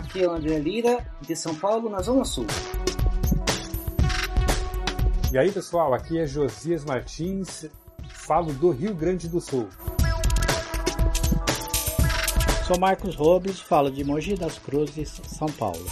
Aqui é o André Lira, de São Paulo, na Zona Sul. E aí, pessoal, aqui é Josias Martins, falo do Rio Grande do Sul. Sou Marcos Robles, falo de Mogi das Cruzes, São Paulo.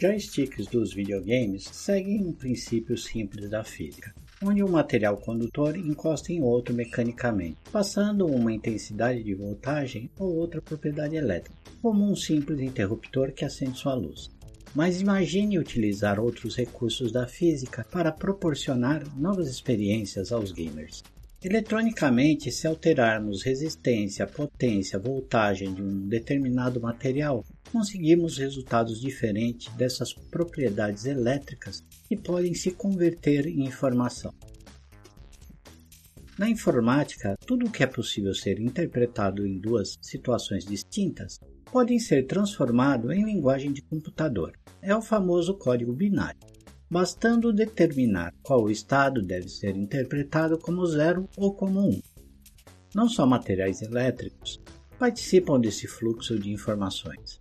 Joysticks dos videogames seguem um princípio simples da física, onde um material condutor encosta em outro mecanicamente, passando uma intensidade de voltagem ou outra propriedade elétrica, como um simples interruptor que acende sua luz. Mas imagine utilizar outros recursos da física para proporcionar novas experiências aos gamers. Eletronicamente, se alterarmos resistência, potência, voltagem de um determinado material, conseguimos resultados diferentes dessas propriedades elétricas que podem se converter em informação. Na informática, tudo o que é possível ser interpretado em duas situações distintas pode ser transformado em linguagem de computador. É o famoso código binário bastando determinar qual estado deve ser interpretado como zero ou como um. Não só materiais elétricos participam desse fluxo de informações.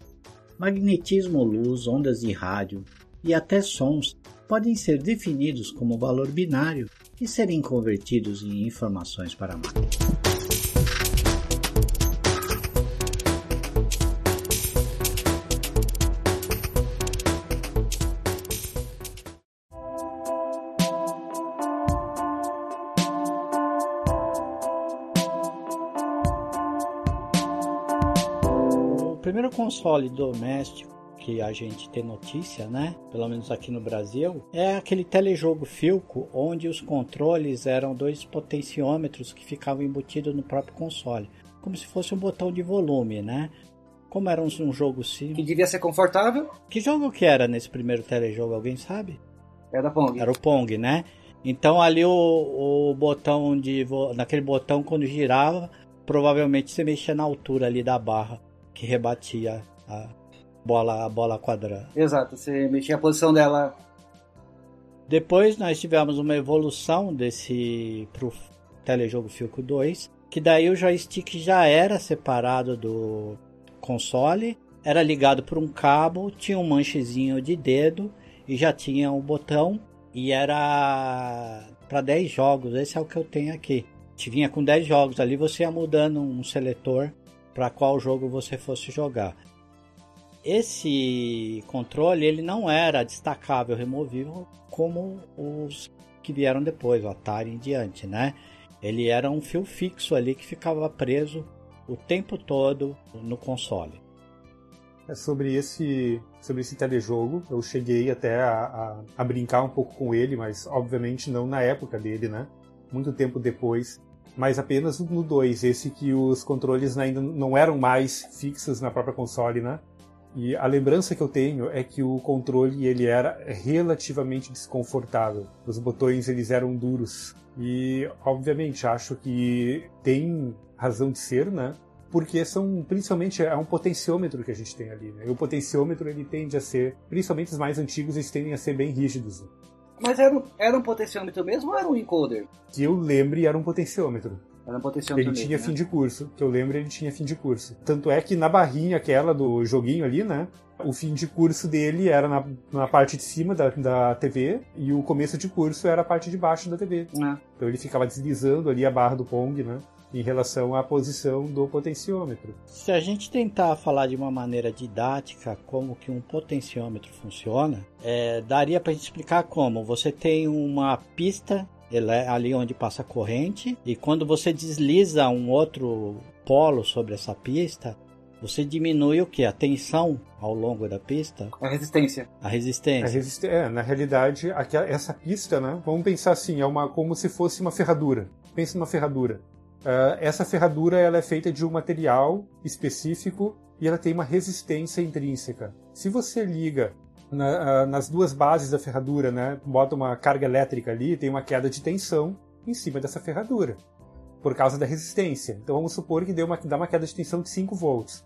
Magnetismo, luz, ondas de rádio e até sons podem ser definidos como valor binário e serem convertidos em informações para a máquina. Primeiro console doméstico que a gente tem notícia, né? Pelo menos aqui no Brasil, é aquele telejogo Filco, onde os controles eram dois potenciômetros que ficavam embutidos no próprio console, como se fosse um botão de volume, né? Como era um, um jogo simples. Que devia ser confortável. Que jogo que era nesse primeiro telejogo, alguém sabe? Era Pong. Era o Pong, né? Então ali o, o botão de. Naquele botão quando girava, provavelmente você mexia na altura ali da barra que rebatia a bola, a bola quadrada. Exato, você mexia a posição dela. Depois nós tivemos uma evolução desse pro telejogo Filco 2, que daí o joystick já era separado do console, era ligado por um cabo, tinha um manchezinho de dedo e já tinha um botão e era para 10 jogos, esse é o que eu tenho aqui. Te vinha com 10 jogos, ali você ia mudando um seletor para qual jogo você fosse jogar. Esse controle ele não era destacável, removível como os que vieram depois, o Atari em diante, né? Ele era um fio fixo ali que ficava preso o tempo todo no console. É sobre esse sobre esse telejogo, eu cheguei até a, a, a brincar um pouco com ele, mas obviamente não na época dele, né? Muito tempo depois mas apenas no 2, esse que os controles ainda não eram mais fixos na própria console, né? E a lembrança que eu tenho é que o controle ele era relativamente desconfortável. Os botões eles eram duros e obviamente acho que tem razão de ser, né? Porque são principalmente é um potenciômetro que a gente tem ali, né? E o potenciômetro ele tende a ser, principalmente os mais antigos, eles tendem a ser bem rígidos. Mas era, era um potenciômetro mesmo ou era um encoder? Que eu lembre, era um potenciômetro. Era um potenciômetro Ele mesmo, tinha né? fim de curso. Que eu lembro, ele tinha fim de curso. Tanto é que na barrinha aquela do joguinho ali, né? O fim de curso dele era na, na parte de cima da, da TV e o começo de curso era a parte de baixo da TV. Ah. Então ele ficava deslizando ali a barra do Pong, né? Em relação à posição do potenciômetro. Se a gente tentar falar de uma maneira didática como que um potenciômetro funciona, é, daria para explicar como você tem uma pista ali onde passa a corrente e quando você desliza um outro polo sobre essa pista, você diminui o que? A tensão ao longo da pista? A resistência. A resistência. A resist... É, na realidade, aqui, essa pista, né? Vamos pensar assim, é uma como se fosse uma ferradura. Pensa numa ferradura. Uh, essa ferradura ela é feita de um material específico e ela tem uma resistência intrínseca. Se você liga na, uh, nas duas bases da ferradura, né, bota uma carga elétrica ali, tem uma queda de tensão em cima dessa ferradura, por causa da resistência. Então vamos supor que dê uma, dá uma queda de tensão de 5 volts.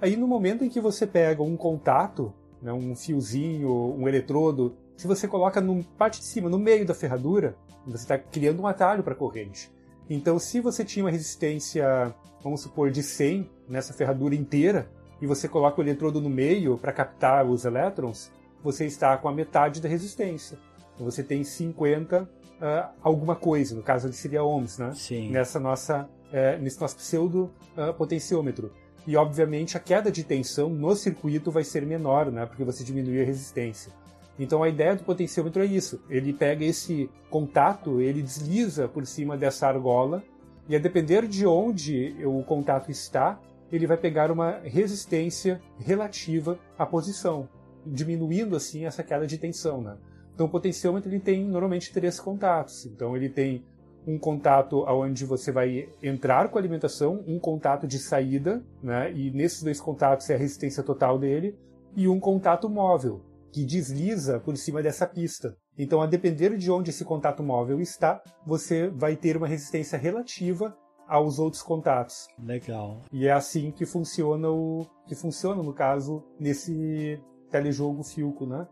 Aí no momento em que você pega um contato, né, um fiozinho, um eletrodo, se você coloca na parte de cima, no meio da ferradura, você está criando um atalho para a corrente. Então, se você tinha uma resistência, vamos supor, de 100 nessa ferradura inteira, e você coloca o eletrodo no meio para captar os elétrons, você está com a metade da resistência. Então, você tem 50 uh, ah, alguma coisa, no caso ali seria ohms, né? Sim. Nessa nossa, uh, nesse nosso pseudo uh, potenciômetro. E obviamente a queda de tensão no circuito vai ser menor, né? Porque você diminui a resistência. Então a ideia do potenciômetro é isso. Ele pega esse contato, ele desliza por cima dessa argola e a depender de onde o contato está, ele vai pegar uma resistência relativa à posição, diminuindo assim essa queda de tensão, né? Então o potenciômetro ele tem normalmente três contatos. Então ele tem um contato aonde você vai entrar com a alimentação, um contato de saída, né? E nesses dois contatos é a resistência total dele, e um contato móvel, que desliza por cima dessa pista. Então, a depender de onde esse contato móvel está, você vai ter uma resistência relativa aos outros contatos. Legal. E é assim que funciona o que funciona no caso nesse telejogo Filco, né?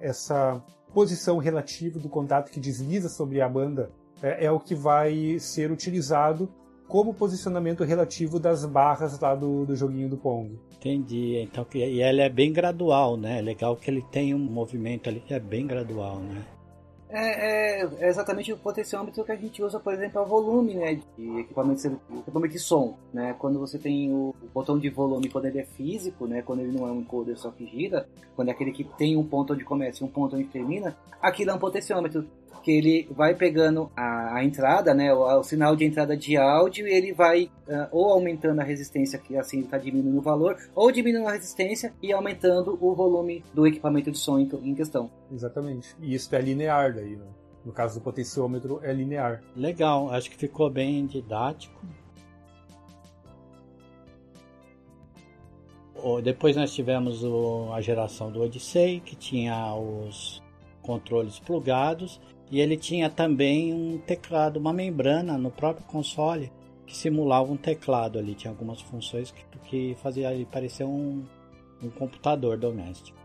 Essa posição relativa do contato que desliza sobre a banda é, é o que vai ser utilizado como posicionamento relativo das barras lá do, do joguinho do Pong. Entendi. Então, e ela é bem gradual, né? É legal que ele tem um movimento ali que é bem gradual, né? É, é, é, exatamente o potenciômetro que a gente usa, por exemplo, a volume, né, de equipamento, equipamento de som, né, quando você tem o, o, botão de volume quando ele é físico, né, quando ele não é um encoder só que gira, quando é aquele que tem um ponto onde começa e um ponto onde termina, aquilo é um potenciômetro que ele vai pegando a, a entrada, né, o, o, sinal de entrada de áudio e ele vai uh, ou aumentando a resistência, que assim está diminuindo o valor, ou diminuindo a resistência e aumentando o volume do equipamento de som em, em questão. Exatamente. E isso é linear daí, né? No caso do potenciômetro é linear. Legal, acho que ficou bem didático. Depois nós tivemos a geração do Odyssey, que tinha os controles plugados e ele tinha também um teclado, uma membrana no próprio console que simulava um teclado ali. Tinha algumas funções que, que fazia ele parecer um, um computador doméstico.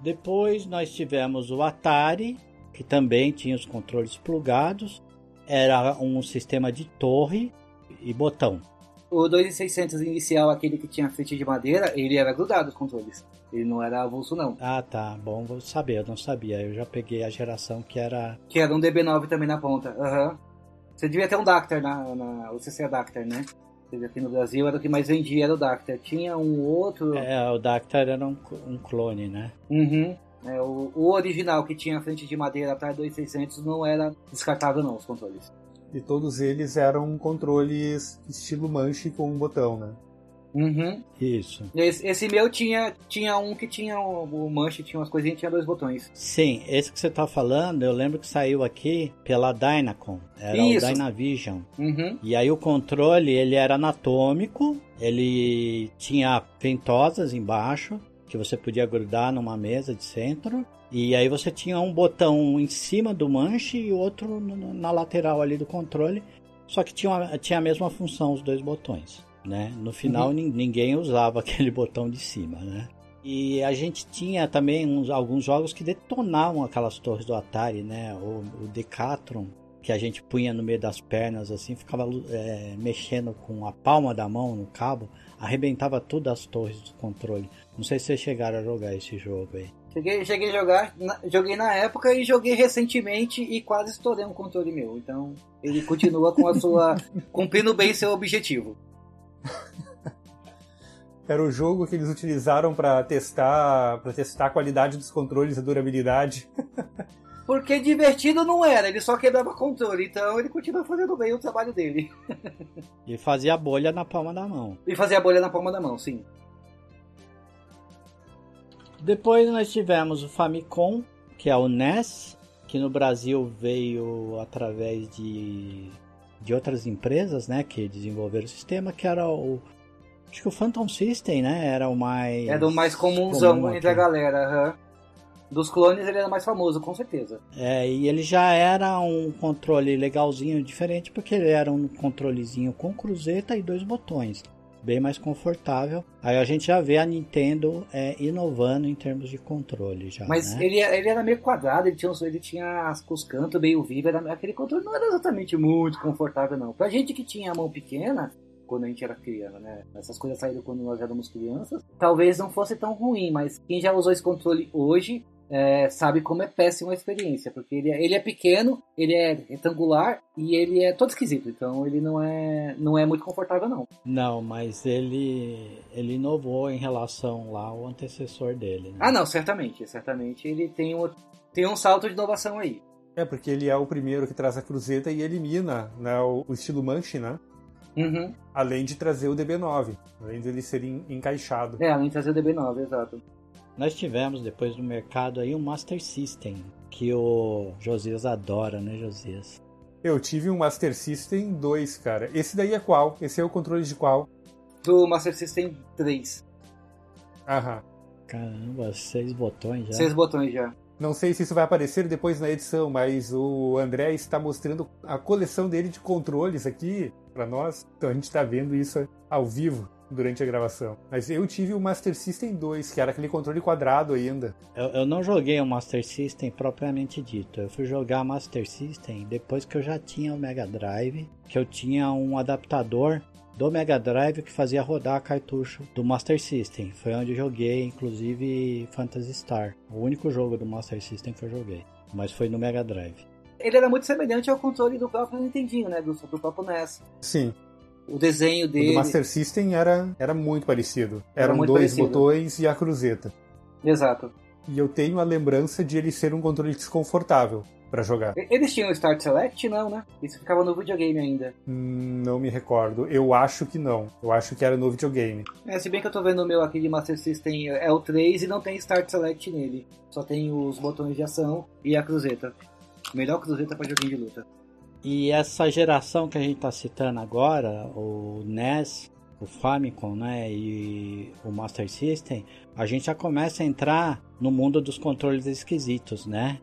Depois nós tivemos o Atari, que também tinha os controles plugados. Era um sistema de torre e botão. O 2600 inicial, aquele que tinha frente de madeira, ele era grudado os controles. Ele não era avulso, não. Ah, tá. Bom, vou saber. Eu não sabia. Eu já peguei a geração que era... Que era um DB9 também na ponta. Uhum. Você devia ter um Dactar na... na o CC Dactar, né? Aqui no Brasil era o que mais vendia, era o Dactar. Tinha um outro... É, o Dactar era um, um clone, né? Uhum. É, o, o, original que tinha frente de madeira atrás 2600 não era descartável não, os controles. E todos eles eram controles estilo manche com um botão, né? Uhum. Isso. Esse, esse, meu tinha, tinha um que tinha o, o manche, tinha umas coisinhas, tinha dois botões. Sim, esse que você tá falando, eu lembro que saiu aqui pela Dynacon. Era Isso. o Dynavision. Uhum. E aí o controle, ele era anatômico, ele tinha ventosas embaixo, que você podia grudar numa mesa de centro. E aí você tinha um botão em cima do manche e outro na lateral ali do controle. Só que tinha, uma, tinha a mesma função os dois botões, né? No final uhum. ninguém usava aquele botão de cima, né? E a gente tinha também uns, alguns jogos que detonavam aquelas torres do Atari, né? O, o Decathlon, que a gente punha no meio das pernas, assim, ficava é, mexendo com a palma da mão no cabo, arrebentava todas as torres do controle. Não sei se vocês chegaram a jogar esse jogo aí. Cheguei, cheguei a jogar, na, joguei na época e joguei recentemente e quase estourei um controle meu. Então ele continua com a sua. cumprindo bem seu objetivo. Era o jogo que eles utilizaram para testar para testar a qualidade dos controles e a durabilidade. Porque divertido não era, ele só quebrava controle, então ele continua fazendo bem o trabalho dele. E fazia bolha na palma da mão. E fazia bolha na palma da mão, sim. Depois nós tivemos o Famicom, que é o NES, que no Brasil veio através de, de outras empresas, né, que desenvolveram o sistema, que era o acho que o Phantom System, né, era o mais era o mais comunzão comum entre a galera, uhum. Dos clones ele era mais famoso, com certeza. É, e ele já era um controle legalzinho, diferente, porque ele era um controlezinho com cruzeta e dois botões bem mais confortável. Aí a gente já vê a Nintendo é, inovando em termos de controle já. Mas né? ele, ele era meio quadrado, ele tinha, ele tinha os cantos meio vivos, aquele controle não era exatamente muito confortável, não. Pra gente que tinha a mão pequena, quando a gente era criança, né? Essas coisas saíram quando nós éramos crianças. Talvez não fosse tão ruim, mas quem já usou esse controle hoje é, sabe como é péssima a experiência, porque ele é, ele é pequeno, ele é retangular e ele é todo esquisito, então ele não é, não é muito confortável não. Não, mas ele ele inovou em relação lá ao antecessor dele. Né? Ah, não, certamente, certamente ele tem um, tem um salto de inovação aí. É, porque ele é o primeiro que traz a cruzeta e elimina né, o, o estilo manche, né? Uhum. Além de trazer o DB9, além dele ser encaixado. É, além de trazer o DB9, exato. Nós tivemos depois no mercado aí um Master System, que o Josias adora, né, Josias? Eu tive um Master System 2, cara. Esse daí é qual? Esse é o controle de qual? Do Master System 3. Aham. Caramba, seis botões já. Seis botões já. Não sei se isso vai aparecer depois na edição, mas o André está mostrando a coleção dele de controles aqui para nós. Então a gente está vendo isso ao vivo durante a gravação. Mas eu tive o Master System 2, que era aquele controle quadrado ainda. Eu, eu não joguei o Master System propriamente dito. Eu fui jogar Master System depois que eu já tinha o Mega Drive, que eu tinha um adaptador do Mega Drive que fazia rodar cartucho do Master System. Foi onde eu joguei, inclusive, Phantasy Star. O único jogo do Master System que eu joguei. Mas foi no Mega Drive. Ele era muito semelhante ao controle do próprio Nintendinho, né? Do, do próprio NES. Sim. O desenho dele. O do Master System era, era muito parecido. Eram muito dois parecido. botões e a cruzeta. Exato. E eu tenho a lembrança de ele ser um controle desconfortável para jogar. Eles tinham o Start Select, não, né? Isso ficava no videogame ainda. Hum, Não me recordo. Eu acho que não. Eu acho que era no videogame. É, se bem que eu tô vendo o meu aqui de Master System é o 3 e não tem Start Select nele. Só tem os botões de ação e a cruzeta. Melhor cruzeta pra joguinho de luta. E essa geração que a gente está citando agora, o NES, o Famicom, né, e o Master System, a gente já começa a entrar no mundo dos controles esquisitos, né?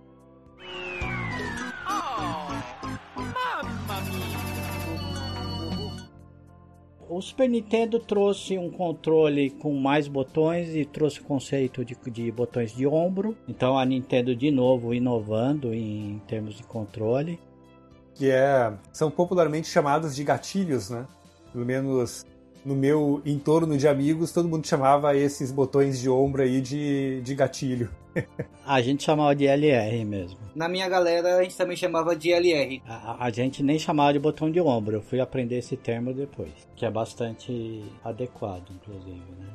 O Super Nintendo trouxe um controle com mais botões e trouxe o conceito de, de botões de ombro. Então a Nintendo de novo inovando em termos de controle. Que é, são popularmente chamados de gatilhos, né? Pelo menos no meu entorno de amigos, todo mundo chamava esses botões de ombro aí de, de gatilho. A gente chamava de LR mesmo. Na minha galera, a gente também chamava de LR. A, a gente nem chamava de botão de ombro. Eu fui aprender esse termo depois, que é bastante adequado, inclusive, né?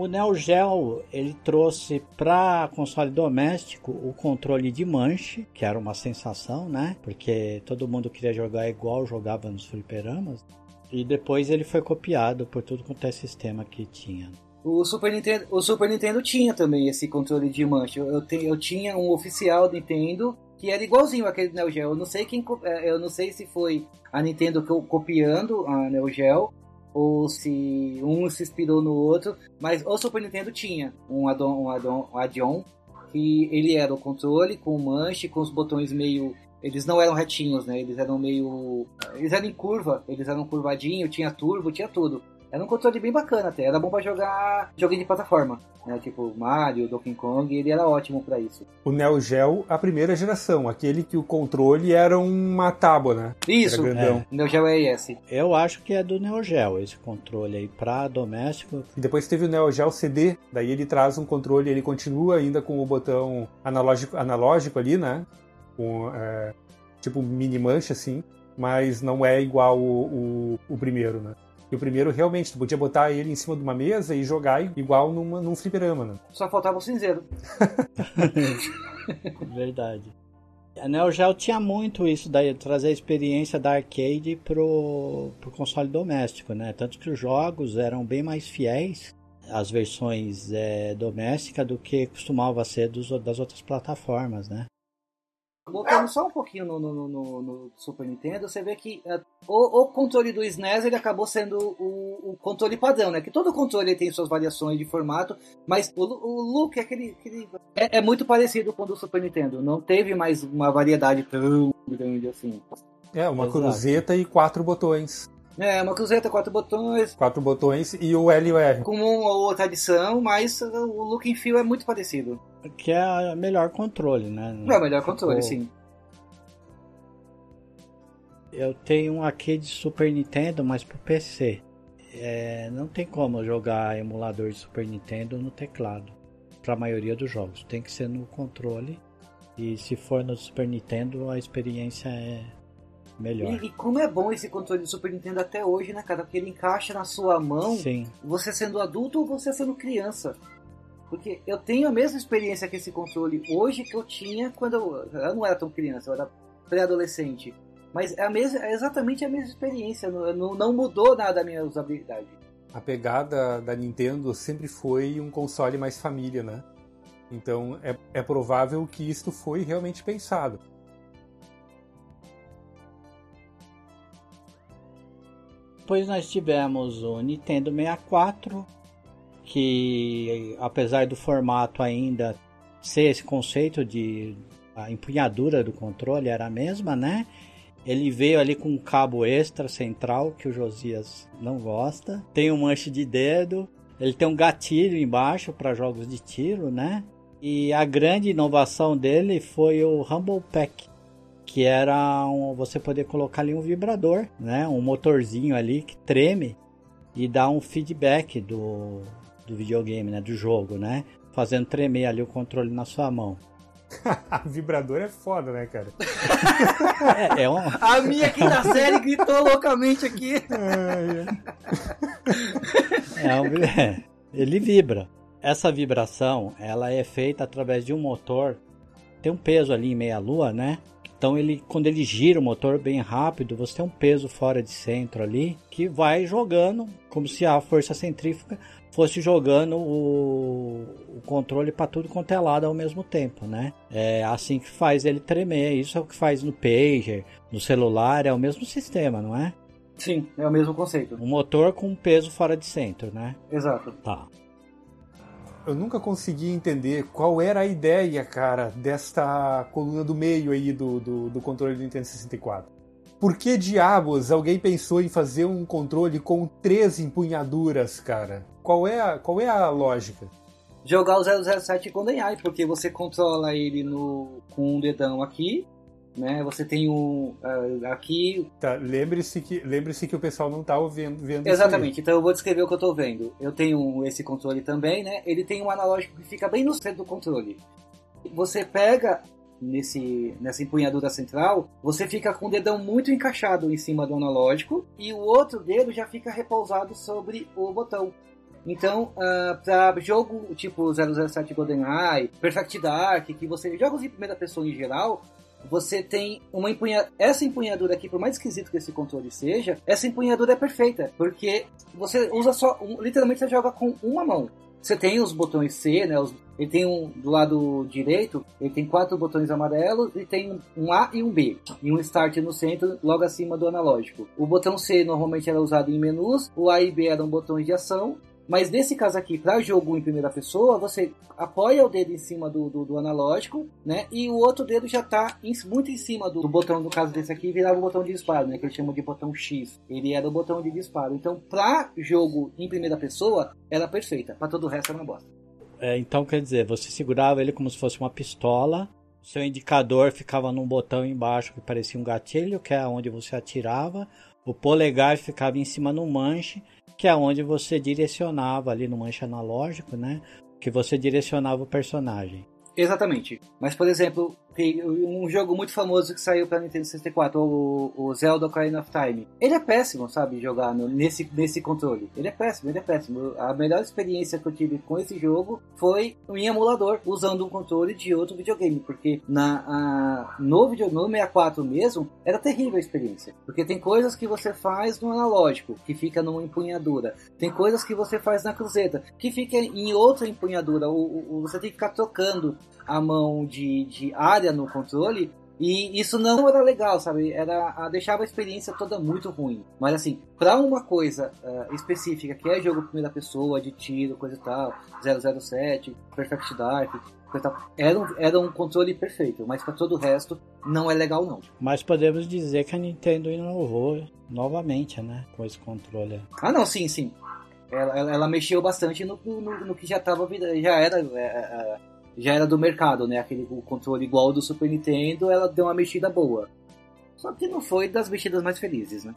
O Neo Geo ele trouxe para console doméstico o controle de manche, que era uma sensação, né? Porque todo mundo queria jogar igual jogava nos fliperamas. E depois ele foi copiado por tudo quanto é sistema que tinha. O Super Nintendo, o Super Nintendo tinha também esse controle de manche. Eu, te- eu tinha um oficial Nintendo que era igualzinho aquele Neo Geo. Eu não sei quem, eh, eu não sei se foi a Nintendo co- copiando a Neo Geo ou se um se inspirou no outro, mas o Super Nintendo tinha um addon, um addon, um add-on que ele era o controle com o manche, com os botões meio eles não eram retinhos, né? Eles eram meio. Eles eram em curva, eles eram curvadinho, tinha turbo, tinha tudo. Era um controle bem bacana até, era bom pra jogar joguinho de plataforma, né? Tipo Mario, Donkey Kong, ele era ótimo pra isso. O Neo Geo, a primeira geração, aquele que o controle era uma tábua, né? Isso, Era grandão. Neo Geo AES. Eu acho que é do Neo Geo esse controle aí para doméstico. E depois teve o Neo Geo CD, daí ele traz um controle, ele continua ainda com o botão analógico, analógico ali, né? Com, é, tipo mini mancha assim, mas não é igual o, o, o primeiro, né? E o primeiro realmente, tu podia botar ele em cima de uma mesa e jogar igual numa, num fliperama, né? Só faltava o cinzeiro. Verdade. A Neo Geo tinha muito isso daí, trazer a experiência da arcade pro, pro console doméstico, né? Tanto que os jogos eram bem mais fiéis às versões é, domésticas do que costumava ser dos, das outras plataformas, né? Voltando só um pouquinho no, no- no- no- Super Nintendo, você vê que eh, o, o controle do SNES ele acabou sendo o, o controle padrão, né? Que todo controle tem suas variações de formato, mas o, o look é aquele, aquele- é, é muito parecido com o do Super Nintendo. Não teve mais uma variedade tão grande assim. É, uma Exato. cruzeta e quatro botões. É, uma cruzeta, quatro botões. Quatro botões e o L e o R. Com uma ou outra adição, mas o look and feel é muito parecido. Que é o melhor controle, né? É o melhor controle, sim. Eu tenho um aqui de Super Nintendo, mas pro PC. É, não tem como jogar emulador de Super Nintendo no teclado. Pra maioria dos jogos. Tem que ser no controle. E se for no Super Nintendo, a experiência é melhor. E, e como é bom esse controle do Super Nintendo até hoje, né, cara? Porque ele encaixa na sua mão, Sim. você sendo adulto ou você sendo criança. Porque eu tenho a mesma experiência com esse controle hoje que eu tinha quando eu, eu não era tão criança, eu era pré-adolescente. Mas é, a mesma, é exatamente a mesma experiência, não, não, mudou nada da minha usabilidade. A pegada da Nintendo sempre foi um console mais família, né? Então é, é provável que isto foi realmente pensado. Depois nós tivemos o Nintendo 64, que apesar do formato ainda ser esse conceito de a empunhadura do controle era a mesma, né? Ele veio ali com um cabo extra central que o Josias não gosta. Tem um manche de dedo. Ele tem um gatilho embaixo para jogos de tiro, né? E a grande inovação dele foi o Rumble Pack, que era um, você poder colocar ali um vibrador, né? Um motorzinho ali que treme e dá um feedback do, do videogame, né? Do jogo, né? Fazendo tremer ali o controle na sua mão. Vibrador é foda, né, cara? É, é um, A minha aqui da série gritou loucamente aqui. Ai, ai. é um- é, ele vibra. Essa vibração, ela é feita através de um motor. Tem um peso ali em meia lua, né? Então ele, quando ele gira o motor bem rápido, você tem um peso fora de centro ali que vai jogando, como se a força centrífuga fosse jogando o, o controle para tudo quanto é lado ao mesmo tempo, né? É assim que faz ele tremer. Isso é o que faz no pager, no celular, é o mesmo sistema, não é? Sim, é o mesmo conceito. Um motor com um peso fora de centro, né? Exato. Tá. Eu nunca consegui entender qual era a ideia, cara, desta coluna do meio aí do, do, do controle do Nintendo 64. Por que diabos alguém pensou em fazer um controle com três empunhaduras, cara? Qual é a, qual é a lógica? Jogar o 007 GoldenEye, porque você controla ele no, com um dedão aqui, né? Você tem um ah, aqui Tá, lembre-se que, lembre-se que o pessoal não tá vendo, vendo. Exatamente, então eu vou descrever o que eu tô vendo. Eu tenho esse controle também, né? Ele tem um analógico que fica bem no centro do controle. Você pega nesse, nessa empunhadura central, você fica com o dedão muito encaixado em cima do analógico e o outro dedo já fica repousado sobre o botão. Então, para jogo tipo 007 GoldenEye, Perfect Dark, que você jogos em primeira pessoa em geral, você tem uma empunha... essa empunhadura aqui, por mais esquisito que esse controle seja, essa empunhadura é perfeita, porque você usa só, literalmente você joga com uma mão. Você tem os botões C, né? os- ele tem um do lado direito, ele tem quatro botões amarelos e tem um A e um B. E um Start no centro, logo acima do analógico. O botão C normalmente era usado em menus, o A e B eram botões de ação. Mas nesse caso aqui, para jogo em primeira pessoa, você apoia o dedo em cima do, do, do analógico, né? E o outro dedo já está muito em cima do, do botão, no caso desse aqui, virava o botão de disparo, né? Que eles chamam de botão X. Ele era o botão de disparo. Então, para jogo em primeira pessoa, era perfeita. Para todo o resto era uma bosta. É, então quer dizer, você segurava ele como se fosse uma pistola, seu indicador ficava num botão embaixo que parecia um gatilho, que é onde você atirava, o polegar ficava em cima no manche, que é onde você direcionava ali no manche analógico, né? Que você direcionava o personagem. Exatamente. Mas, por exemplo, um jogo muito famoso que saiu para Nintendo 64, o, o Zelda Ocarina of Time. Ele é péssimo, sabe, jogar no- nesse, nesse controle. Ele é péssimo, ele é péssimo. A melhor experiência que eu tive com esse jogo foi em emulador, usando um controle de outro videogame, porque na, a, no, video, no 64 mesmo, era terrível a experiência. Porque tem coisas que você faz no analógico, que fica numa empunhadura. Tem coisas que você faz na cruzeta, que fica em outra empunhadura. O- o- você tem que ficar trocando a mão de, de área no controle. E isso não era legal, sabe? Era, a- deixava a experiência toda muito ruim. Mas assim, pra uma coisa ah, específica, que é jogo primeira pessoa, de tiro, coisa e tal, 007, Perfect Dark, Era um, era um controle perfeito, mas para todo o resto não é legal não. Mas podemos dizer que a Nintendo inovou novamente, né? Com esse controle. Ah não, sim, sim. Ela, ela, ela mexeu bastante no, no, no, que já tava já era é, é, já era do mercado, né? Aquele o controle igual do Super Nintendo, ela deu uma mexida boa. Só que não foi das mexidas mais felizes, né?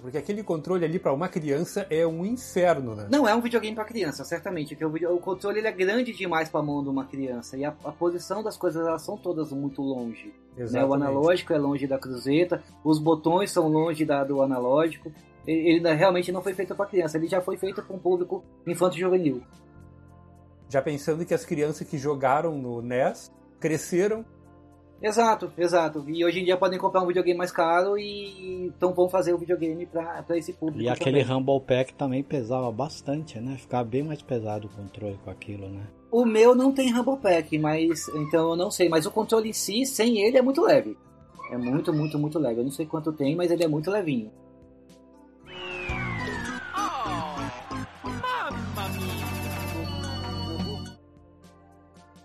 Porque aquele controle ali para uma criança é um inferno, né? Não, é um videogame para criança, certamente. Porque o, controle ele é grande demais para a mão de uma criança. E a, a, posição das coisas elas são todas muito longe. Né? O analógico é longe da cruzeta, os botões são longe da, do analógico. Ele, ele realmente não foi feito para criança, ele já foi feito para um público infanto-juvenil. Já pensando que as crianças que jogaram no NES cresceram Exato, exato. E hoje em dia podem comprar um videogame mais caro e então vão fazer o videogame para esse público. E aquele também. Rumble Pack também pesava bastante, né? Ficava bem mais pesado o controle com aquilo, né? O meu não tem Rumble Pack, mas então eu não sei. Mas o controle em si, sem ele, é muito leve. É muito, muito, muito leve. Eu não sei quanto tem, mas ele é muito levinho.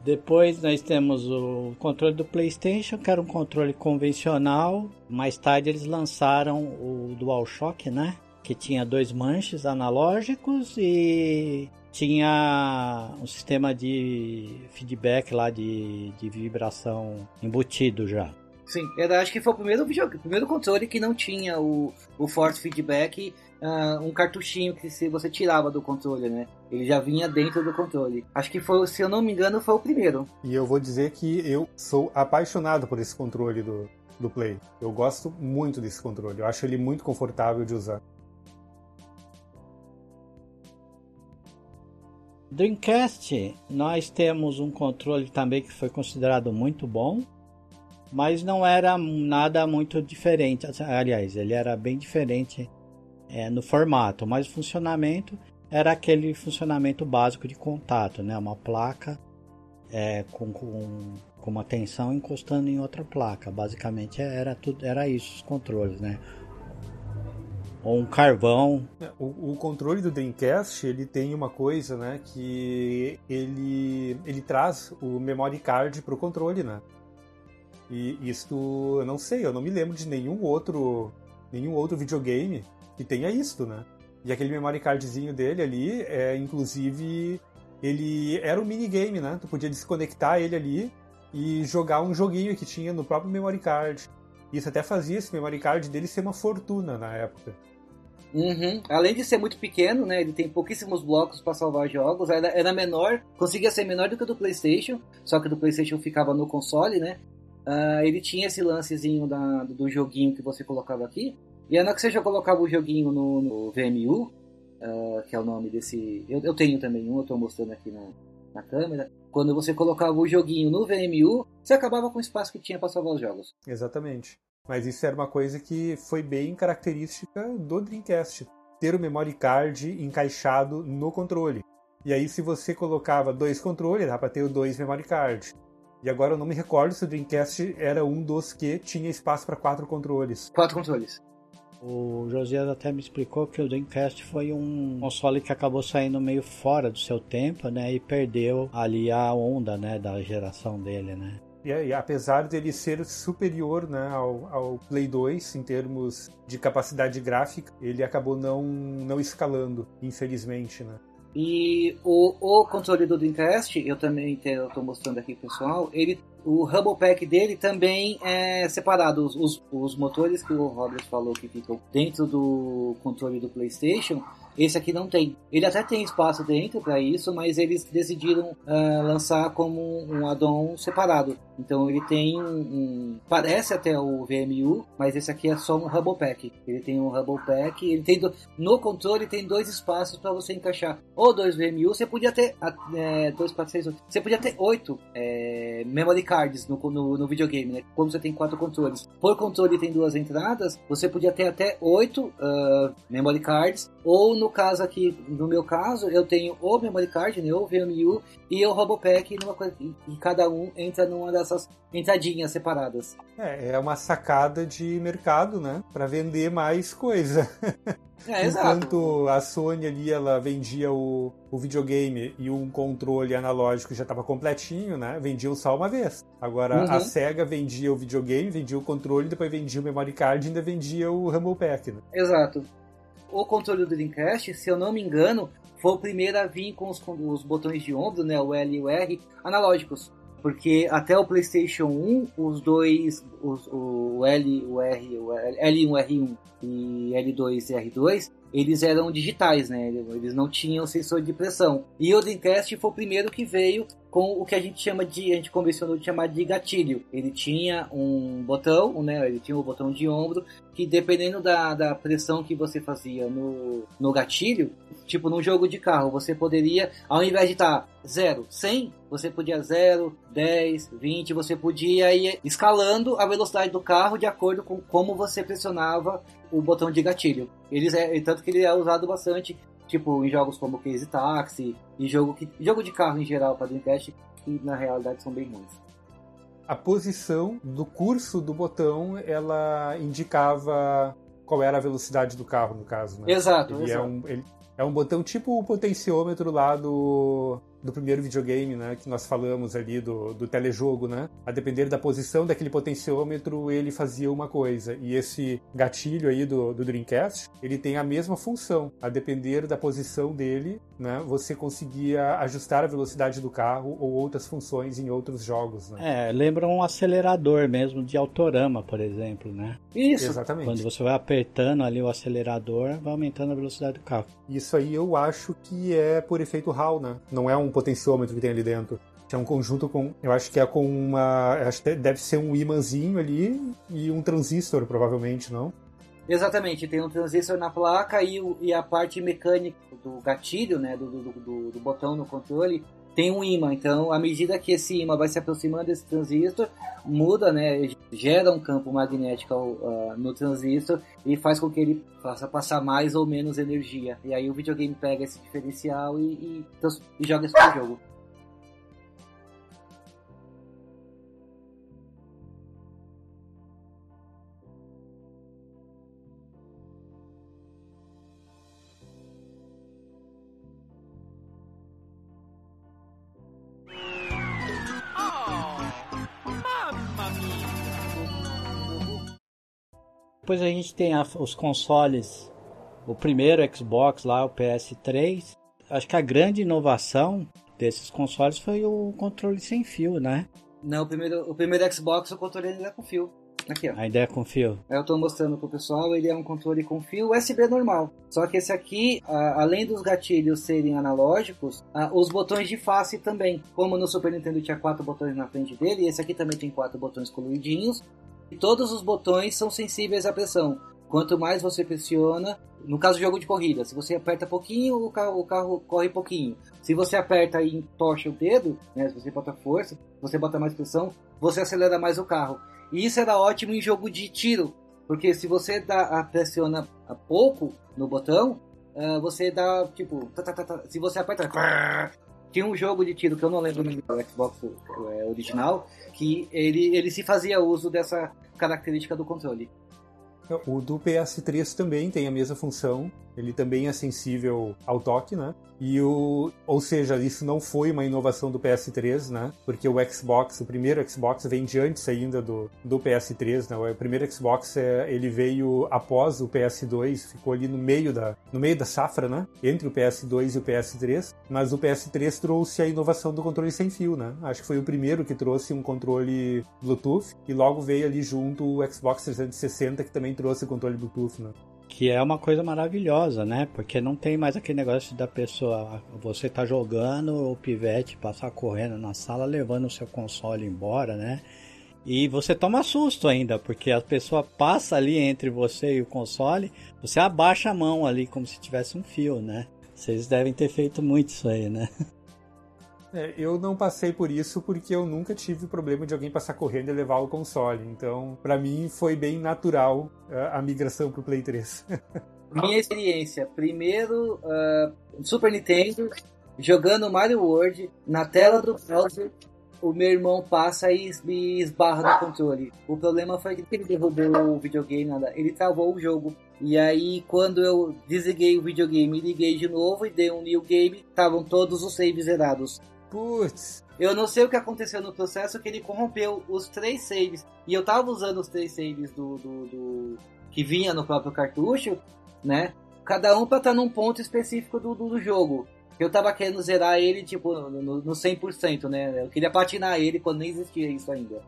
Depois nós temos o controle do PlayStation, que era um controle convencional. Mais tarde eles lançaram o DualShock, né? Que tinha dois manches analógicos e tinha um sistema de feedback lá de, de vibração embutido já. Sim, eu acho que foi o primeiro o primeiro controle que não tinha o, o force feedback uh, um cartuchinho que se você tirava do controle, né? Ele já vinha dentro do controle. Acho que foi, se eu não me engano, foi o primeiro. E eu vou dizer que eu sou apaixonado por esse controle do, do Play. Eu gosto muito desse controle. Eu acho ele muito confortável de usar. Dreamcast, nós temos um controle também que foi considerado muito bom, mas não era nada muito diferente. Aliás, ele era bem diferente é, no formato, mas o funcionamento era aquele funcionamento básico de contato, né? Uma placa é, com, com, com uma tensão encostando em outra placa. Basicamente era tudo, era isso os controles, né? Ou um carvão. É, o, o, controle do Dreamcast ele tem uma coisa, né? Que ele ele traz o memory card para o controle, né? E isto eu não sei, eu não me lembro de nenhum outro nenhum outro videogame que tenha isso, né? E aquele memory cardzinho dele ali, é, inclusive, ele era um minigame, né? Tu podia desconectar ele ali e jogar um joguinho que tinha no próprio memory card. Isso até fazia esse memory card dele ser uma fortuna na época. Uhum. Além de ser muito pequeno, né? Ele tem pouquíssimos blocos para salvar jogos. Era, era menor, conseguia ser menor do que o do PlayStation, só que o do PlayStation ficava no console, né? Uh, ele tinha esse lancezinho da, do joguinho que você colocava aqui, e aí, na que você já colocava o joguinho no, no VMU, uh, ah, que é o nome desse. Eu, eu tenho também um, eu estou mostrando aqui na, na câmera. Quando você colocava o joguinho no VMU, você acabava com o espaço que tinha para salvar os jogos. Exatamente. Mas isso era uma coisa que foi bem característica do Dreamcast. Ter o memory card encaixado no controle. E aí, se você colocava dois controles, dá para ter dois memory cards. E agora eu não me recordo se o Dreamcast era um dos que tinha espaço para quatro controles. Quatro controles. O Josias até me explicou que o Dreamcast foi um console que acabou saindo meio fora do seu tempo, né? E perdeu ali a onda, né? Da geração dele, né? E, e apesar dele ser superior né, ao, ao, Play 2 em termos de capacidade gráfica, ele acabou não, não escalando, infelizmente, né? E o, o controle do Dreamcast, eu também estou mostrando aqui pessoal, ele, o Hubble Pack dele também é separado. Os, os, os motores que o Robert falou que ficam dentro do controle do PlayStation, esse aqui não tem. Ele até tem espaço dentro para isso, mas eles decidiram uh, lançar como um add-on separado. Então ele tem um, Parece até o VMU, mas esse aqui é só um Hubble Pack. Ele tem um Hubble Pack. Ele tem do, no controle tem dois espaços para você encaixar. Ou dois VMU, você podia ter. É, dois para seis. Você podia ter oito é, memory cards no, no, no, videogame, né? Como você tem quatro controles. Por controle tem duas entradas, você podia ter até oito uh, memory cards. Ou no caso aqui, no meu caso, eu tenho o memory card, né, o VMU e o Robopack, numa coisa, e cada um entra numa dessas entradinhas separadas. É, é uma sacada de mercado, né? Para vender mais coisa. É, Enquanto a Sony ali ela vendia o, o videogame e um controle analógico já estava completinho, né? Vendia só uma vez. Agora uhum. a Sega vendia o videogame, vendia o controle, depois vendia o memory card e ainda vendia o Rumble Pack. Né? Exato. O controle do Dreamcast, se eu não me engano, foi o primeiro a vir com os, com os botões de ombro, né? O L e o R, analógicos. Porque até o PlayStation 1, os dois, os, o L, o R, o L1, R1 e L2 e R2, eles eram digitais, né? Eles não tinham sensor de pressão. E o Dreamcast foi o primeiro que veio com o que a gente chama de, a gente convencionou de chamar de gatilho. Ele tinha um botão, né? Ele tinha um botão de ombro que dependendo da, da pressão que você fazia no, no gatilho, tipo num jogo de carro, você poderia, ao invés de estar 0, 100, você podia 0, 10, 20, você podia ir escalando a velocidade do carro de acordo com como você pressionava o botão de gatilho. Eles é, tanto que ele é usado bastante, tipo em jogos como Case Taxi e jogo que jogo de carro em geral para Dreamcast que na realidade são bem ruins. A posição do curso do botão ela indicava qual era a velocidade do carro no caso, né? Exato. Ele exato. é um ele, é um botão tipo o potenciômetro lá do do primeiro videogame, né, que nós falamos ali do, do telejogo, né? A depender da posição daquele potenciômetro, ele fazia uma coisa. E esse gatilho aí do, do Dreamcast, ele tem a mesma função. A depender da posição dele, né, você conseguia ajustar a velocidade do carro ou outras funções em outros jogos, né? É, lembra um acelerador mesmo de autorama, por exemplo, né? Isso. Exatamente. Quando você vai apertando ali o acelerador, vai aumentando a velocidade do carro. Isso aí eu acho que é por efeito Hall, né? Não é um potenciômetro que tem ali dentro. É um conjunto com. Eu acho que é com uma. Acho que deve ser um imãzinho ali e um transistor, provavelmente, não? Exatamente, tem um transistor na placa e, e a parte mecânica do gatilho, né, do, do, do, do, botão no controle, tem um imã. Então, à medida que esse imã vai se aproximando desse transistor, muda, né, gera um campo magnético uh, no transistor e faz com que ele faça passar mais ou menos energia. E aí o videogame pega esse diferencial e, e, e joga isso pro jogo. Depois a gente tem a, os consoles, o primeiro Xbox lá, o PS3. Acho que a grande inovação desses consoles foi o controle sem fio, né? Não, o primeiro, o primeiro Xbox o controle ainda é com fio. Aqui, ó. Ainda é com fio. Eu tô mostrando pro pessoal, ele é um controle com fio USB normal. Só que esse aqui, além dos gatilhos serem analógicos, os botões de face também. Como no Super Nintendo tinha quatro botões na frente dele, esse aqui também tem quatro botões coloridinhos. Todos os botões são sensíveis à pressão. Quanto mais você pressiona, no caso do jogo de corrida, se você aperta pouquinho, o carro, o carro corre pouquinho. Se você aperta e entorcha o dedo, né, se você bota força, você bota mais pressão, você acelera mais o carro. E isso era ótimo em jogo de tiro, porque se você dá, pressiona pouco no botão, uh, você dá tipo, tá, tá, tá, se você aperta, tinha um jogo de tiro que eu não lembro do Xbox é, original, que ele, ele se fazia uso dessa característica do controle. O do PS3 também tem a mesma função, ele também é sensível ao toque, né? E o, ou seja, isso não foi uma inovação do PS3, né? Porque o Xbox, o primeiro Xbox vem de antes ainda do, do PS3, né? O primeiro Xbox é, ele veio após o PS2, ficou ali no meio da no meio da safra, né? Entre o PS2 e o PS3, mas o PS3 trouxe a inovação do controle sem fio, né? Acho que foi o primeiro que trouxe um controle Bluetooth e logo veio ali junto o Xbox 360 que também trouxe o controle Bluetooth, né? Que é uma coisa maravilhosa, né? Porque não tem mais aquele negócio da pessoa, você tá jogando, o pivete passar correndo na sala, levando o seu console embora, né? E você toma susto ainda, porque a pessoa passa ali entre você e o console, você abaixa a mão ali como se tivesse um fio, né? Vocês devem ter feito muito isso aí, né? É, eu não passei por isso porque eu nunca tive problema de alguém passar correndo e levar o console. Então, para mim, foi bem natural a migração pro Play 3. minha experiência, primeiro uh, Super Nintendo, jogando Mario World na tela do browser, o meu irmão passa e esbarra no controle. O problema foi que ele derrubou o videogame, nada. ele travou o jogo. E aí, quando eu desliguei o videogame, liguei de novo e dei um new game, estavam todos os saves zerados. Putz. Eu não sei o que aconteceu no processo, que ele corrompeu os três saves. E eu tava usando os três saves do, do, do que vinha no próprio cartucho, né? Cada um pra estar tá num ponto específico do, do, do jogo. Eu tava querendo zerar ele, tipo, no, no 100%, né? Eu queria platinar ele quando nem existia isso ainda.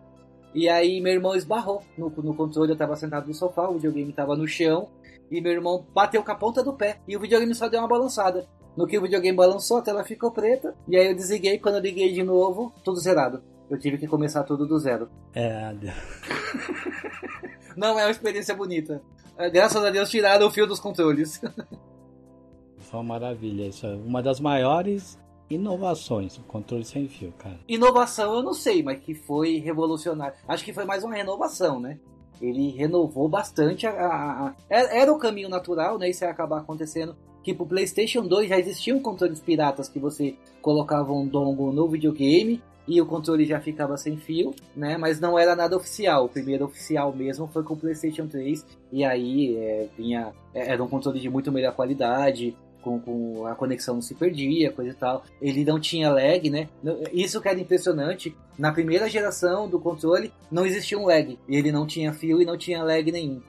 E aí meu irmão esbarrou no, no controle, eu tava sentado no sofá, o videogame tava no chão, e meu irmão bateu com a ponta do pé, e o videogame só deu uma balançada. No que o videogame balançou, a tela ficou preta, e aí eu desliguei, quando eu liguei de novo, tudo zerado. Eu tive que começar tudo do zero. É. Não é uma experiência bonita. É, graças a Deus tiraram o fio dos controles. Foi uma maravilha. Isso é uma das maiores inovações, o controle sem fio, cara. Inovação eu não sei, mas que foi revolucionário. Acho que foi mais uma renovação, né? Ele renovou bastante a, a, a... Era o caminho natural, né? Isso ia acabar acontecendo. Que pro PlayStation 2 já existiam controles piratas que você colocava um dongle no videogame e o controle já ficava sem fio, né? Mas não era nada oficial. O primeiro oficial mesmo foi com o PlayStation 3 e aí é, vinha é, era um controle de muito melhor qualidade. Com, com, a conexão não se perdia, coisa e tal. Ele não tinha lag, né? Isso que era impressionante. Na primeira geração do controle não existia um lag. Ele não tinha fio e não tinha lag nenhum.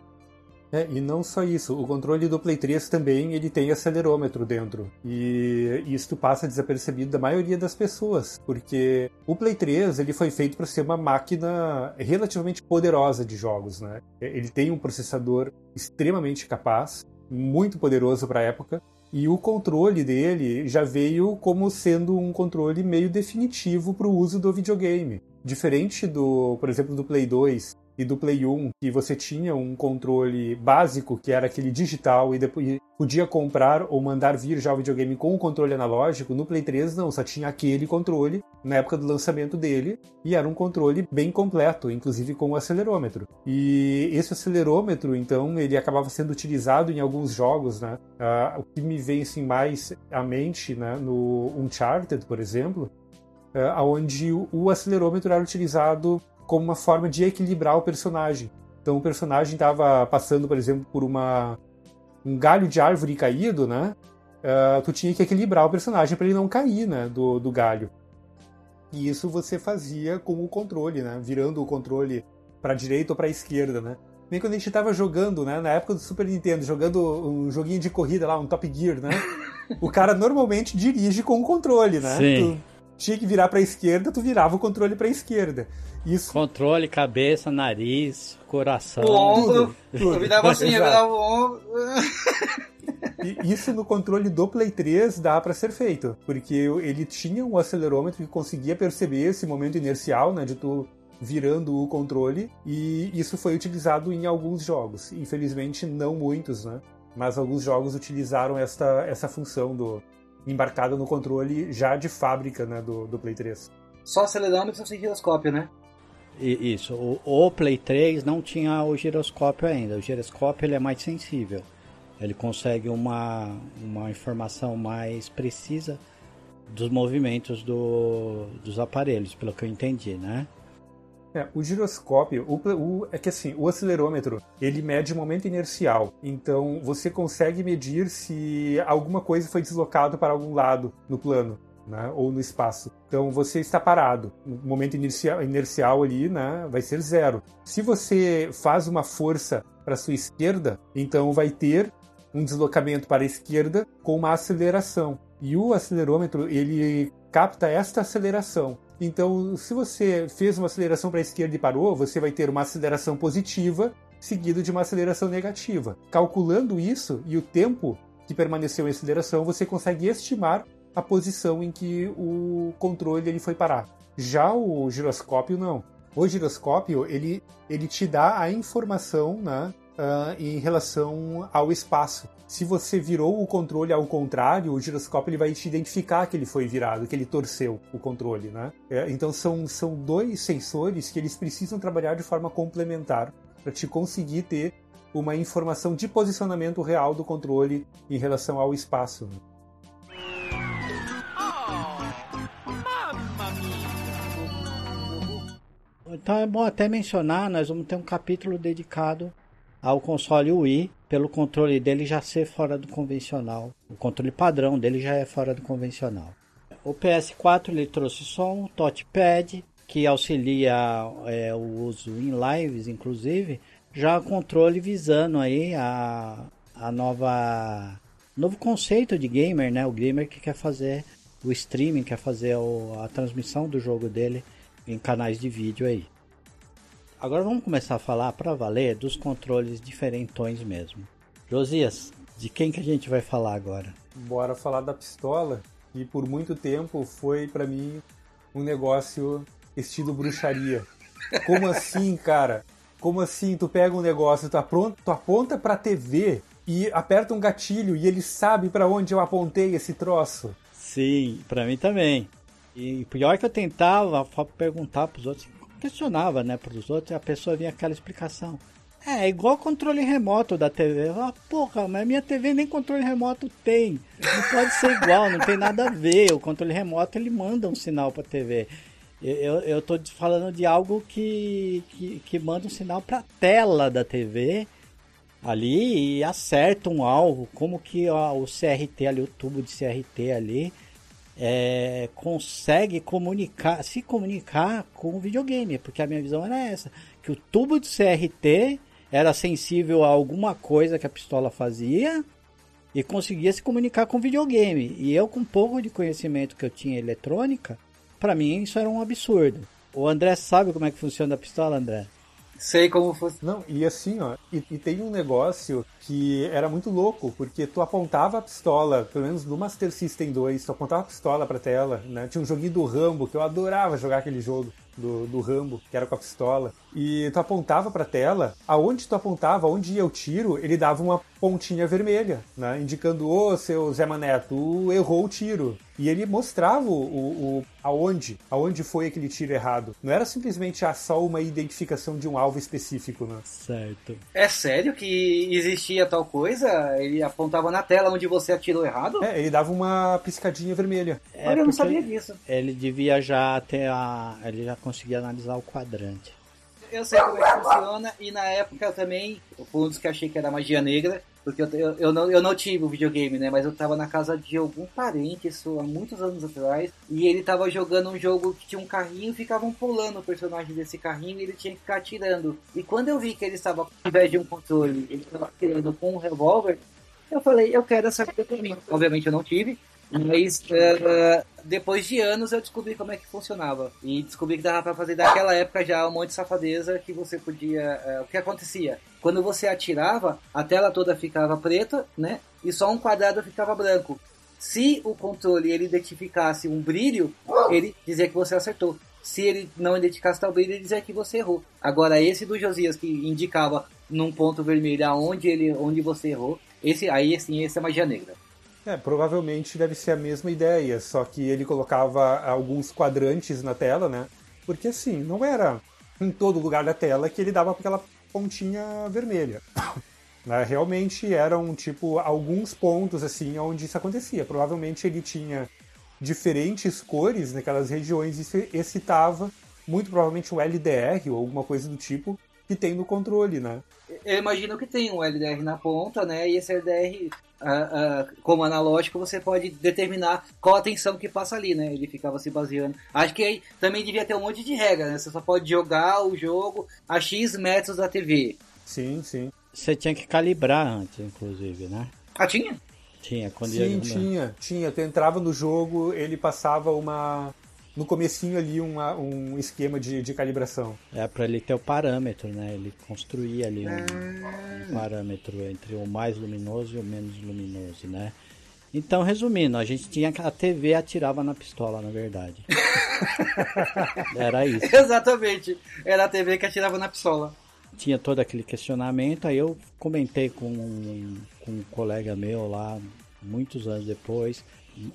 É, e não só isso, o controle do Play 3 também ele tem acelerômetro dentro. E isso passa desapercebido da maioria das pessoas, porque o Play 3 ele foi feito para ser uma máquina relativamente poderosa de jogos, né? Ele tem um processador extremamente capaz, muito poderoso para a época, e o controle dele já veio como sendo um controle meio definitivo para o uso do videogame. Diferente do, por exemplo, do Play 2, e do Play 1, que você tinha um controle básico, que era aquele digital, e depois podia comprar ou mandar vir já o videogame com o controle analógico, no Play 3 não, só tinha aquele controle na época do lançamento dele, e era um controle bem completo, inclusive com o acelerômetro. E esse acelerômetro, então, ele acabava sendo utilizado em alguns jogos, né? Uh, o que me vem assim, mais à mente, né, no Uncharted, por exemplo, uh, onde o acelerômetro era utilizado como uma forma de equilibrar o personagem. Então o personagem estava passando, por exemplo, por uma um galho de árvore caído, né? Uh, tu tinha que equilibrar o personagem para ele não cair, né? Do, do galho. E isso você fazia com o controle, né? Virando o controle para direita ou para esquerda, né? Bem quando a gente estava jogando, né? Na época do Super Nintendo, jogando um joguinho de corrida lá, um Top Gear, né? o cara normalmente dirige com o controle, né? Sim. Tu tinha que virar para a esquerda, tu virava o controle para a esquerda. Isso. Controle, cabeça, nariz, coração. O ombro. Eu virava assim, eu virava o ombro. E isso no controle do Play 3 dá para ser feito, porque ele tinha um acelerômetro que conseguia perceber esse momento inercial, né, de tu virando o controle, e isso foi utilizado em alguns jogos. Infelizmente não muitos, né? Mas alguns jogos utilizaram esta, essa função do embarcada no controle já de fábrica, né, do, do Play 3. Só acelerômetro sem giroscópio, né? Isso, o, o, Play 3 não tinha o giroscópio ainda. O giroscópio ele é mais sensível. Ele consegue uma, uma informação mais precisa dos movimentos do, dos aparelhos, pelo que eu entendi, né? É, o giroscópio, o, o, é que assim, o acelerômetro, ele mede o momento inercial. Então, você consegue medir se alguma coisa foi deslocada para algum lado no plano né, ou no espaço. Então você está parado. No momento inercial, inercial ali, né, vai ser zero. Se você faz uma força para sua esquerda, então vai ter um deslocamento para a esquerda com uma aceleração. E o acelerômetro ele capta esta aceleração. Então, se você fez uma aceleração para a esquerda e parou, você vai ter uma aceleração positiva seguido de uma aceleração negativa. Calculando isso e o tempo que permaneceu em aceleração, você consegue estimar a posição em que o controle ele foi parar. Já o giroscópio não. O giroscópio ele, ele te dá a informação né, uh, em relação ao espaço. Se você virou o controle ao contrário, o giroscópio ele vai te identificar que ele foi virado, que ele torceu o controle, né? É, então são, são dois sensores que eles precisam trabalhar de forma complementar para te conseguir ter uma informação de posicionamento real do controle em relação ao espaço. Então é bom até mencionar, nós vamos ter um capítulo dedicado ao console Wii, pelo controle dele já ser fora do convencional. O controle padrão dele já é fora do convencional. O PS4 ele trouxe só um touchpad que auxilia é, o uso em lives, inclusive, já controle visando aí a, a nova novo conceito de gamer, né? O gamer que quer fazer o streaming, quer fazer o, a transmissão do jogo dele em canais de vídeo aí. Agora vamos começar a falar para valer dos controles diferentões mesmo. Josias, de quem que a gente vai falar agora? Bora falar da pistola, e por muito tempo foi para mim um negócio estilo bruxaria. Como assim, cara? Como assim? Tu pega um negócio, tu, apronta, tu aponta pra TV e aperta um gatilho e ele sabe para onde eu apontei esse troço. Sim, para mim também. E pior que eu tentava perguntar pros outros, questionava, né, pros outros, e a pessoa vinha aquela explicação. É, é igual controle remoto da TV. Ah, porra, mas minha TV nem controle remoto tem. Não pode ser igual, não tem nada a ver. O controle remoto ele manda um sinal para a TV. Eu, eu tô falando de algo que, que, que manda um sinal para a tela da TV ali e acerta um alvo. Como que ó, o CRT ali, o tubo de CRT ali, é, consegue comunicar, se comunicar com o videogame. Porque a minha visão era essa. Que o tubo de CRT era sensível a alguma coisa que a pistola fazia e conseguia se comunicar com o videogame. E eu, com pouco de conhecimento que eu tinha eletrônica, para mim isso era um absurdo. O André sabe como é que funciona a pistola, André? Sei como fosse. Não, e assim, ó, e, e, tem um negócio que era muito louco, porque tu apontava a pistola, pelo menos no Master System 2, tu apontava a pistola pra tela, né? Tinha um joguinho do Rambo, que eu adorava jogar aquele jogo do, do Rambo, que era com a pistola. E tu apontava pra tela, aonde tu apontava, onde ia o tiro, ele dava uma pontinha vermelha, né? Indicando, ô, oh, seu Zé Mané, tu errou o tiro. E ele mostrava o, o, o, aonde, aonde foi aquele tiro errado. Não era simplesmente ah, só uma identificação de um alvo específico, né? Certo. É sério que existia tal coisa? Ele apontava na tela onde você atirou errado? É, ele dava uma piscadinha vermelha. É, Olha, eu não sabia disso. Ele devia já ter a... ele já conseguia analisar o quadrante. Eu sei como é que funciona e na época eu também, fui um dos que achei que era magia negra, porque eu, eu, eu, não, eu não tive o videogame, né? Mas eu tava na casa de algum parente, isso há muitos anos atrás, e ele tava jogando um jogo que tinha um carrinho e ficavam pulando o personagem desse carrinho e ele tinha que ficar atirando. E quando eu vi que ele estava, ao invés de um controle, ele estava atirando com um revólver, eu falei, eu quero essa coisa pra mim. Obviamente eu não tive, mas uh, depois de anos eu descobri como é que funcionava. E descobri que dava pra fazer daquela época já um monte de safadeza que você podia. Uh, o que acontecia? Quando você atirava, a tela toda ficava preta, né? E só um quadrado ficava branco. Se o controle ele identificasse um brilho, ele dizia que você acertou. Se ele não identificasse tal brilho, ele dizia que você errou. Agora esse do Josias que indicava num ponto vermelho aonde ele, onde você errou, esse aí assim, esse é magia negra. É, provavelmente deve ser a mesma ideia, só que ele colocava alguns quadrantes na tela, né? Porque assim, não era em todo lugar da tela que ele dava aquela pontinha vermelha. Né? Realmente eram, tipo, alguns pontos, assim, onde isso acontecia. Provavelmente ele tinha diferentes cores naquelas regiões e isso excitava muito provavelmente o LDR ou alguma coisa do tipo que tem no controle, né? Eu imagino que tem um LDR na ponta, né? E esse LDR Uh, uh, como analógico, você pode determinar qual a tensão que passa ali, né? Ele ficava se baseando. Acho que aí também devia ter um monte de regra, né? Você só pode jogar o jogo a X metros da TV. Sim, sim. Você tinha que calibrar antes, inclusive, né? Ah, tinha? Tinha, quando Sim, ia... tinha, tinha. Tu entrava no jogo, ele passava uma, no comecinho ali uma, um esquema de, de calibração. É para ele ter o parâmetro, né? Ele construía ali um, um, parâmetro entre o mais luminoso e o menos luminoso, né? Então, resumindo, a gente tinha a TV atirava na pistola, na verdade. Era isso. Exatamente. Era a TV que atirava na pistola. Tinha todo aquele questionamento, aí eu comentei com um, com um colega meu lá, muitos anos depois,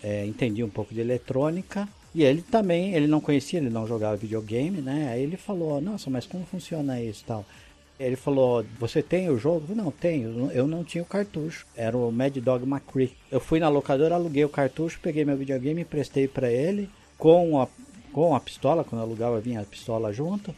é, entendi um pouco de eletrônica, e ele também, ele não conhecia, ele não jogava videogame, né? Aí ele falou, nossa, mas como funciona isso tal? Ele falou: Você tem o jogo? Eu, não, tenho. Eu não tinha o cartucho. Era o Mad Dog McCree. Eu fui na locadora, aluguei o cartucho, peguei meu videogame, emprestei para ele com a, com a pistola. Quando eu alugava, vinha a pistola junto.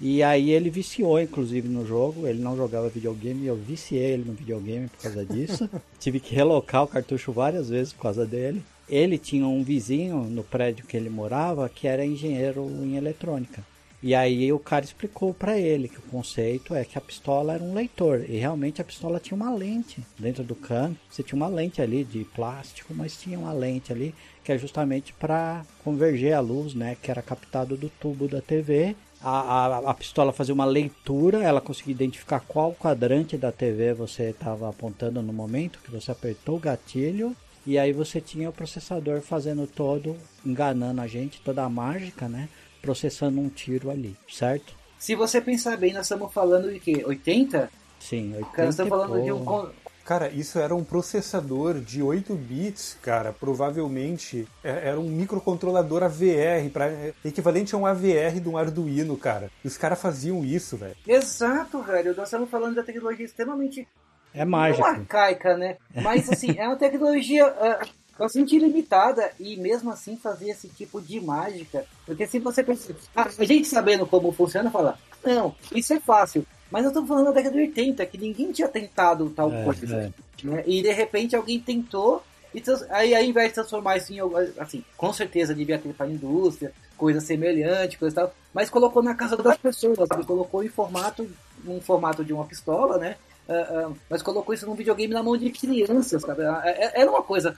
E aí ele viciou, inclusive, no jogo. Ele não jogava videogame, eu viciei ele no videogame por causa disso. Tive que relocar o cartucho várias vezes por causa dele. Ele tinha um vizinho no prédio que ele morava que era engenheiro em eletrônica. E aí o cara explicou para ele que o conceito é que a pistola era um leitor e realmente a pistola tinha uma lente dentro do cano. Você tinha uma lente ali de plástico, mas tinha uma lente ali que é justamente para converger a luz, né, que era captado do tubo da TV. A, a, a pistola fazia uma leitura, ela conseguia identificar qual quadrante da TV você estava apontando no momento que você apertou o gatilho e aí você tinha o processador fazendo todo, enganando a gente, toda a mágica, né? processando um tiro ali, certo? Se você pensar bem, nós estamos falando de quê? 80? Sim, 80. Cara, nós estamos falando de um. Cara, isso era um processador de 8 bits, cara. Provavelmente é, era um microcontrolador AVR, pra, equivalente a um AVR de um Arduino, cara. Os caras faziam isso, velho. Exato, velho. Nós estamos falando da tecnologia extremamente. É mágica. Não arcaica, né? Mas, assim, é uma tecnologia. Uh eu senti limitada e mesmo assim fazer esse tipo de mágica. Porque se você pensa, ah, a gente sabendo como funciona, fala, não, isso é fácil. Mas eu tô falando da década de 80, que ninguém tinha tentado tal é, coisa. É. Né? E de repente alguém tentou, e aí ao invés de transformar isso em assim, com certeza devia ter para a indústria, coisa semelhante, coisa tal, mas colocou na casa das pessoas, ele colocou em formato, num formato de uma pistola, né? Uh, uh, mas colocou isso num videogame na mão de crianças, sabe? Era uma coisa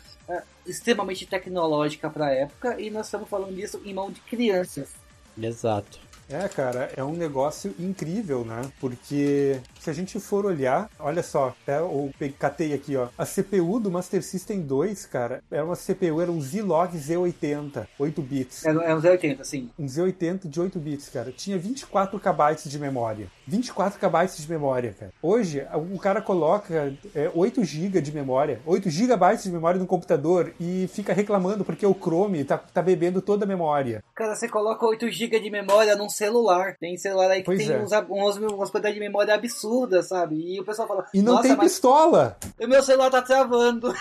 extremamente tecnológica para época e nós estamos falando disso em mão de crianças. Exato. É, cara, é um negócio incrível, né? Porque se a gente for olhar, olha só, até eu catei aqui, ó. A CPU do Master System 2, cara, era uma CPU, era um Zilog Z80, 8 bits. É, é um Z80, sim. Um Z80 de 8 bits, cara. Tinha 24 KB de memória. 24 KB de memória, cara. Hoje, o cara coloca é, 8 GB de memória, 8 GB de memória no computador e fica reclamando porque o Chrome tá, tá bebendo toda a memória. Cara, você coloca 8 GB de memória num celular. Tem celular aí que pois tem é. uns, uns, umas quantidades de memória absurdas, sabe? E o pessoal fala. E não tem mas... pistola! O meu celular tá travando.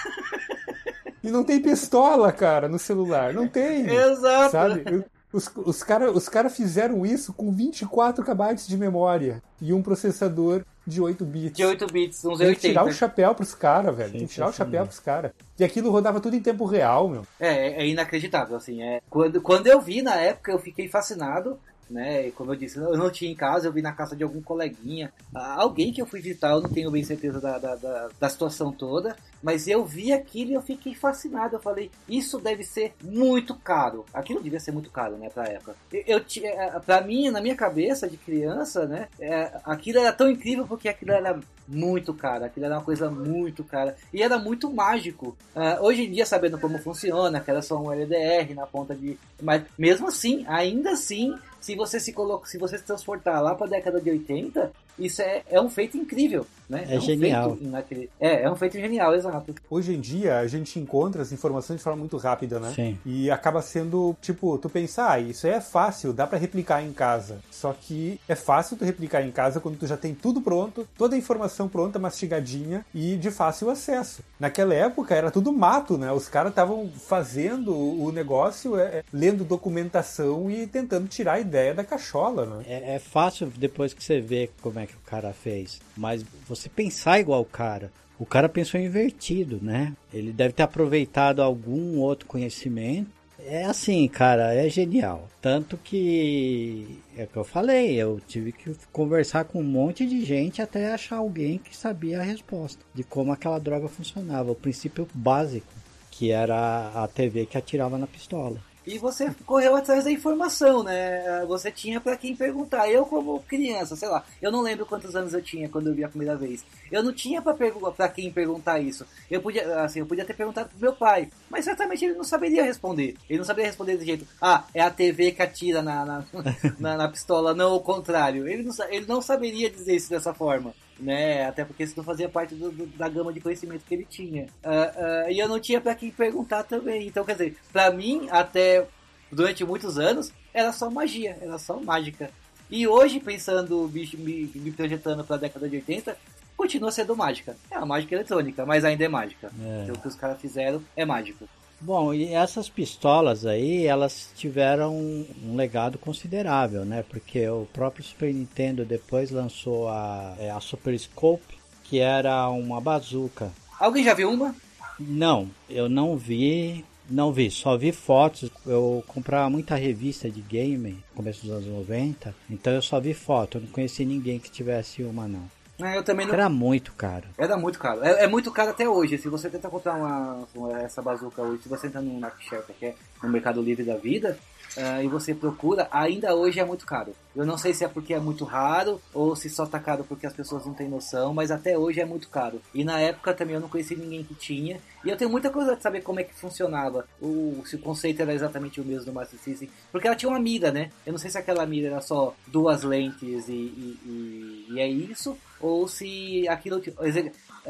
E não tem pistola, cara, no celular. Não tem. Exato. Sabe? Os, os caras os cara fizeram isso com 24 KB de memória e um processador de 8 bits. De 8 bits, uns Tem que tirar o chapéu pros caras, velho. Tem que tirar o chapéu pros caras. E aquilo rodava tudo em tempo real, meu. É, é inacreditável, assim. É. Quando, quando eu vi na época, eu fiquei fascinado né? E como eu disse, eu não tinha em casa, eu vi na casa de algum coleguinha, alguém que eu fui visitar, eu não tenho bem certeza da, da, da, da situação toda, mas eu vi aquilo e eu fiquei fascinado. Eu falei, isso deve ser muito caro. Aquilo devia ser muito caro, né, pra época. Eu, eu é, pra mim, na minha cabeça de criança, né, é, aquilo era tão incrível porque aquilo era muito caro, aquilo era uma coisa muito cara e era muito mágico. Uh, hoje em dia, sabendo como funciona, que era só um LDR na ponta de. Mas mesmo assim, ainda assim, se você se coloca, se você se transportar lá para a década de 80, isso é, é um feito incrível, né? É, é um genial. Naquele... É, é um feito genial, exato. Hoje em dia, a gente encontra as informações de forma muito rápida, né? Sim. E acaba sendo, tipo, tu pensar, ah, isso é fácil, dá para replicar em casa. Só que é fácil tu replicar em casa quando tu já tem tudo pronto, toda a informação pronta, mastigadinha e de fácil acesso. Naquela época era tudo mato, né? Os caras estavam fazendo o negócio, é, lendo documentação e tentando tirar a ideia da cachola, né? É, é fácil depois que você vê como é que o cara fez. Mas você pensar igual o cara. O cara pensou invertido, né? Ele deve ter aproveitado algum outro conhecimento. É assim, cara, é genial. Tanto que é o que eu falei, eu tive que conversar com um monte de gente até achar alguém que sabia a resposta de como aquela droga funcionava, o princípio básico, que era a TV que atirava na pistola. E você correu atrás da informação, né? Você tinha para quem perguntar. Eu, como criança, sei lá, eu não lembro quantos anos eu tinha quando eu vi a primeira vez. Eu não tinha para quem perguntar isso. Eu podia, assim, eu podia ter perguntado pro meu pai, mas certamente ele não saberia responder. Ele não saberia responder do jeito, ah, é a TV que atira na, na, na, na pistola, não o contrário. Ele não, ele não saberia dizer isso dessa forma né? Até porque isso não fazia parte do, do, da gama de conhecimento que ele tinha. Uh, uh, e eu não tinha para quem perguntar também. Então, quer dizer, para mim, até durante muitos anos, era só magia, era só mágica. E hoje, pensando, me, me, me projetando para a década de 80, continua sendo mágica. É uma mágica eletrônica, mas ainda é mágica. É. Então, o que os caras fizeram é mágico. Bom, e essas pistolas aí, elas tiveram um legado considerável, né? Porque o próprio Super Nintendo depois lançou a, é, a Super Scope, que era uma bazuca. Alguém já viu uma? Não, eu não vi, não vi, só vi fotos. Eu comprava muita revista de game, no começo dos anos 90, então eu só vi foto, eu não conheci ninguém que tivesse uma não. É, eu também não... Era muito caro. Era muito caro. É, é, muito caro até hoje. Se você tenta comprar uma, essa bazuca hoje, se você entrar no Market que é no Mercado Livre da vida, uh, e você procura, ainda hoje é muito caro. Eu não sei se é porque é muito raro ou se só tá caro porque as pessoas não têm noção, mas até hoje é muito caro. E na época também eu não conheci ninguém que tinha. E eu tenho muita coisa de saber como é que funcionava, o, se o conceito era exatamente o mesmo do Master System. Porque ela tinha uma mira, né? Eu não sei se aquela mira era só duas lentes e, e, e, e é isso, ou se aquilo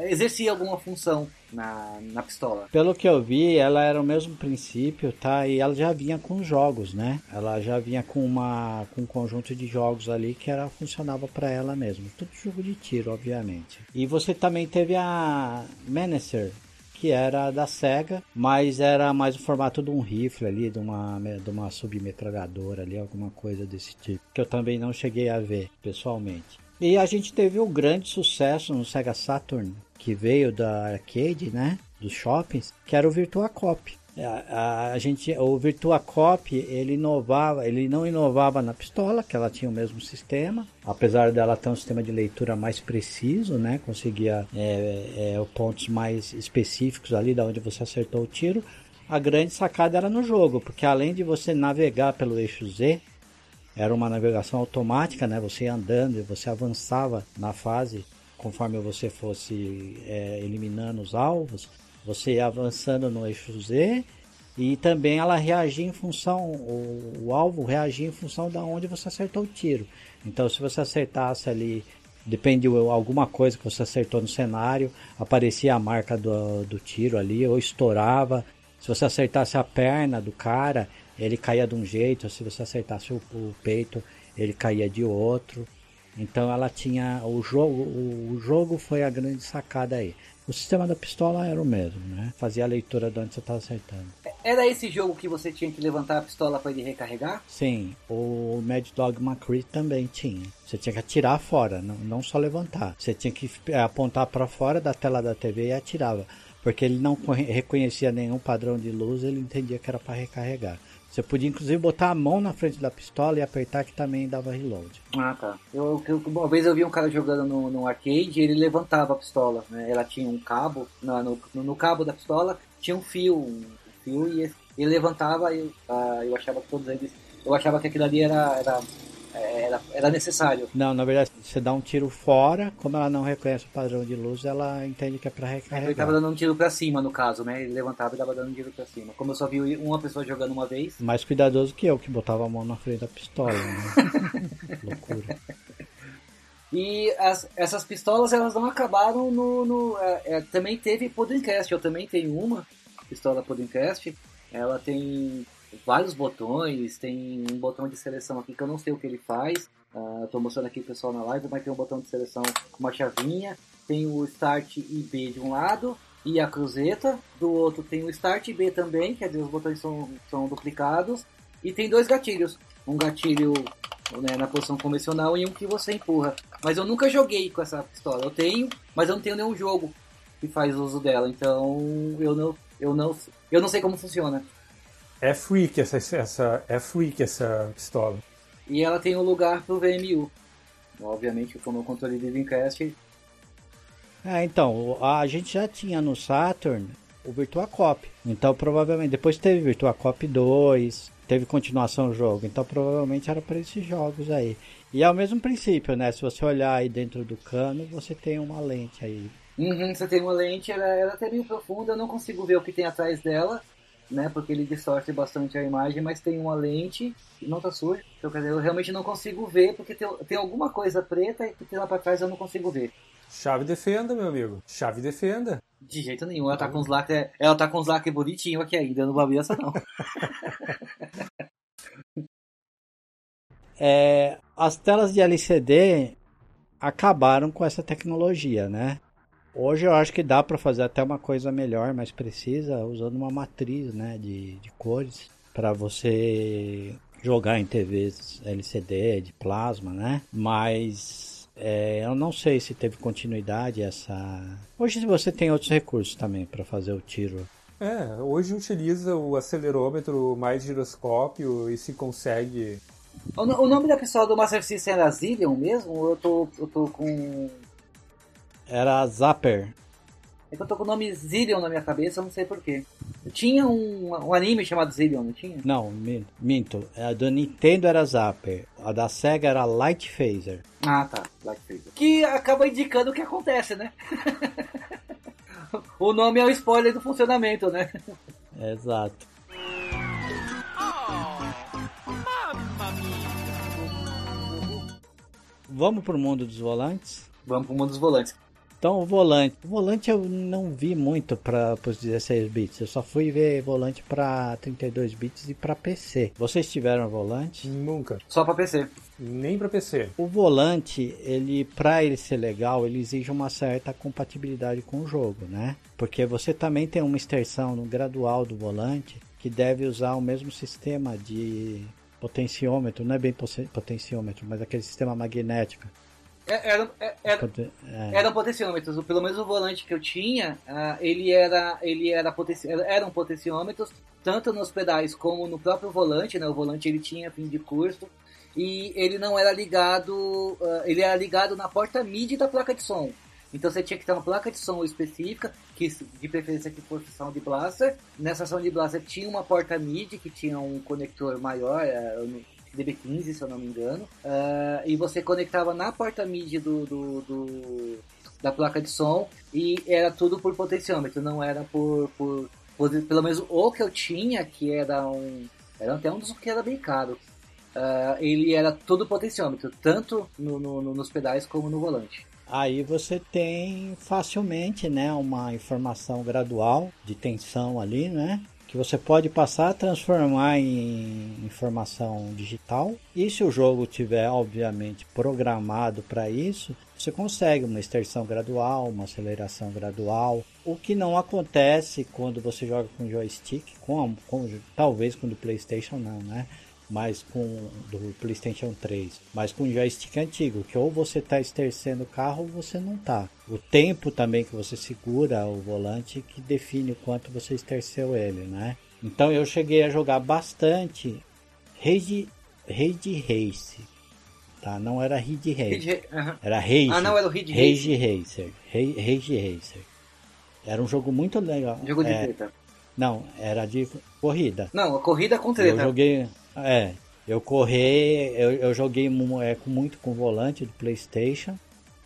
exercia alguma função na, na pistola. Pelo que eu vi, ela era o mesmo princípio, tá? E ela já vinha com jogos, né? Ela já vinha com uma com um conjunto de jogos ali que era funcionava para ela mesmo. Tudo jogo de tiro, obviamente. E você também teve a Menacer, que era da SEGA, mas era mais o formato de um rifle ali, de uma, de uma submetralhadora ali, alguma coisa desse tipo, que eu também não cheguei a ver pessoalmente. E a gente teve um grande sucesso no Sega Saturn, que veio da arcade, né? Dos shoppings, que era o Virtua Cop. A, a, a, gente, o Virtua Cop, ele inovava, ele não inovava na pistola, que ela tinha o mesmo sistema, apesar dela ter um sistema de leitura mais preciso, né? Conseguia é, é, pontos mais específicos ali da onde você acertou o tiro. A grande sacada era no jogo, porque além de você navegar pelo eixo Z, era uma navegação automática, né? Você andando e você avançava na fase conforme você fosse é, eliminando os alvos. Você ia avançando no eixo Z e também ela reagia em função, o, o alvo reagia em função da onde você acertou o tiro. Então, se você acertasse ali depende de alguma coisa que você acertou no cenário, aparecia a marca do, do tiro ali, ou estourava. Se você acertasse a perna do cara, ele caía de um jeito, se você acertasse o, o peito, ele caía de outro. Então ela tinha o jogo, o, o, jogo foi a grande sacada aí. O sistema da pistola era o mesmo, né? Fazia a leitura de onde você estava acertando. Era esse jogo que você tinha que levantar a pistola para ele recarregar? Sim, o Mad Dog McCree também tinha. Você tinha que atirar fora, não, não só levantar. Você tinha que apontar para fora da tela da TV e atirava, porque ele não reconhecia nenhum padrão de luz, ele entendia que era para recarregar. Você podia inclusive botar a mão na frente da pistola e apertar que também dava reload. Ah, tá. Eu, eu, uma vez eu vi um cara jogando no, no arcade e ele levantava a pistola. Né? Ela tinha um cabo, no, no, no cabo da pistola tinha um fio, um fio e ele levantava e uh, eu achava que todos eles. Eu achava que aquilo ali era, era era, era necessário. Não, na verdade, você dá um tiro fora, como ela não reconhece o padrão de luz, ela entende que é pra recarregar. Ele tava dando um tiro pra cima, no caso, né? Ele levantava e dava dando um tiro pra cima. Como eu só vi uma pessoa jogando uma vez. Mais cuidadoso que eu, que botava a mão na frente da pistola, né? Loucura. E as, essas pistolas, elas não acabaram no... no é, é, também teve Podcast, eu também tenho uma pistola Podcast. Ela tem vários botões, tem um botão de seleção aqui que eu não sei o que ele faz. Uh, Estou mostrando aqui o pessoal na live, mas tem um botão de seleção com uma chavinha. Tem o Start e B de um lado e a cruzeta. Do outro tem o Start e B também, quer dizer, os botões são, são duplicados. E tem dois gatilhos. Um gatilho né, na posição convencional e um que você empurra. Mas eu nunca joguei com essa pistola. Eu tenho, mas eu não tenho nenhum jogo que faz uso dela. Então eu não, eu não, eu não sei como funciona. É freak essa, essa, é freak essa pistola. E ela tem um lugar pro VMU. Obviamente, como o controle de Dreamcast. É, então, a gente já tinha no Saturn o Virtua Cop. Então, provavelmente, depois teve Virtua Cop 2, teve continuação do jogo. Então, provavelmente era para esses jogos aí. E é o mesmo princípio, né? Se você olhar aí dentro do cano, você tem uma lente aí. Uhum, você tem uma lente, ela, ela é até meio profunda, eu não consigo ver o que tem atrás dela né? Porque ele distorce bastante a imagem, mas tem uma lente que não tá suja. Então, quer dizer, eu realmente não consigo ver, porque tem, tem alguma coisa preta e que tem lá pra trás eu não consigo ver. Chave defenda, meu amigo. Chave defenda. De jeito nenhum, ela tá com os lacres. Ela tá com os lacres bonitinhos aqui ainda, não vai essa não. É, as telas de LCD acabaram com essa tecnologia, né? Hoje eu acho que dá para fazer até uma coisa melhor, mais precisa, usando uma matriz né, de, de cores para você jogar em TVs LCD, de plasma, né? Mas é, eu não sei se teve continuidade essa. Hoje você tem outros recursos também para fazer o tiro. É, hoje utiliza o acelerômetro mais giroscópio e se consegue. O, o nome da pessoa do Master System era Zillion mesmo? Ou eu tô, eu tô com era Zapper. É que eu tô com o nome Zillion na minha cabeça, eu não sei porquê. Tinha um, um anime chamado Zillion, não tinha? Não, minto. A do Nintendo era Zapper. A da Sega era Light Phaser. Ah, tá. Light Phaser. Que acaba indicando o que acontece, né? o nome é o spoiler do funcionamento, né? Exato. Vamos pro mundo dos volantes? Vamos pro mundo dos volantes. Então, o volante. O volante eu não vi muito para os 16 bits. Eu só fui ver volante para 32 bits e para PC. Vocês tiveram volante? Nunca. Só para PC. Nem para PC. O volante, ele para ele ser legal, ele exige uma certa compatibilidade com o jogo, né? Porque você também tem uma extensão no gradual do volante que deve usar o mesmo sistema de potenciômetro, não é bem potenciômetro, mas aquele sistema magnético é, era, é, era, é. eram potenciômetros. Pelo menos o volante que eu tinha, uh, ele era, ele era potenci, eram potenciômetros tanto nos pedais como no próprio volante. Né? O volante ele tinha fim de curso e ele não era ligado, uh, ele era ligado na porta MIDI da placa de som. Então você tinha que ter uma placa de som específica, que de preferência que fosse Sound Blaster. Nessa Sound Blaster tinha uma porta MIDI que tinha um conector maior, DB15, se eu não me engano, uh, e você conectava na porta MIDI do, do, do, da placa de som e era tudo por potenciômetro, não era por, por, por, pelo menos o que eu tinha, que era um, era até um dos que era bem caro. Uh, ele era todo potenciômetro, tanto no, no, nos pedais como no volante. Aí você tem facilmente, né, uma informação gradual de tensão ali, né? Que você pode passar a transformar em informação digital. E se o jogo tiver, obviamente, programado para isso, você consegue uma extensão gradual, uma aceleração gradual. O que não acontece quando você joga com joystick, com, com talvez com o PlayStation não, né? Mas com do PlayStation 3, mas com joystick antigo, que ou você está estercendo o carro ou você não está. O tempo também que você segura o volante que define o quanto você esterceu ele, né? Então eu cheguei a jogar bastante Rage, Rage Race, tá? Não era Rage Race, era Rage. Ah, não, era o Rage, Rage Racer, Rage Racer. Era um jogo muito legal. Jogo de é, treta. Não, era de corrida. Não, a corrida com treta. Eu joguei, é, eu corri, eu, eu joguei é, muito com volante do Playstation,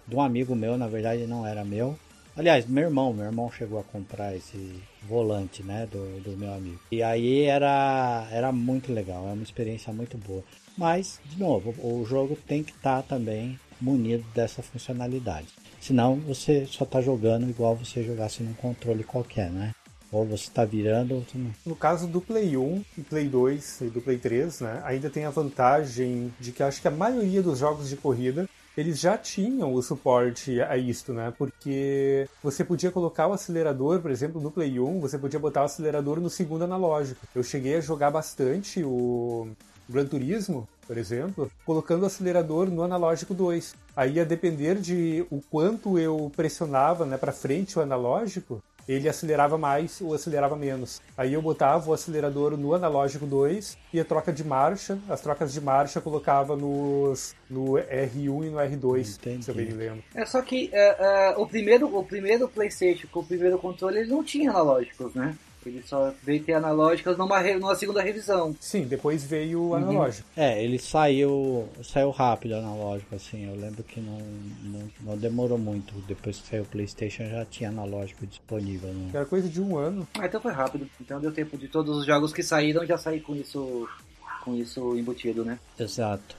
de um amigo meu, na verdade não era meu. Aliás, meu irmão, meu irmão chegou a comprar esse volante, né, do, do meu amigo. E aí era, era muito legal, é uma experiência muito boa. Mas, de novo, o jogo tem que estar tá também munido dessa funcionalidade. Senão você só está jogando igual você jogasse num controle qualquer, né? Ou você está virando ou não. No caso do Play 1 e Play 2 e do Play 3, né, ainda tem a vantagem de que acho que a maioria dos jogos de corrida eles já tinham o suporte a isto, né? Porque você podia colocar o acelerador, por exemplo, no Play 1, você podia botar o acelerador no segundo analógico. Eu cheguei a jogar bastante o Gran Turismo, por exemplo, colocando o acelerador no analógico 2. Aí ia depender de o quanto eu pressionava, né, para frente o analógico, ele acelerava mais ou acelerava menos. Aí eu botava o acelerador no analógico 2 e a troca de marcha, as trocas de marcha colocava nos, no R1 e no R2, Entendi. se eu bem me lembro. É só que uh, uh, o, primeiro, o primeiro PlayStation com o primeiro controle ele não tinha analógicos, né? Ele só veio ter analógicas numa, numa segunda revisão. Sim, depois veio o uhum. analógico. É, ele saiu saiu rápido analógico, assim. Eu lembro que não, não, não, demorou muito. Depois que saiu o Playstation já tinha analógico disponível. Né? Era coisa de um ano. Ah, então foi rápido. Então deu tempo de todos os jogos que saíram já sair com isso com isso embutido, né? Exato.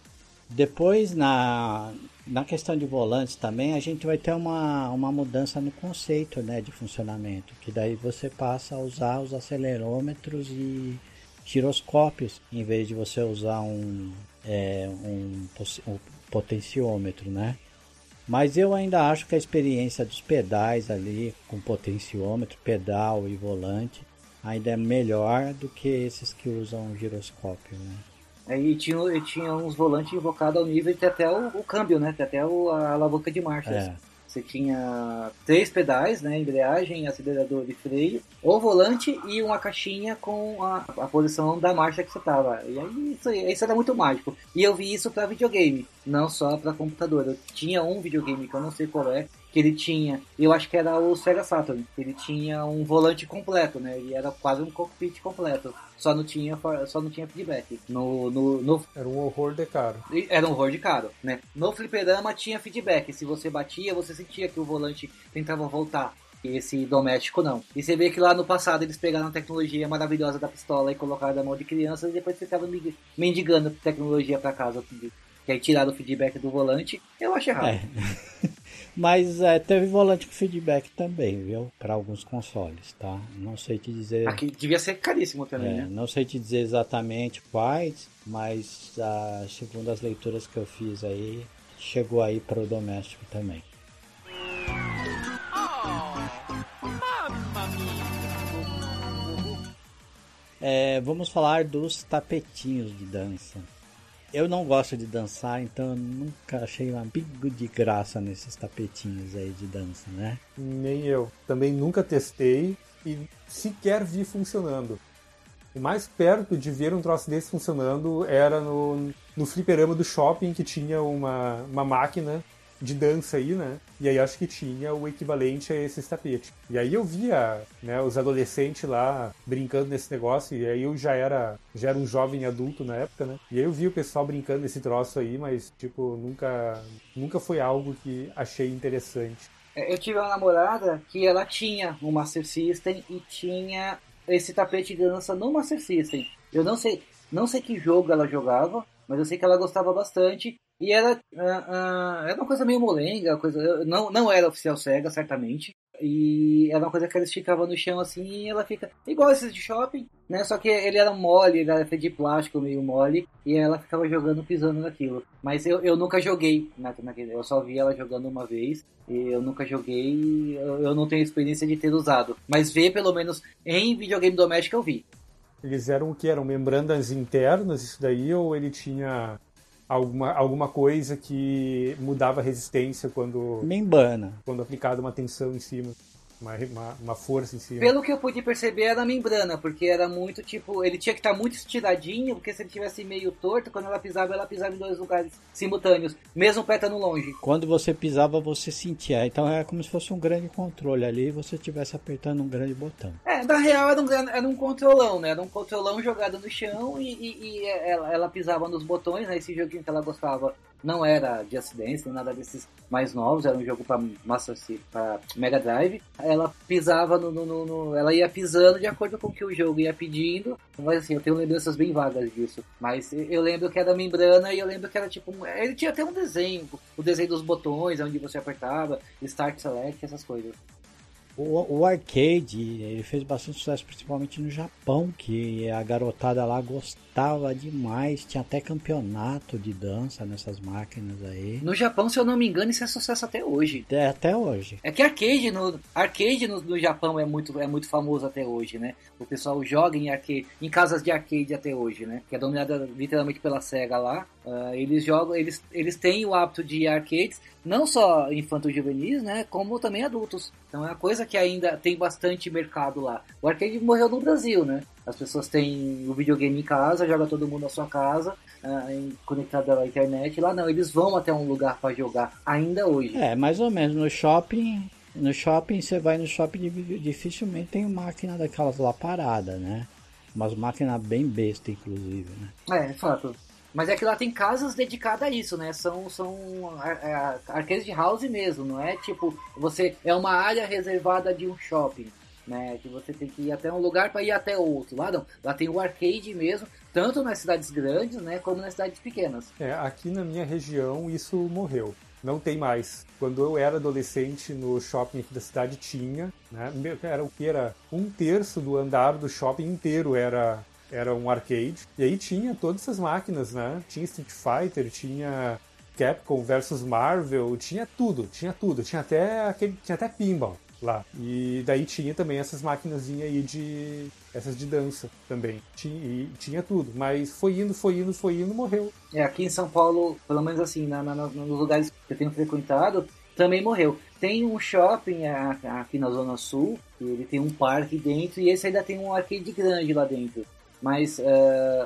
Depois, na, na questão de volantes também, a gente vai ter uma, uma mudança no conceito né, de funcionamento, que daí você passa a usar os acelerômetros e giroscópios, em vez de você usar um, é, um, um potenciômetro, né? Mas eu ainda acho que a experiência dos pedais ali, com potenciômetro, pedal e volante, ainda é melhor do que esses que usam giroscópio, né? E tinha, e tinha uns volantes invocados ao nível de até o, o câmbio, né? Tem até o, a alavanca de marchas. É. Você tinha três pedais, né? Embreagem, acelerador e freio, o volante e uma caixinha com a, a posição da marcha que você tava. E aí isso, isso era muito mágico. E eu vi isso para videogame, não só para computador. Eu tinha um videogame que eu não sei qual é, que ele tinha, eu acho que era o Sega Saturn, ele tinha um volante completo, né? Ele era quase um cockpit completo. Só não tinha, só não tinha feedback. No, no, no... Era um horror de caro. Era um horror de caro, né? No fliperama tinha feedback. Se você batia, você sentia que o volante tentava voltar. Esse doméstico não. E você vê que lá no passado eles pegaram a tecnologia maravilhosa da pistola e colocaram na mão de crianças e depois ficavam mendigando tecnologia para casa. Que aí tiraram o feedback do volante. Eu acho errado. É. Mas é, teve volante com feedback também, viu? Para alguns consoles, tá? Não sei te dizer. Aqui devia ser caríssimo também, é, né? Não sei te dizer exatamente quais, mas ah, segundo as leituras que eu fiz aí, chegou aí para o doméstico também. É, vamos falar dos tapetinhos de dança. Eu não gosto de dançar, então eu nunca achei um bico de graça nesses tapetinhos aí de dança, né? Nem eu. Também nunca testei e sequer vi funcionando. O mais perto de ver um troço desse funcionando era no, no fliperama do shopping, que tinha uma, uma máquina de dança aí, né? E aí acho que tinha o equivalente a esses tapetes. E aí eu via, né, os adolescentes lá brincando nesse negócio, e aí eu já era, já era um jovem adulto na época, né? E aí eu vi o pessoal brincando nesse troço aí, mas tipo, nunca nunca foi algo que achei interessante. É, eu tive uma namorada que ela tinha um Master System e tinha esse tapete de dança no Master System. Eu não sei, não sei que jogo ela jogava, mas eu sei que ela gostava bastante. E era, uh, uh, era uma coisa meio molenga, coisa, não, não era oficial SEGA, certamente. E era uma coisa que ela esticava no chão assim e ela fica igual esses de shopping, né? Só que ele era mole, ele era feito de plástico, meio mole, e ela ficava jogando, pisando naquilo. Mas eu, eu nunca joguei naquele, eu só vi ela jogando uma vez, e eu nunca joguei, eu, eu não tenho experiência de ter usado. Mas ver pelo menos em videogame doméstico eu vi. Eles eram o que? Eram membranas internas, isso daí, ou ele tinha alguma, alguma coisa que mudava a resistência quando. Membrana. Quando aplicada uma tensão em cima uma, uma, uma, força em cima. Pelo que eu pude perceber, era a membrana, porque era muito tipo. Ele tinha que estar tá muito estiradinho, porque se ele tivesse meio torto, quando ela pisava, ela pisava em dois lugares simultâneos, mesmo o pé estando longe. Quando você pisava, você sentia. Então era como se fosse um grande controle ali e você estivesse apertando um grande botão. É, na real era um, era um controlão, né? Era um controlão jogado no chão e, e, e ela, ela, pisava nos botões, né? Esse joguinho que ela gostava não era de acidentes, nem nada desses mais novos, era um jogo para Master para Mega Drive. Ela pisava no, no, no, ela ia pisando de acordo com o que o jogo ia pedindo. Mas assim, eu tenho lembranças bem vagas disso. Mas eu lembro que era membrana e eu lembro que era tipo, ele tinha até um desenho, o desenho dos botões, onde você apertava, Start Select, essas coisas. O, o, arcade ele fez bastante sucesso, principalmente no Japão, que a garotada lá gostava demais. Tinha até campeonato de dança nessas máquinas aí. No Japão, se eu não me engano, isso é sucesso até hoje. É, até hoje. É que arcade no, arcade no, no Japão é muito, é muito famoso até hoje, né? O pessoal joga em arcade, em casas de arcade até hoje, né? Que é dominada literalmente pela SEGA lá. Uh, eles jogam, eles, eles têm o hábito de arcades não só infanto-juvenis, né, como também adultos. Então é uma coisa que ainda tem bastante mercado lá. O arcade morreu no Brasil, né? As pessoas têm o videogame em casa, joga todo mundo na sua casa, uh, conectado à internet. Lá não, eles vão até um lugar para jogar ainda hoje. É, mais ou menos. No shopping, no shopping você vai no shopping dificilmente tem máquina daquelas lá parada, né? Umas máquinas bem besta, inclusive, né? É, é fato. Mas é que lá tem casas dedicadas a isso, né? São, são é, arcades de house mesmo, não é tipo, você é uma área reservada de um shopping, né? Que você tem que ir até um lugar para ir até outro. Lá não, lá tem o arcade mesmo, tanto nas cidades grandes, né, como nas cidades pequenas. É, aqui na minha região isso morreu. Não tem mais. Quando eu era adolescente no shopping aqui da cidade tinha, né? Era o que era um terço do andar do shopping inteiro era era um arcade. E aí tinha todas essas máquinas, né? Tinha Street Fighter, tinha Capcom versus Marvel, tinha tudo, tinha tudo. Tinha até aquele, tinha até pinball lá. E daí tinha também essas máquinas aí de essas de dança também. Tinha, tinha tudo, mas foi indo, foi indo, foi indo, morreu. É, aqui em São Paulo, pelo menos assim, na, na, nos lugares que eu tenho frequentado, também morreu. Tem um shopping aqui na Zona Sul, ele tem um parque dentro e esse ainda tem um arcade grande lá dentro. Mas uh,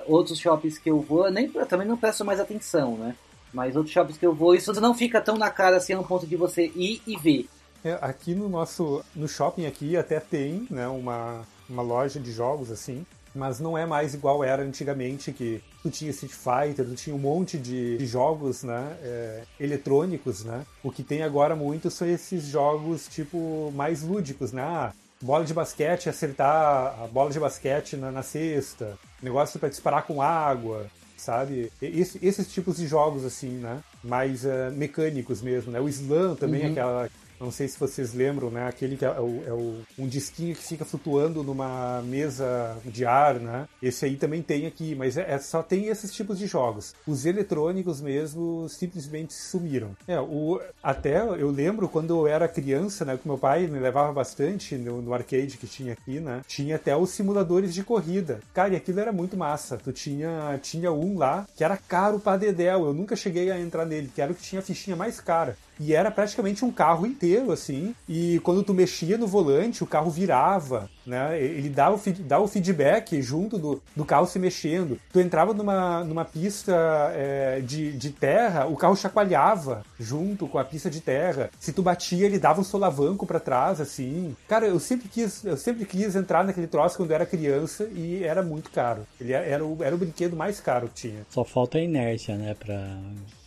outros shoppings que eu vou, nem, também não presto mais atenção, né? Mas outros shoppings que eu vou, isso não fica tão na cara assim, a um ponto de você ir e ver. É, aqui no nosso no shopping aqui até tem né, uma, uma loja de jogos assim, mas não é mais igual era antigamente que tu tinha Street Fighter, tu tinha um monte de, de jogos né, é, eletrônicos, né? O que tem agora muito são esses jogos tipo mais lúdicos, né? Ah, bola de basquete, acertar a bola de basquete na, na cesta, negócio para disparar com água, sabe? Esse, esses tipos de jogos assim, né? Mais uh, mecânicos mesmo, né? O slam também, uhum. aquela não sei se vocês lembram, né? Aquele que é, o, é o, um disquinho que fica flutuando numa mesa de ar, né? Esse aí também tem aqui, mas é, é, só tem esses tipos de jogos. Os eletrônicos mesmo simplesmente sumiram. É, o, até eu lembro quando eu era criança, né? Que meu pai me levava bastante no, no arcade que tinha aqui, né? Tinha até os simuladores de corrida. Cara, e aquilo era muito massa. Tu tinha, tinha um lá que era caro pra dedéu. Eu nunca cheguei a entrar nele, que era o que tinha a fichinha mais cara. E era praticamente um carro inteiro, assim. E quando tu mexia no volante, o carro virava, né? Ele dava o, dava o feedback junto do, do carro se mexendo. Tu entrava numa, numa pista é, de, de terra, o carro chacoalhava junto com a pista de terra. Se tu batia, ele dava um solavanco para trás, assim. Cara, eu sempre quis, eu sempre quis entrar naquele troço quando eu era criança e era muito caro. Ele era o, era o brinquedo mais caro que tinha. Só falta a inércia, né, pra...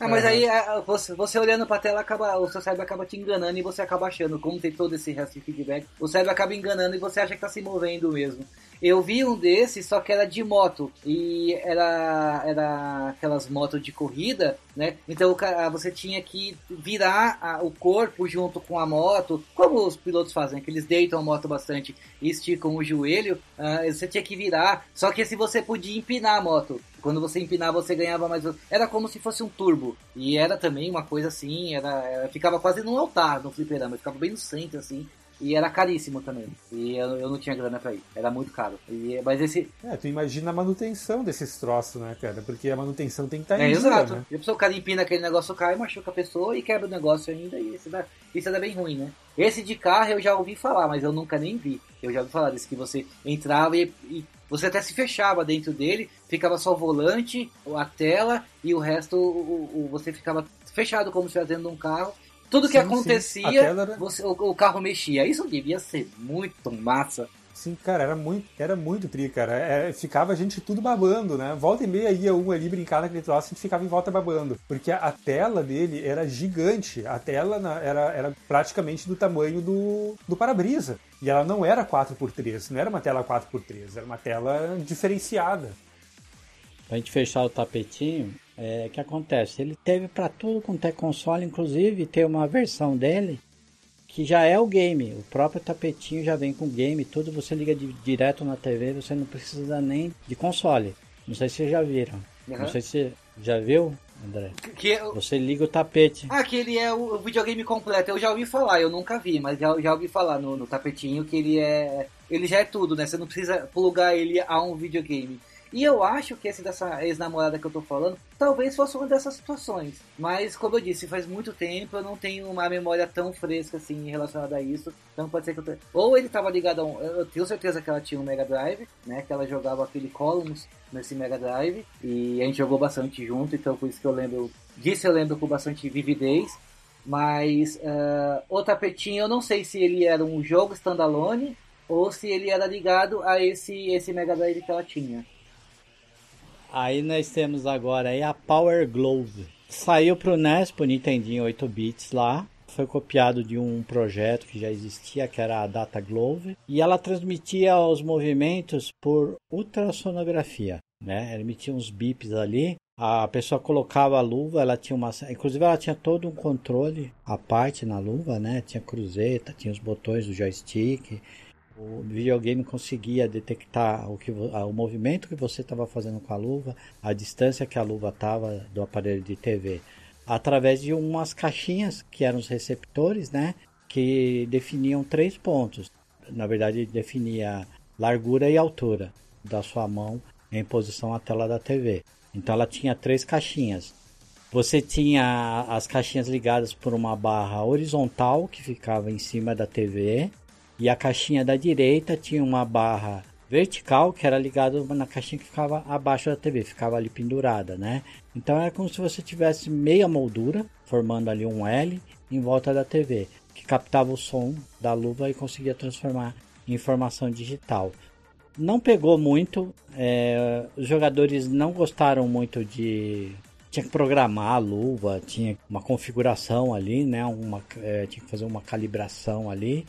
Ah, mas aí você, você olhando pra tela acaba acaba, o seu cérebro acaba te enganando e você acaba achando, como tem todo esse resto de feedback, o cérebro acaba enganando e você acha que tá se movendo mesmo. Eu vi um desses, só que era de moto. E era, era aquelas motos de corrida, né? Então você tinha que virar a, o corpo junto com a moto, como os pilotos fazem, que eles deitam a moto bastante e esticam o joelho. Uh, você tinha que virar. Só que se você podia empinar a moto. Quando você empinava, você ganhava mais. Era como se fosse um turbo. E era também uma coisa assim, era, era ficava quase no altar no fliperama, ficava bem no centro, assim. E era caríssimo também. E eu, eu não tinha grana pra ir. Era muito caro. E, mas esse. É, tu imagina a manutenção desses troços, né, cara? Porque a manutenção tem que estar tá é, em exato. Né? E a pessoa, o cara empina aquele negócio, cai, machuca a pessoa e quebra o negócio ainda. E isso dá, isso dá bem ruim, né? Esse de carro eu já ouvi falar, mas eu nunca nem vi. Eu já ouvi falar desse que você entrava e, e você até se fechava dentro dele, ficava só o volante, a tela e o resto o, o, você ficava fechado como se estivesse dentro de um carro tudo que sim, acontecia, sim. Era... Você, o, o, carro mexia. Isso devia ser muito massa. Sim, cara, era muito, era muito tri, cara. É, ficava a gente tudo babando, né? Volta e meia ia um ali brincar naquele troço, a gente ficava em volta babando. Porque a, a tela dele era gigante. A tela na, era, era praticamente do tamanho do, do para-brisa. E ela não era 4x3, não era uma tela 4x3, era uma tela diferenciada. Pra gente fechar o tapetinho, é, que acontece? Ele teve para tudo quanto é console, inclusive tem uma versão dele que já é o game. O próprio tapetinho já vem com game, tudo você liga de, direto na TV, você não precisa nem de console. Não sei se vocês já viram. Uhum. Não sei se você já viu, André. Que é Você liga o tapete. Ah, que ele é o videogame completo. Eu já ouvi falar, eu nunca vi, mas já, já ouvi falar no, no tapetinho que ele é. Ele já é tudo, né? Você não precisa plugar ele a um videogame. E eu acho que esse dessa ex-namorada que eu tô falando, talvez fosse uma dessas situações. Mas, como eu disse, faz muito tempo, eu não tenho uma memória tão fresca assim relacionada a isso. Então pode ser que eu tô... Ou ele tava ligado a um. Eu tenho certeza que ela tinha um Mega Drive, né? Que ela jogava aquele Columns nesse Mega Drive. E a gente jogou bastante junto, então por isso que eu lembro. Disso eu lembro com bastante vividez. Mas uh, o tapetinho, eu não sei se ele era um jogo standalone ou se ele era ligado a esse, esse Mega Drive que ela tinha. Aí nós temos agora aí a Power Glove. Saiu pro NES, pro Nintendinho 8 bits lá. Foi copiado de um projeto que já existia, que era a Data Glove. E ela transmitia os movimentos por ultrassonografia. Né? Ela emitia uns bips ali. A pessoa colocava a luva, ela tinha uma. Inclusive, ela tinha todo um controle à parte na luva, né? Tinha cruzeta, tinha os botões do joystick O videogame conseguia detectar o, que, o movimento que você estava fazendo com a luva, a distância que a luva estava do aparelho de TV, através de umas caixinhas que eram os receptores, né? Que definiam três pontos. Na verdade, definia largura e altura da sua mão em posição à tela da TV. Então ela tinha três caixinhas. Você tinha as caixinhas ligadas por uma barra horizontal que ficava em cima da TV e a caixinha da direita tinha uma barra vertical que era ligada na caixinha que ficava abaixo da TV, ficava ali pendurada, né? Então era como se você tivesse meia moldura formando ali um L em volta da TV que captava o som da luva e conseguia transformar em informação digital. Não pegou muito, é, os jogadores não gostaram muito de tinha que programar a luva, tinha uma configuração ali, né? Uma, é, tinha que fazer uma calibração ali.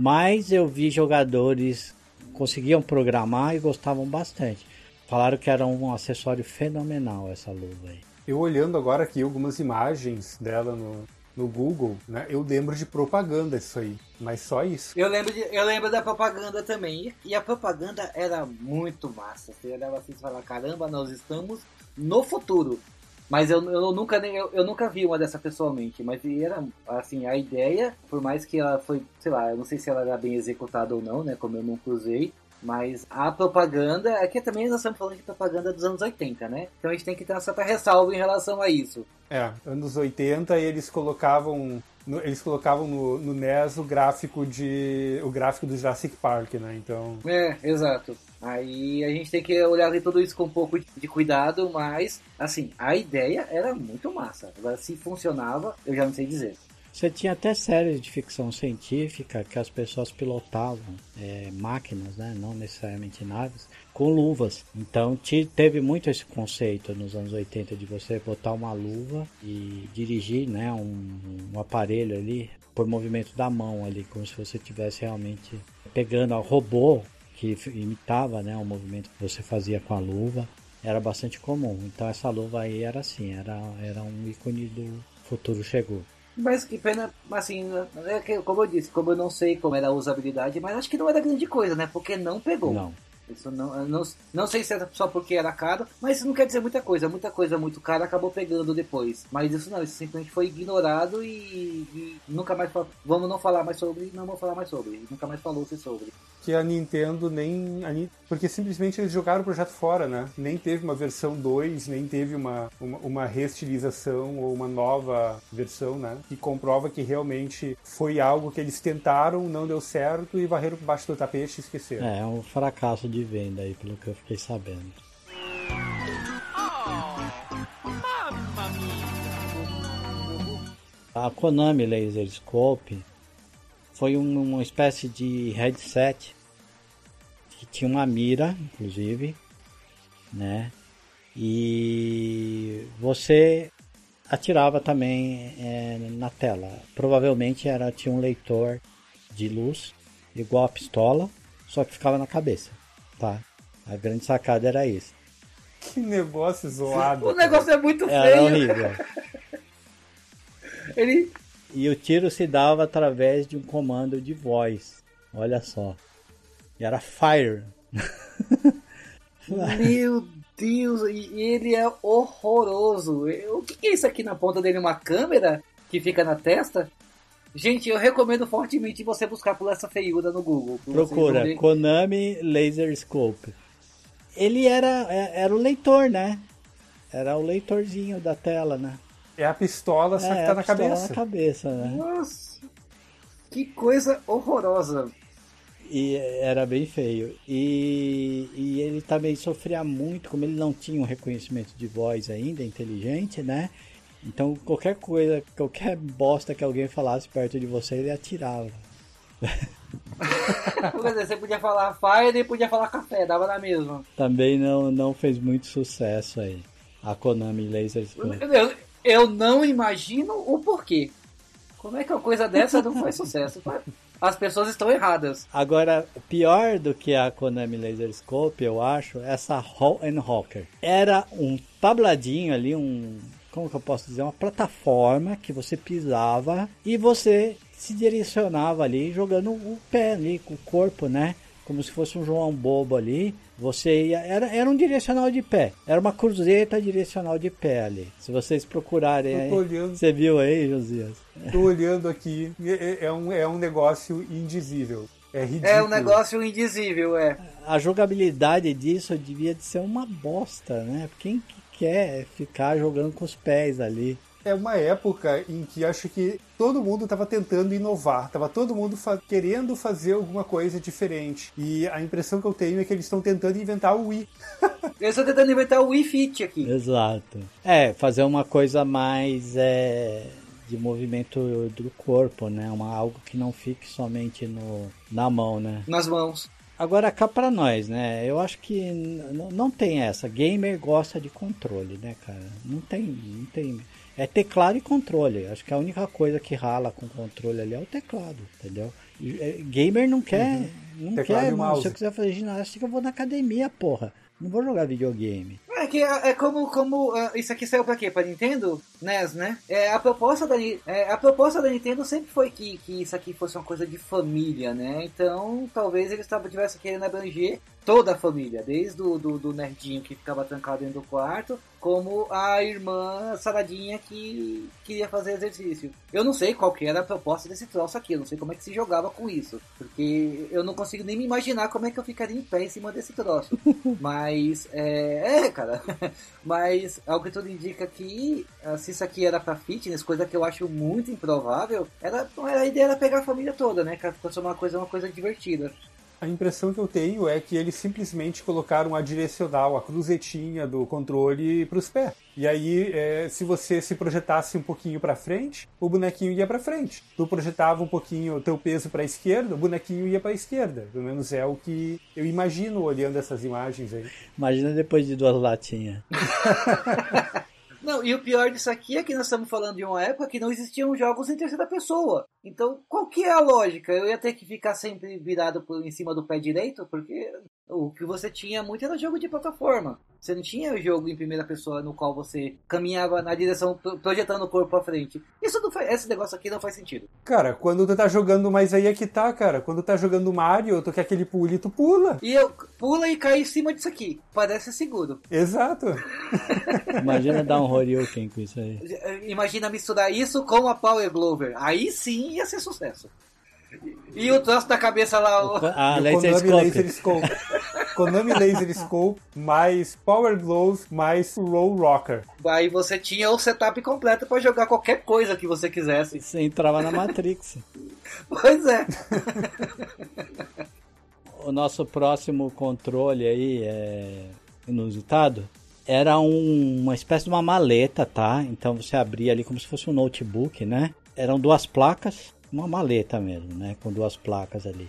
Mas eu vi jogadores conseguiam programar e gostavam bastante. Falaram que era um acessório fenomenal essa luva aí. Eu olhando agora aqui algumas imagens dela no, no Google, né? Eu lembro de propaganda isso aí, mas só isso. Eu lembro, de, eu lembro da propaganda também. E a propaganda era muito massa. Você olhava assim e falava, caramba, nós estamos no futuro. Mas eu, eu nunca nem eu, eu, nunca vi uma dessa pessoalmente, mas era assim, a ideia, por mais que ela foi, sei lá, eu não sei se ela era bem executada ou não, né, como eu nunca usei, mas a propaganda, aqui também nós estamos falando de propaganda dos anos 80, né? Então a gente tem que ter uma certa ressalva em relação a isso. É, anos 80 eles colocavam no, eles colocavam no, no NES o gráfico de o gráfico do Jurassic Park, né? Então. É, exato. Aí a gente tem que olhar tudo isso com um pouco de cuidado, mas assim, a ideia era muito massa. Agora se funcionava, eu já não sei dizer. Você tinha até séries de ficção científica que as pessoas pilotavam é, máquinas, né? não necessariamente naves, com luvas. Então te, teve muito esse conceito nos anos 80 de você botar uma luva e dirigir né? um, um aparelho ali por movimento da mão ali, como se você estivesse realmente pegando o robô que imitava né? o movimento que você fazia com a luva. Era bastante comum. Então essa luva aí era assim, era, era um ícone do futuro chegou. Mas que pena, assim, é que, como eu disse, como eu não sei como era a usabilidade, mas acho que não era grande coisa, né? Porque não pegou. Não. Isso não, não, não sei se é só porque era caro, mas isso não quer dizer muita coisa. Muita coisa muito cara acabou pegando depois. Mas isso não, isso simplesmente foi ignorado e, e nunca mais vamos não falar mais sobre, não vamos falar mais sobre. Nunca mais falou-se sobre. Que a Nintendo nem. A, porque simplesmente eles jogaram o projeto fora, né? Nem teve uma versão 2, nem teve uma, uma, uma reestilização ou uma nova versão, né? Que comprova que realmente foi algo que eles tentaram, não deu certo e varreram por baixo do tapete e esqueceram. É, é um fracasso de de venda aí, pelo que eu fiquei sabendo. A Konami Laser Scope foi uma espécie de headset que tinha uma mira, inclusive, né? E você atirava também é, na tela. Provavelmente era tinha um leitor de luz igual a pistola, só que ficava na cabeça tá? A grande sacada era isso. Que negócio zoado. o negócio é muito feio. Era horrível. Ele... E o tiro se dava através de um comando de voz. Olha só. E era fire. Meu Deus, e ele é horroroso. O que é isso aqui na ponta dele? Uma câmera que fica na testa? Gente, eu recomendo fortemente você buscar por essa feiura no Google. Procura Konami Laser Scope. Ele era, é, era o leitor, né? Era o leitorzinho da tela, né? É a pistola, só é, que tá na cabeça. na cabeça, né? Nossa, que coisa horrorosa. E era bem feio. E, e ele também sofria muito, como ele não tinha um reconhecimento de voz ainda inteligente, né? Então qualquer coisa, qualquer bosta que alguém falasse perto de você, ele atirava. Quer dizer, você podia falar fire e podia falar café, dava na mesma. Também não, não fez muito sucesso aí. A Konami Laser eu, eu não imagino o porquê. Como é que uma coisa dessa não foi sucesso? As pessoas estão erradas. Agora, pior do que a Konami Laser Scope, eu acho, essa Hall and Hawker. Era um tabladinho ali, um como que eu posso dizer, uma plataforma que você pisava e você se direcionava ali jogando o pé ali, com o corpo, né? Como se fosse um João Bobo ali. Você ia. Era, era um direcional de pé. Era uma cruzeta direcional de pé ali. Se vocês procurarem aí. olhando. Você viu aí, Josias? Tô olhando aqui. É, é um, é um negócio indizível. É ridículo. É um negócio indizível, é. A jogabilidade disso devia de ser uma bosta, né? Quem que quer ficar jogando com os pés ali? É uma época em que acho que todo mundo estava tentando inovar, estava todo mundo fa querendo fazer alguma coisa diferente. E a impressão que eu tenho é que eles estão tentando inventar o Wii. eles estão tentando inventar o Wii Fit aqui. Exato. É, fazer uma coisa mais é, de movimento do corpo, né? Uma, algo que não fique somente no, na mão, né? Nas mãos. Agora cá para nós, né? Eu acho que não tem essa. Gamer gosta de controle, né, cara? Não tem, não tem é teclado e controle. Acho que a única coisa que rala com controle ali é o teclado, entendeu? E, é, gamer não quer. Uhum. Não teclado quer, mano, se eu quiser fazer ginástica, eu vou na academia, porra. Não vou jogar videogame. É que é, é como, como uh, isso aqui saiu pra quê? Pra Nintendo? NES, né? É, a, proposta da, é, a proposta da Nintendo sempre foi que, que isso aqui fosse uma coisa de família, né? Então talvez eles tivessem querendo abranger toda a família, desde o do, do nerdinho que ficava trancado dentro do quarto, como a irmã saradinha que queria fazer exercício. Eu não sei qual que era a proposta desse troço aqui, eu não sei como é que se jogava com isso, porque eu não consigo nem me imaginar como é que eu ficaria em pé em cima desse troço. Mas, é, é cara, mas ao que tudo indica que ah, se isso aqui era para fitness, coisa que eu acho muito improvável, era, a ideia era pegar a família toda, né, cara, transformar uma coisa uma coisa divertida. A impressão que eu tenho é que eles simplesmente colocaram a direcional, a cruzetinha do controle para os pés. E aí, é, se você se projetasse um pouquinho para frente, o bonequinho ia para frente. Tu projetava um pouquinho o teu peso para a esquerda, o bonequinho ia para a esquerda. Pelo menos é o que eu imagino olhando essas imagens aí. Imagina depois de duas latinhas. Não, e o pior disso aqui é que nós estamos falando de uma época que não existiam jogos em terceira pessoa. Então, qual que é a lógica? Eu ia ter que ficar sempre virado por, em cima do pé direito, porque o que você tinha muito era jogo de plataforma. Você não tinha jogo em primeira pessoa no qual você caminhava na direção, projetando o corpo pra frente. Isso não faz, esse negócio aqui não faz sentido. Cara, quando tu tá jogando, mas aí é que tá, cara. Quando tá jogando Mario, tu quer aquele pule, tu pula. E eu pula e cai em cima disso aqui. Parece seguro. Exato. Imagina dar um Horyuken com isso aí. Imagina misturar isso com a Power Glover. Aí sim ia ser sucesso. E o troço da cabeça lá. O... Ah, o Laser Konami Scope. Laser Scope. Konami Laser Scope mais Power Glows mais Roll Rocker. Aí você tinha o setup completo para jogar qualquer coisa que você quisesse. Você entrava na Matrix. pois é. o nosso próximo controle aí é inusitado. Era um, uma espécie de uma maleta, tá? Então você abria ali como se fosse um notebook, né? Eram duas placas uma maleta mesmo, né, com duas placas ali.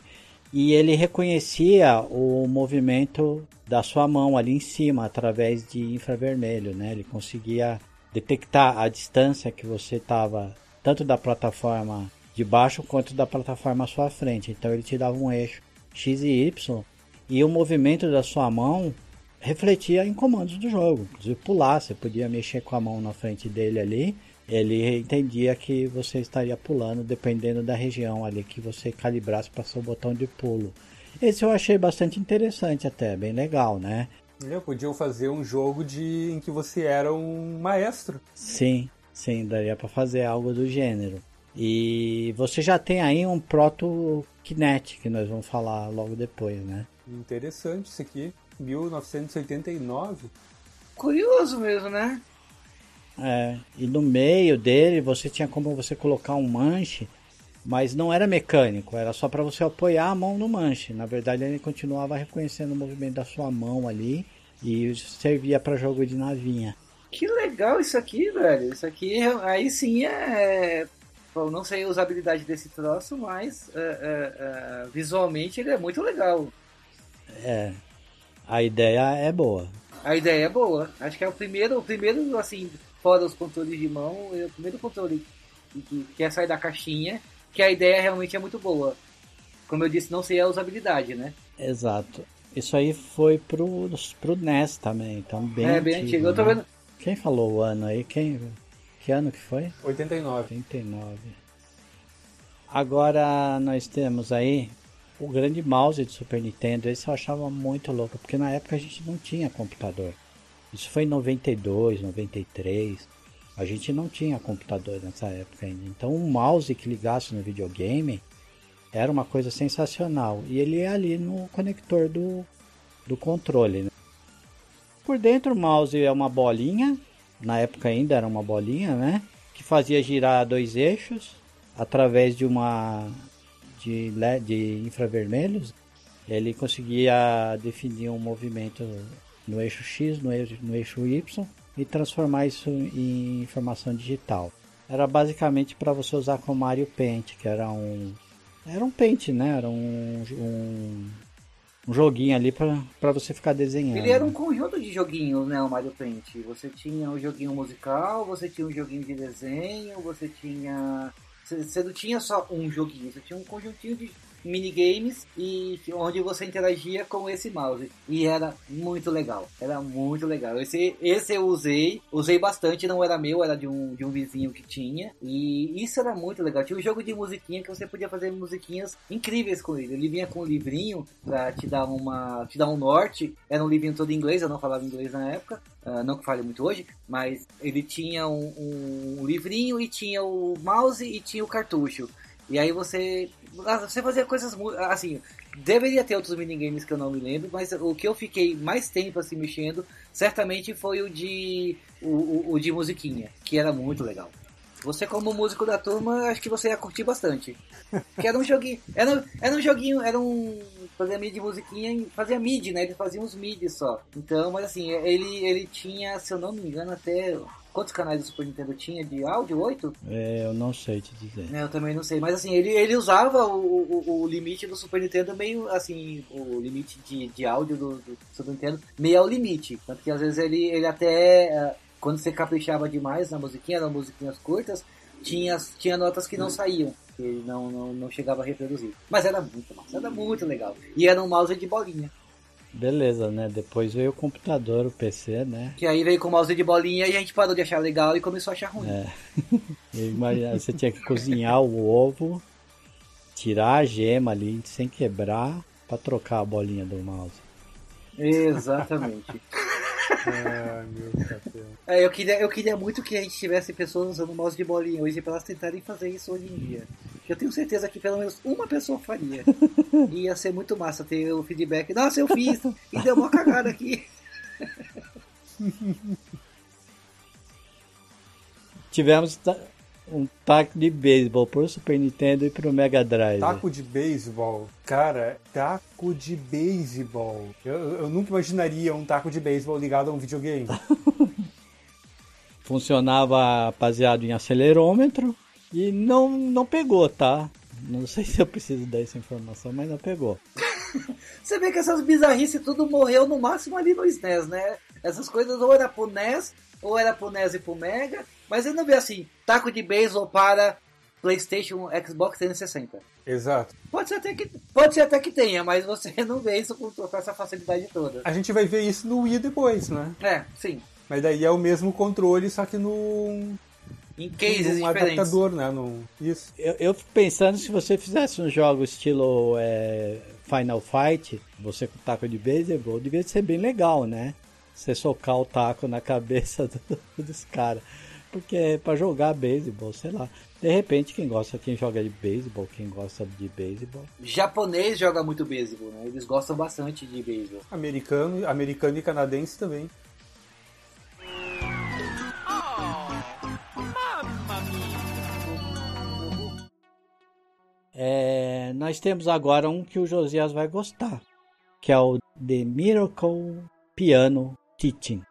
E ele reconhecia o movimento da sua mão ali em cima através de infravermelho, né? Ele conseguia detectar a distância que você estava tanto da plataforma de baixo quanto da plataforma à sua frente. Então ele te dava um eixo X e Y e o movimento da sua mão refletia em comandos do jogo. Inclusive pular, você podia mexer com a mão na frente dele ali ele entendia que você estaria pulando dependendo da região ali que você calibrasse para seu botão de pulo. Esse eu achei bastante interessante até, bem legal, né? É, podiam fazer um jogo de em que você era um maestro. Sim, sim, daria para fazer algo do gênero. E você já tem aí um proto Kinect que nós vamos falar logo depois, né? Interessante isso aqui, 1989. Curioso mesmo, né? É, e no meio dele você tinha como você colocar um manche, mas não era mecânico, era só para você apoiar a mão no manche. Na verdade, ele continuava reconhecendo o movimento da sua mão ali e servia para jogo de navinha. Que legal isso aqui, velho. Isso aqui aí sim é. Eu não sei a usabilidade desse troço, mas é, é, é, visualmente ele é muito legal. É. A ideia é boa. A ideia é boa. Acho que é o primeiro, o primeiro assim, fora os controles de mão, é o primeiro controle que quer sair da caixinha, que a ideia realmente é muito boa. Como eu disse, não sei a usabilidade, né? Exato. Isso aí foi pro, pro NES também, então bem É, bem antigo. Eu tô né? vendo... Quem falou o ano aí? Quem... Que ano que foi? 89. 89. Agora nós temos aí o grande mouse de Super Nintendo. Esse eu achava muito louco, porque na época a gente não tinha computador. Isso foi em 92, 93. A gente não tinha computador nessa época ainda. Então um mouse que ligasse no videogame era uma coisa sensacional. E ele é ali no conector do, do controle. Né? Por dentro o mouse é uma bolinha. Na época ainda era uma bolinha, né? Que fazia girar dois eixos através de uma de LED de infravermelhos. Ele conseguia definir um movimento no eixo X, no eixo, no eixo Y e transformar isso em informação digital. Era basicamente para você usar com Mario Paint, que era um era um paint, né? Era um, um, um joguinho ali para você ficar desenhando. Ele era um conjunto de joguinhos, né? O Mario Paint. Você tinha um joguinho musical, você tinha um joguinho de desenho, você tinha você não tinha só um joguinho, você tinha um conjuntinho de minigames e onde você interagia com esse mouse. E era muito legal. Era muito legal. Esse, esse eu usei, usei bastante, não era meu, era de um, de um vizinho que tinha. E isso era muito legal. Tinha um jogo de musiquinha que você podia fazer musiquinhas incríveis com ele. Ele vinha com um livrinho pra te dar uma. te dar um norte. Era um livrinho todo em inglês, eu não falava inglês na época. Uh, não que fale muito hoje, mas ele tinha um, um, um livrinho e tinha o mouse e tinha o cartucho. E aí você ah, você fazia coisas assim. Deveria ter outros minigames que eu não me lembro, mas o que eu fiquei mais tempo assim mexendo, certamente foi o de o, o, de musiquinha, que era muito legal. Você como músico da turma, acho que você ia curtir bastante. Que era um joguinho, era, era um joguinho, era um fazia mid de musiquinha, fazia mid, né? Ele fazia uns mid só. Então, mas assim, ele ele tinha, se eu não me engano, até Quantos canais do Super Nintendo tinha de áudio? Oito? É, eu não sei te dizer. É, eu também não sei. Mas assim, ele, ele usava o, o, o, limite do Super Nintendo meio assim, o limite de, de áudio do, do Super Nintendo meio ao limite. Tanto que às vezes ele, ele até, é, quando você caprichava demais na musiquinha, eram musiquinhas curtas, tinha, tinha notas que não saíam. Que ele não, não, não chegava a reproduzir. Mas era muito massa, era muito legal. E era um mouse de bolinha. Beleza, né? Depois veio o computador, o PC, né? Que aí veio com o mouse de bolinha e a gente parou de achar legal e começou a achar ruim. É. Imagina, você tinha que cozinhar o ovo, tirar a gema ali sem quebrar para trocar a bolinha do mouse. Exatamente. meu é, eu, queria, eu queria muito que a gente tivesse pessoas usando mouse de bolinha hoje para elas tentarem fazer isso hoje em dia. Eu tenho certeza que pelo menos uma pessoa faria. Ia ser muito massa ter o feedback. Nossa, eu fiz e deu uma cagada aqui. Tivemos um taco de beisebol pro Super Nintendo e pro Mega Drive. Taco de beisebol? Cara, taco de beisebol. Eu, eu nunca imaginaria um taco de beisebol ligado a um videogame. Funcionava baseado em acelerômetro e não, não pegou, tá? Não sei se eu preciso dar essa informação, mas não pegou. Você vê que essas bizarrices tudo morreu no máximo ali no SNES, né? Essas coisas ou era pro NES, ou era pro NES e pro Mega, mas eu não vê assim, taco de beisebol para PlayStation, Xbox 360. Exato. Pode ser até que, pode ser até que tenha, mas você não vê isso com, com essa facilidade toda. A gente vai ver isso no Wii depois, né? É, sim. Mas daí é o mesmo controle, só que no em cases um diferentes. adaptador, né? No... Isso. Eu, eu fico pensando se você fizesse um jogo estilo é, Final Fight, você com taco de beisebol, devia ser bem legal, né? Você socar o taco na cabeça do, dos caras. Porque é pra jogar beisebol, sei lá. De repente, quem gosta, quem joga de beisebol, quem gosta de beisebol. Japonês joga muito beisebol, né? Eles gostam bastante de beisebol. Americano, americano e canadense também. É, nós temos agora um que o Josias vai gostar, que é o The Miracle Piano Teaching.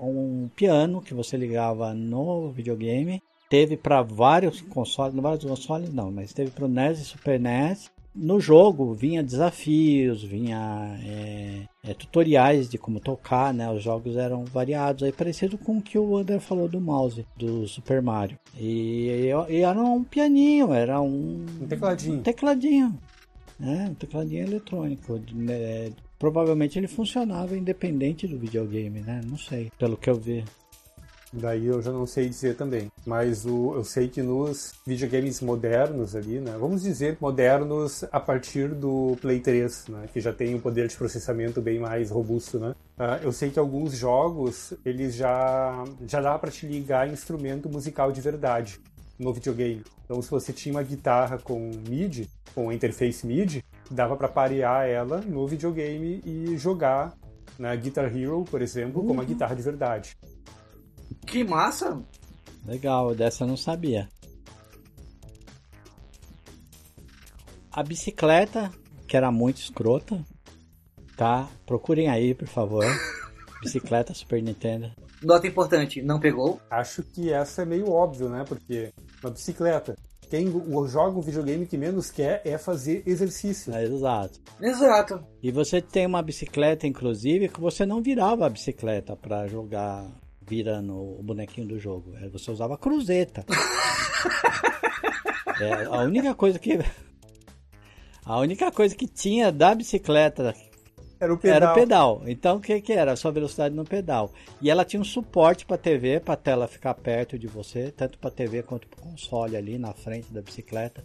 Um piano que você ligava no videogame. Teve para vários consoles, não vários consoles não, mas teve para o NES e Super NES no jogo vinha desafios, vinha é, é, tutoriais de como tocar, né? Os jogos eram variados, aí parecido com o que o André falou do mouse do Super Mario. E, e, e era um pianinho, era um, um tecladinho, um tecladinho, né? Um tecladinho eletrônico. Né? Provavelmente ele funcionava independente do videogame, né? Não sei, pelo que eu vi. Daí eu já não sei dizer também. Mas o, eu sei que nos videogames modernos ali, né? Vamos dizer modernos a partir do Play 3, né? Que já tem um poder de processamento bem mais robusto, né? Uh, eu sei que alguns jogos, eles já, já dá para te ligar instrumento musical de verdade no videogame. Então, se você tinha uma guitarra com MIDI, com interface MIDI, dava para parear ela no videogame e jogar na Guitar Hero, por exemplo, uhum. com uma guitarra de verdade. Que massa! Legal, dessa eu não sabia. A bicicleta, que era muito escrota, tá? Procurem aí, por favor. Bicicleta Super Nintendo. Nota importante, não pegou? Acho que essa é meio óbvio, né? Porque uma bicicleta, quem joga um videogame que menos quer é fazer exercício. É, exato. Exato. E você tem uma bicicleta, inclusive, que você não virava a bicicleta para jogar virando o bonequinho do jogo. É, você usava a cruzeta. é, a única coisa que. A única coisa que tinha da bicicleta era o pedal. Era o pedal. Então o que, que era? A sua velocidade no pedal. E ela tinha um suporte para TV, para a tela ficar perto de você, tanto para TV quanto para o console ali na frente da bicicleta.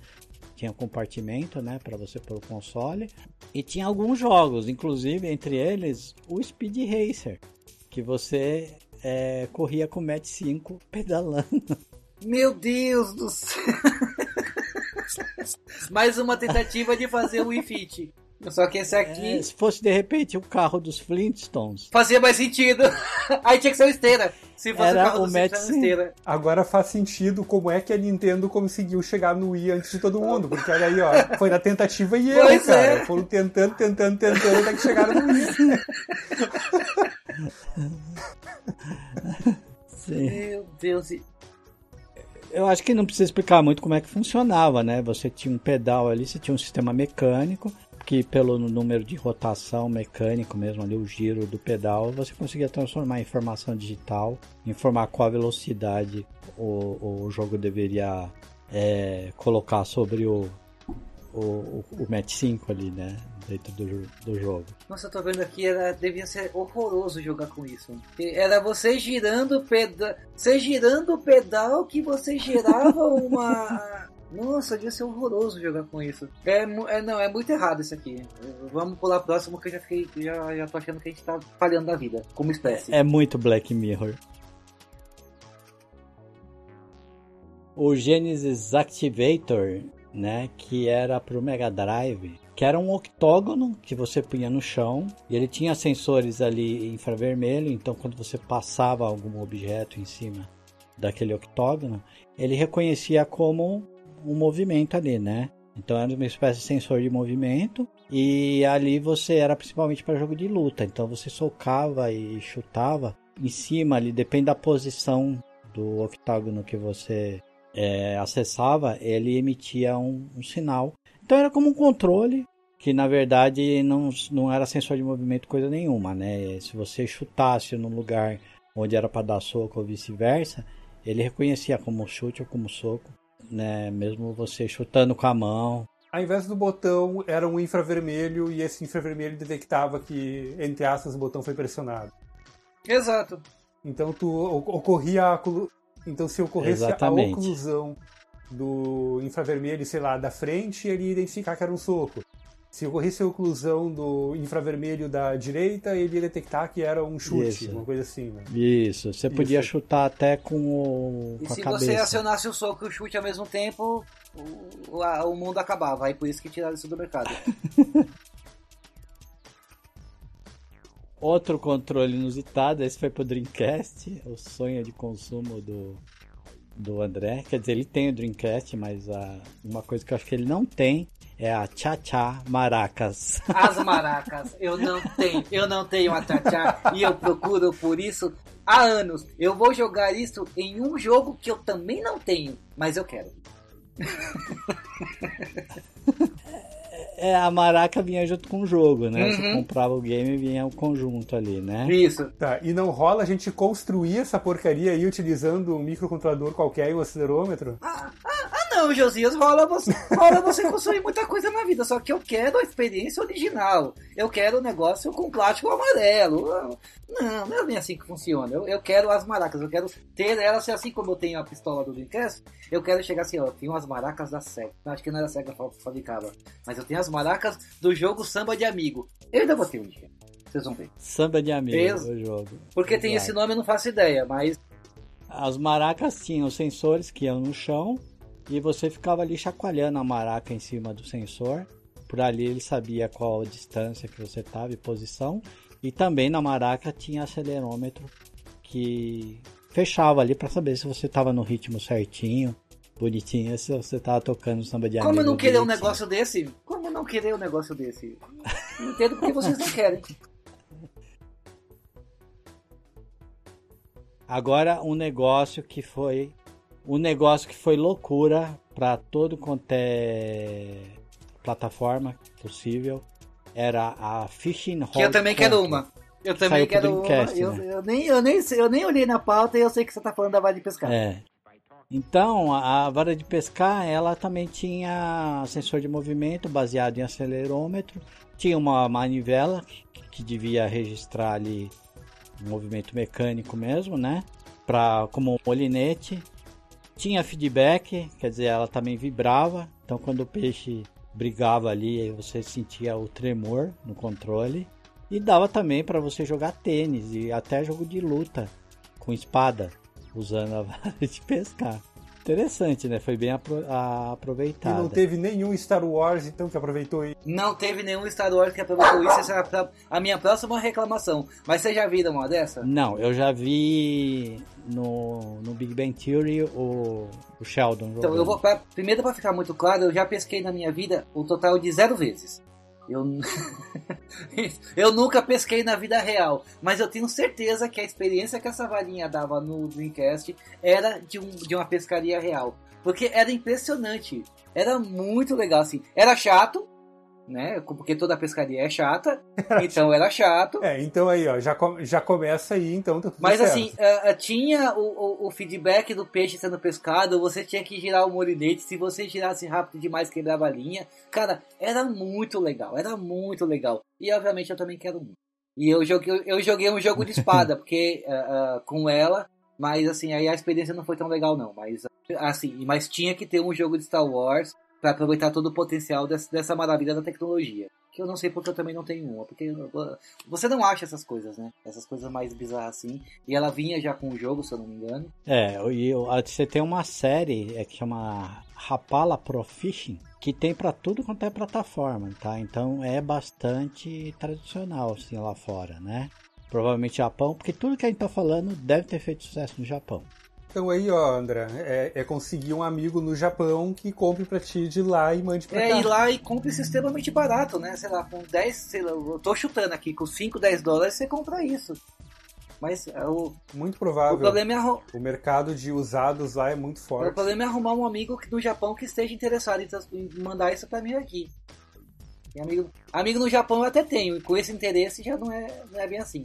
Tinha um compartimento, né, para você pôr o console. E tinha alguns jogos, inclusive entre eles o Speed Racer, que você é, corria com o Match 5 pedalando. Meu Deus do céu! Mais uma tentativa de fazer o Wii Fit. Só que esse aqui. É, se fosse de repente o carro dos Flintstones. Fazia mais sentido. Aí tinha que ser esteira. Se fosse Era o carro o dos Flintstones, esteira. Agora faz sentido como é que a Nintendo conseguiu chegar no Wii antes de todo mundo. Porque olha aí, ó, foi na tentativa e erro, Pois cara. é. Foram tentando, tentando, tentando até que chegaram no Wii. Sim. Meu Deus. e- Eu acho que não precisa explicar muito como é que funcionava, né? Você tinha um pedal ali, você tinha um sistema mecânico, que pelo número de rotação mecânico mesmo ali, o giro do pedal, você conseguia transformar em informação digital, informar qual a velocidade o, o jogo deveria é, colocar sobre o, o, o, Match 5 ali, né? Dentro do, do jogo. Nossa, eu tô vendo aqui, era, devia ser horroroso jogar com isso. Era você girando o pedal. Você girando o pedal que você gerava uma. Nossa, devia ser horroroso jogar com isso. É, é, não, é muito errado isso aqui. Vamos pular próximo que eu já fiquei. Já, já tô achando que a gente tá falhando da vida, como espécie. É muito Black Mirror. O Genesis Activator, né, que era pro Mega Drive, que era um octógono que você punha no chão, e ele tinha sensores ali infravermelho, então quando você passava algum objeto em cima daquele octógono, ele reconhecia como um movimento ali, né? Então era uma espécie de sensor de movimento e ali você era principalmente para jogo de luta. Então você socava e chutava em cima ali, depende da posição do octógono que você é, acessava, ele emitia um, um sinal. Então era como um controle que na verdade não, não era sensor de movimento coisa nenhuma, né? Se você chutasse no lugar onde era para dar soco ou vice-versa, ele reconhecia como chute ou como soco, né? Mesmo você chutando com a mão. Ao invés do botão, era um infravermelho e esse infravermelho detectava que, entre aspas, o botão foi pressionado. Exato. Então tu ocorria a, oclu- então se ocorresse Exatamente. a oclusão do infravermelho, sei lá, da frente, ele ia identificar que era um soco. Se ocorresse a oclusão do infravermelho da direita, ele ia detectar que era um chute, Isso. uma coisa assim, né? Isso, você podia Isso. chutar até com, o, E com a se cabeça. você acionasse o soco e o chute ao mesmo tempo, o, a- o mundo acabava. Aí por isso que tiraram isso do mercado. Outro controle inusitado, esse foi pro Dreamcast, o sonho de consumo do, do André. Quer dizer, ele tem o Dreamcast, mas a, uma coisa que eu acho que ele não tem é a Cha-Cha Maracas. As maracas, eu não tenho, eu não tenho a tchá e eu procuro por isso há anos. Eu vou jogar isso em um jogo que eu também não tenho, mas eu quero. É, a maraca vinha junto com o jogo, né? Você Uhum. comprava o game e vinha o conjunto ali, né? Isso. Tá, e não rola a gente construir essa porcaria aí utilizando um microcontrolador qualquer e um acelerômetro? Ah, ah, ah, não, Josias, rola você, rola você construir muita coisa na vida, só que eu quero a experiência original. Eu quero o negócio com plástico amarelo. Não, não é bem assim que funciona. Eu, eu quero as maracas, eu quero ter elas assim como eu tenho a pistola do Dreamcast. Eu quero chegar assim, ó, eu tenho as maracas da SEGA. Acho que não era a SEGA que fabricava, mas eu tenho as maracas do jogo Samba de Amigo. Eu ainda vou ter um dia. Vocês vão ver. Samba de Amigo, o jogo. Porque tem esse nome, eu não faço ideia, mas as maracas tinham sensores que iam no chão e você ficava ali chacoalhando a maraca em cima do sensor. Por ali ele sabia qual a distância que você estava e posição. E também na maraca tinha acelerômetro que fechava ali para saber se você estava no ritmo certinho, bonitinho, se você estava tocando samba de Como não querer um negócio desse? Como não querer um negócio desse? Não entendo porque vocês não querem. Agora um negócio que foi um negócio que foi loucura para todo quanto é plataforma possível era a Fishing Hole. Que eu também quero uma. Eu também Saiu quero uma. Eu, né? eu, nem, eu, nem, eu nem olhei na pauta e eu sei que você tá falando da vara de pescar. É. Então, a vara de pescar, ela também tinha sensor de movimento baseado em acelerômetro, tinha uma manivela que, devia registrar ali movimento mecânico mesmo, né? Pra, como um molinete. Tinha feedback, quer dizer, ela também vibrava. Então quando o peixe brigava ali, você sentia o tremor no controle. E dava também para você jogar tênis e até jogo de luta com espada, usando a vara de pescar. Interessante, né? Foi bem apro aproveitado. E não teve nenhum Star Wars, então, que aproveitou isso? Não teve nenhum Star Wars que aproveitou isso. Essa é a minha próxima reclamação. Mas você já viu uma dessa? Não, eu já vi no, no Big Bang Theory o, o Sheldon. Jogando. Então, eu vou. Pra, primeiro, para ficar muito claro, eu já pesquei na minha vida um total de zero vezes. Eu, eu nunca pesquei na vida real, mas eu tenho certeza que a experiência que essa varinha dava no Dreamcast era de, um, de uma pescaria real. Porque era impressionante. Era muito legal, assim. Era chato, né? Porque toda pescaria é chata, então era chato. É, então aí, ó, já, já começa aí, então tá Mas certo. assim, uh, tinha o, o, o, feedback do peixe sendo pescado, você tinha que girar o molinete, se você girasse rápido demais quebrava a linha. Cara, era muito legal, era muito legal. E obviamente eu também quero muito. E eu joguei, eu joguei um jogo de espada, porque uh, uh, com ela, mas assim, aí a experiência não foi tão legal não, mas assim, mas tinha que ter um jogo de Star Wars para aproveitar todo o potencial dessa, dessa maravilha da tecnologia. Que eu não sei porque eu também não tenho uma. Porque você não acha essas coisas, né? Essas coisas mais bizarras assim. E ela vinha já com o jogo, se eu não me engano. É, e você tem uma série é, que chama Rapala Pro Fishing, que tem para tudo quanto é plataforma, tá? Então é bastante tradicional, assim, lá fora, né? Provavelmente Japão, porque tudo que a gente tá falando deve ter feito sucesso no Japão. Então aí, ó, André, é, é, conseguir um amigo no Japão que compre pra ti de lá e mande pra é, cá. É, ir lá e compre extremamente barato, né? Sei lá, com 10, sei lá, eu tô chutando aqui, com 5, 10 dólares você compra isso. Mas é o. Muito provável. O problema é arrum... O mercado de usados lá é muito forte. O problema é arrumar um amigo no Japão que esteja interessado em mandar isso pra mim aqui. E amigo, amigo no Japão eu até tenho, e com esse interesse já não é, não é bem assim.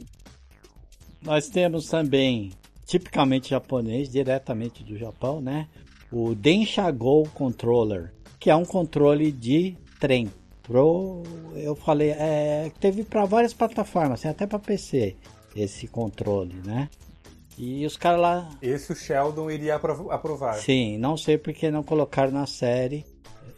Nós temos também tipicamente japonês, diretamente do Japão, né? O Denshago Controller, que é um controle de trem. Pro, eu falei, é, teve para várias plataformas, até para PC esse controle, né? E os caras lá. Esse o Sheldon iria aprovar. Sim, não sei porque não colocaram na série.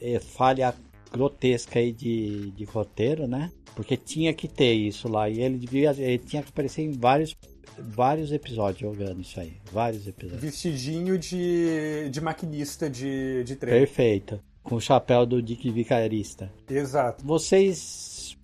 É, falha grotesca aí de, de roteiro, né? Porque tinha que ter isso lá. E ele devia. Ele tinha que aparecer em vários vários episódios jogando isso aí. Vários episódios. Vestidinho de, de maquinista de, de trem. Perfeito. Com o chapéu do Dick Vicarista. Exato. Vocês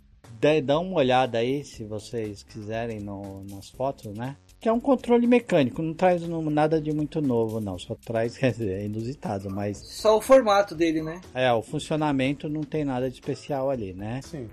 dão uma olhada aí, se vocês quiserem, no, nas fotos, né? Que é um controle mecânico, não traz nada de muito novo, não. Só traz, quer dizer, é inusitado, mas. Só o formato dele, né? É, o funcionamento não tem nada de especial ali, né? Sim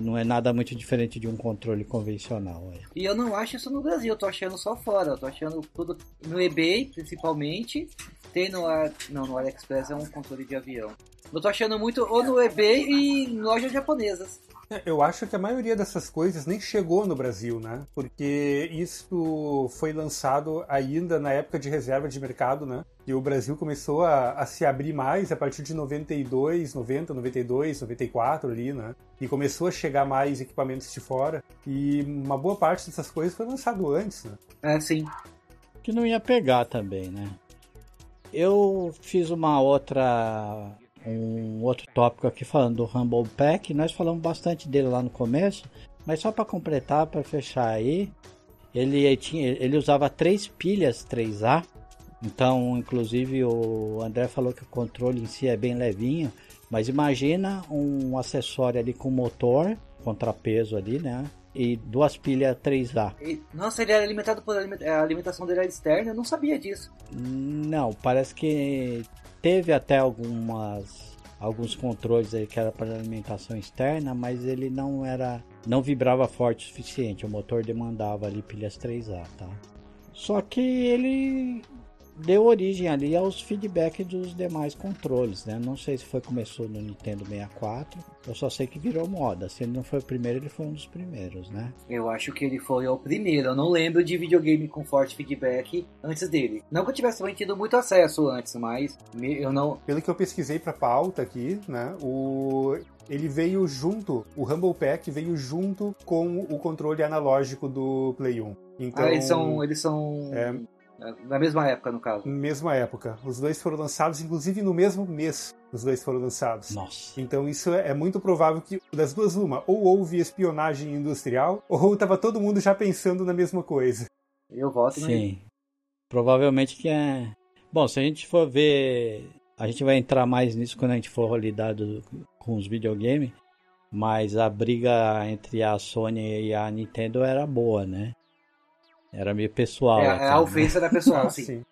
não é nada muito diferente de um controle convencional. É. E eu não acho isso no Brasil, eu tô achando só fora. Eu tô achando tudo no eBay, principalmente. Tem no, não, no AliExpress é um controle de avião. Eu tô achando muito ou no eBay e em lojas japonesas. Eu acho que a maioria dessas coisas nem chegou no Brasil, né? Porque isso foi lançado ainda na época de reserva de mercado, né? E o Brasil começou a, a, se abrir mais a partir de 92, 90, 92, 94 ali, né? E começou a chegar mais equipamentos de fora. E uma boa parte dessas coisas foi lançado antes, né? É, sim. Que não ia pegar também, né? Eu fiz uma outra um outro tópico aqui falando do Humble Pack. Nós falamos bastante dele lá no começo, mas só para completar, para fechar aí, ele tinha, ele usava três pilhas 3A. Então, inclusive o André falou que o controle em si é bem levinho, mas imagina um acessório ali com motor, contrapeso ali, né? E duas pilhas 3A. Nossa, ele era alimentado por a alimentação dele era externa, eu não sabia disso. Não, parece que teve até algumas alguns controles aí que era para alimentação externa, mas ele não era não vibrava forte o suficiente, o motor demandava ali pilhas 3A, tá? Só que ele deu origem ali aos feedbacks dos demais controles, né? Não sei se foi começou no Nintendo 64, eu só sei que virou moda. Se ele não foi o primeiro, ele foi um dos primeiros, né? Eu acho que ele foi o primeiro. Eu não lembro de videogame com forte feedback antes dele. Não que eu tivesse tido muito acesso antes, mas eu não. Pelo que eu pesquisei para pauta aqui, né? O ele veio junto, o Rumble Pack veio junto com o controle analógico do Play 1. Então, ah, eles são, eles são é, na mesma época, no caso. Mesma época. Os dois foram lançados, inclusive no mesmo mês. Os dois foram lançados. Nossa. Então isso é, é muito provável que das duas uma, ou houve espionagem industrial, ou estava todo mundo já pensando na mesma coisa. Eu voto Sim. Provavelmente que é. Bom, se a gente for ver, a gente vai entrar mais nisso quando a gente for lidar com os videogames. Mas a briga entre a Sony e a Nintendo era boa, né? Era meio pessoal. É, até, a ofensa né? era pessoal, sim. sim.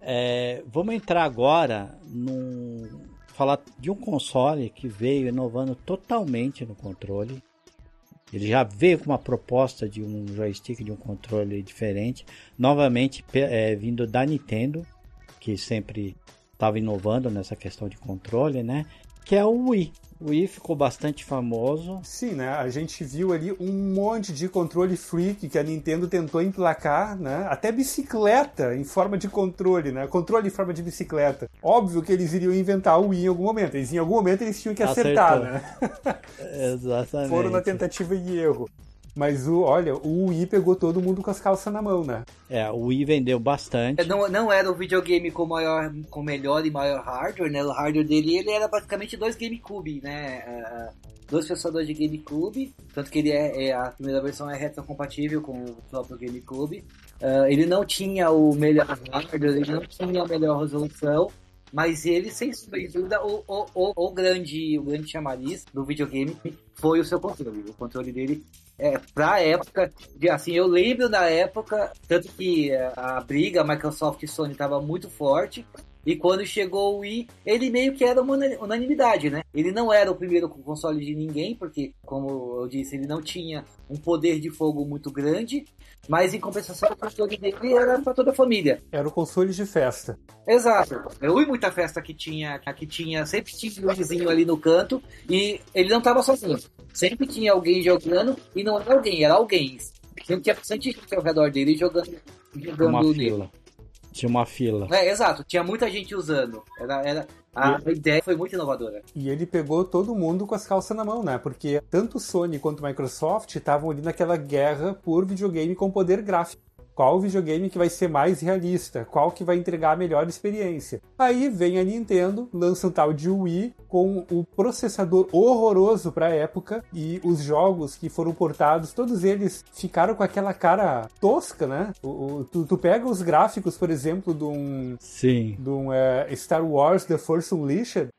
É, vamos entrar agora num falar de um console que veio inovando totalmente no controle. Ele já veio com uma proposta de um joystick, de um controle diferente, novamente é, vindo da Nintendo, que sempre estava inovando nessa questão de controle, né? Que é o Wii. O Wii ficou bastante famoso. Sim, né? A gente viu ali um monte de controle freak que a Nintendo tentou emplacar, né? Até bicicleta em forma de controle, né? Controle em forma de bicicleta. Óbvio que eles iriam inventar o Wii em algum momento. Eles, em algum momento eles tinham que acertar, Acertou. né? Exatamente. Foram na tentativa e erro. Mas o, olha, o Wii pegou todo mundo com as calças na mão, né? É, o Wii vendeu bastante. Não, não era o videogame com maior, com melhor e maior hardware, né? O hardware dele ele era basicamente dois GameCube, né? Uh, dois processadores de GameCube, tanto que ele é, é a primeira versão é retrocompatível com o próprio GameCube. Uh, ele não tinha o melhor hardware, ele não tinha a melhor resolução, mas ele, sem dúvida, o, o, o, o, grande, o grande chamariz do videogame foi o seu controle. O controle dele é, pra época, assim, eu lembro da época, tanto que a briga Microsoft e Sony estava muito forte, e quando chegou o Wii, ele meio que era uma unanimidade, né? Ele não era o primeiro console de ninguém, porque, como eu disse, ele não tinha um poder de fogo muito grande, mas em compensação o console dele era para toda a família. Era o console de festa. Exato. Eu fui muita festa que tinha, que tinha, sempre tinha um vizinho ali no canto, e ele não estava sozinho. Sempre tinha alguém jogando, e não era alguém, era alguém. Sempre tinha bastante gente ao redor dele jogando, jogando uma fila. Tinha uma fila. É, exato, tinha muita gente usando. Era, era, a e... ideia foi muito inovadora. E ele pegou todo mundo com as calças na mão, né? Porque tanto Sony quanto Microsoft estavam ali naquela guerra por videogame com poder gráfico qual videogame que vai ser mais realista, qual que vai entregar a melhor experiência. Aí vem a Nintendo, lança um tal de Wii com o processador horroroso para a época e os jogos que foram portados, todos eles ficaram com aquela cara tosca, né? O, o tu, tu, pega os gráficos, por exemplo, de um, Sim. De um é, Star Wars The Force Unleashed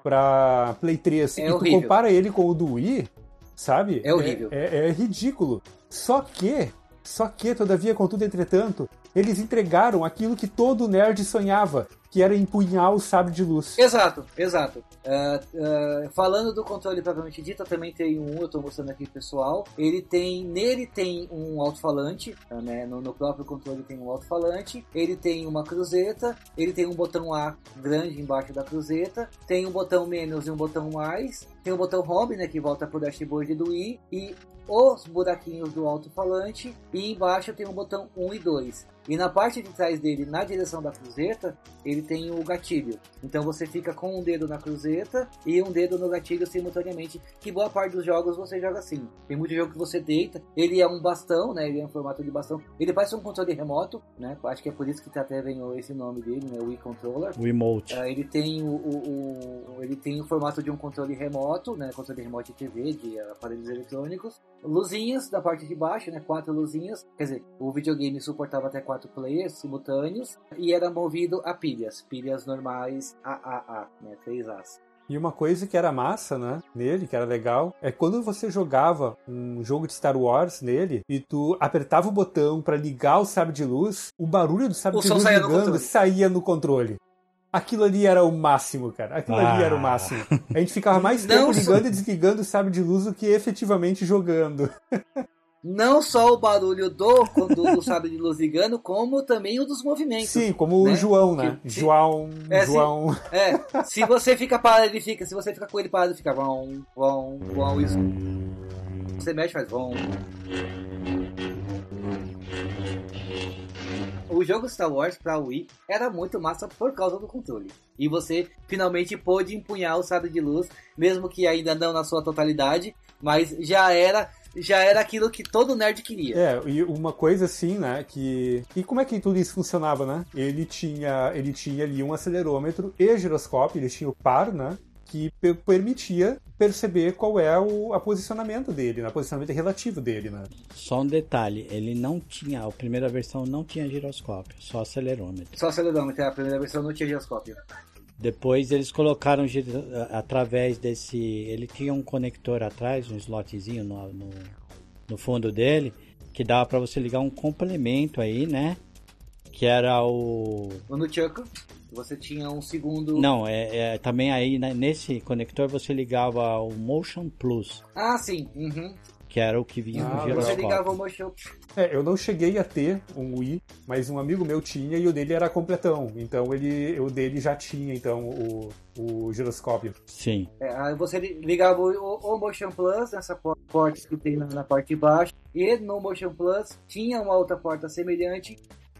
para Play 3 é e horrível. tu compara ele com o do Wii, sabe? É horrível. É, é, é ridículo. Só que só que, todavia, contudo, entretanto, eles entregaram aquilo que todo nerd sonhava: que era empunhar o sabre de luz. Exato, exato. Uh, uh, falando do controle propriamente dito, eu também tenho um, eu estou mostrando aqui pessoal. Ele tem, nele tem um alto-falante, né? No, no, próprio controle tem um alto-falante. Ele tem uma cruzeta, ele tem um botão A grande embaixo da cruzeta, tem um botão menos e um botão mais, tem o um botão home, né, que volta pro dashboard do Wii e os buraquinhos do alto-falante e embaixo tem um botão 1 e 2. E na parte de trás dele, na direção da cruzeta, ele tem o gatilho. Então você fica com um dedo na cruzeta e um dedo no gatilho simultaneamente, que boa parte dos jogos você joga assim. Tem muito jogo que você deita, ele é um bastão, né? Ele é um formato de bastão. Ele parece um controle remoto, né? Acho que é por isso que até vem esse nome dele, né? O Wii Controller. O Emote. Uh, ele tem o, o, o, ele tem o formato de um controle remoto, né? Controle remoto de TV, de aparelhos eletrônicos. Luzinhas da parte de baixo, né? Quatro luzinhas. Quer dizer, o videogame suportava até quatro players simultâneos e era movido a pilhas, pilhas normais AAA, né, 3As. E uma coisa que era massa, né, nele, que era legal, é quando você jogava um jogo de Star Wars nele e tu apertava o botão para ligar o sabre de luz, o barulho do sabre o de luz saía ligando saía no controle. Aquilo ali era o máximo, cara. Aquilo ah. ali era o ah. máximo. A gente ficava mais tempo ligando e desligando o sabre de luz do que efetivamente jogando. não só o barulho do, do, do sabre de luz ligando, como também o dos movimentos. Sim, como né? o João, né? Que, João, é, João. Se, é, se você fica parado, ele fica. Se você fica com ele parado, fica vão, vão, vão, isso. Você mexe, faz vão. O jogo Star Wars pra Wii era muito massa por causa do controle. E você finalmente pôde empunhar o sabre de luz, mesmo que ainda não na sua totalidade, mas já era já era aquilo que todo nerd queria. É, e uma coisa assim, né, que... E como é que tudo isso funcionava, né? Ele tinha, ele tinha ali um acelerômetro e giroscópio, ele tinha o par, né? Que permitia perceber qual é o a posicionamento dele, né? o posicionamento relativo dele, né? Só um detalhe, ele não tinha, a primeira versão não tinha giroscópio, só acelerômetro. Só acelerômetro, a primeira versão não tinha giroscópio. Depois eles colocaram através desse. Ele tinha um conector atrás, um slotzinho no, no, no fundo dele, que dava para você ligar um complemento aí, né? Que era o. O Nunchaku. Você tinha um segundo. Não, é, é também aí né, nesse conector você ligava o Motion Plus. Ah, sim. Uhum que era o que vinha ah, no giroscópio. Você ligava o motion. É, eu não cheguei a ter um Wii, mas um amigo meu tinha e o dele era completão. Então ele, o dele já tinha então o, o giroscópio. Sim. É, aí você ligava o, o, Motion Plus nessa porta que tem na, na parte de baixo e no Motion Plus tinha uma outra porta semelhante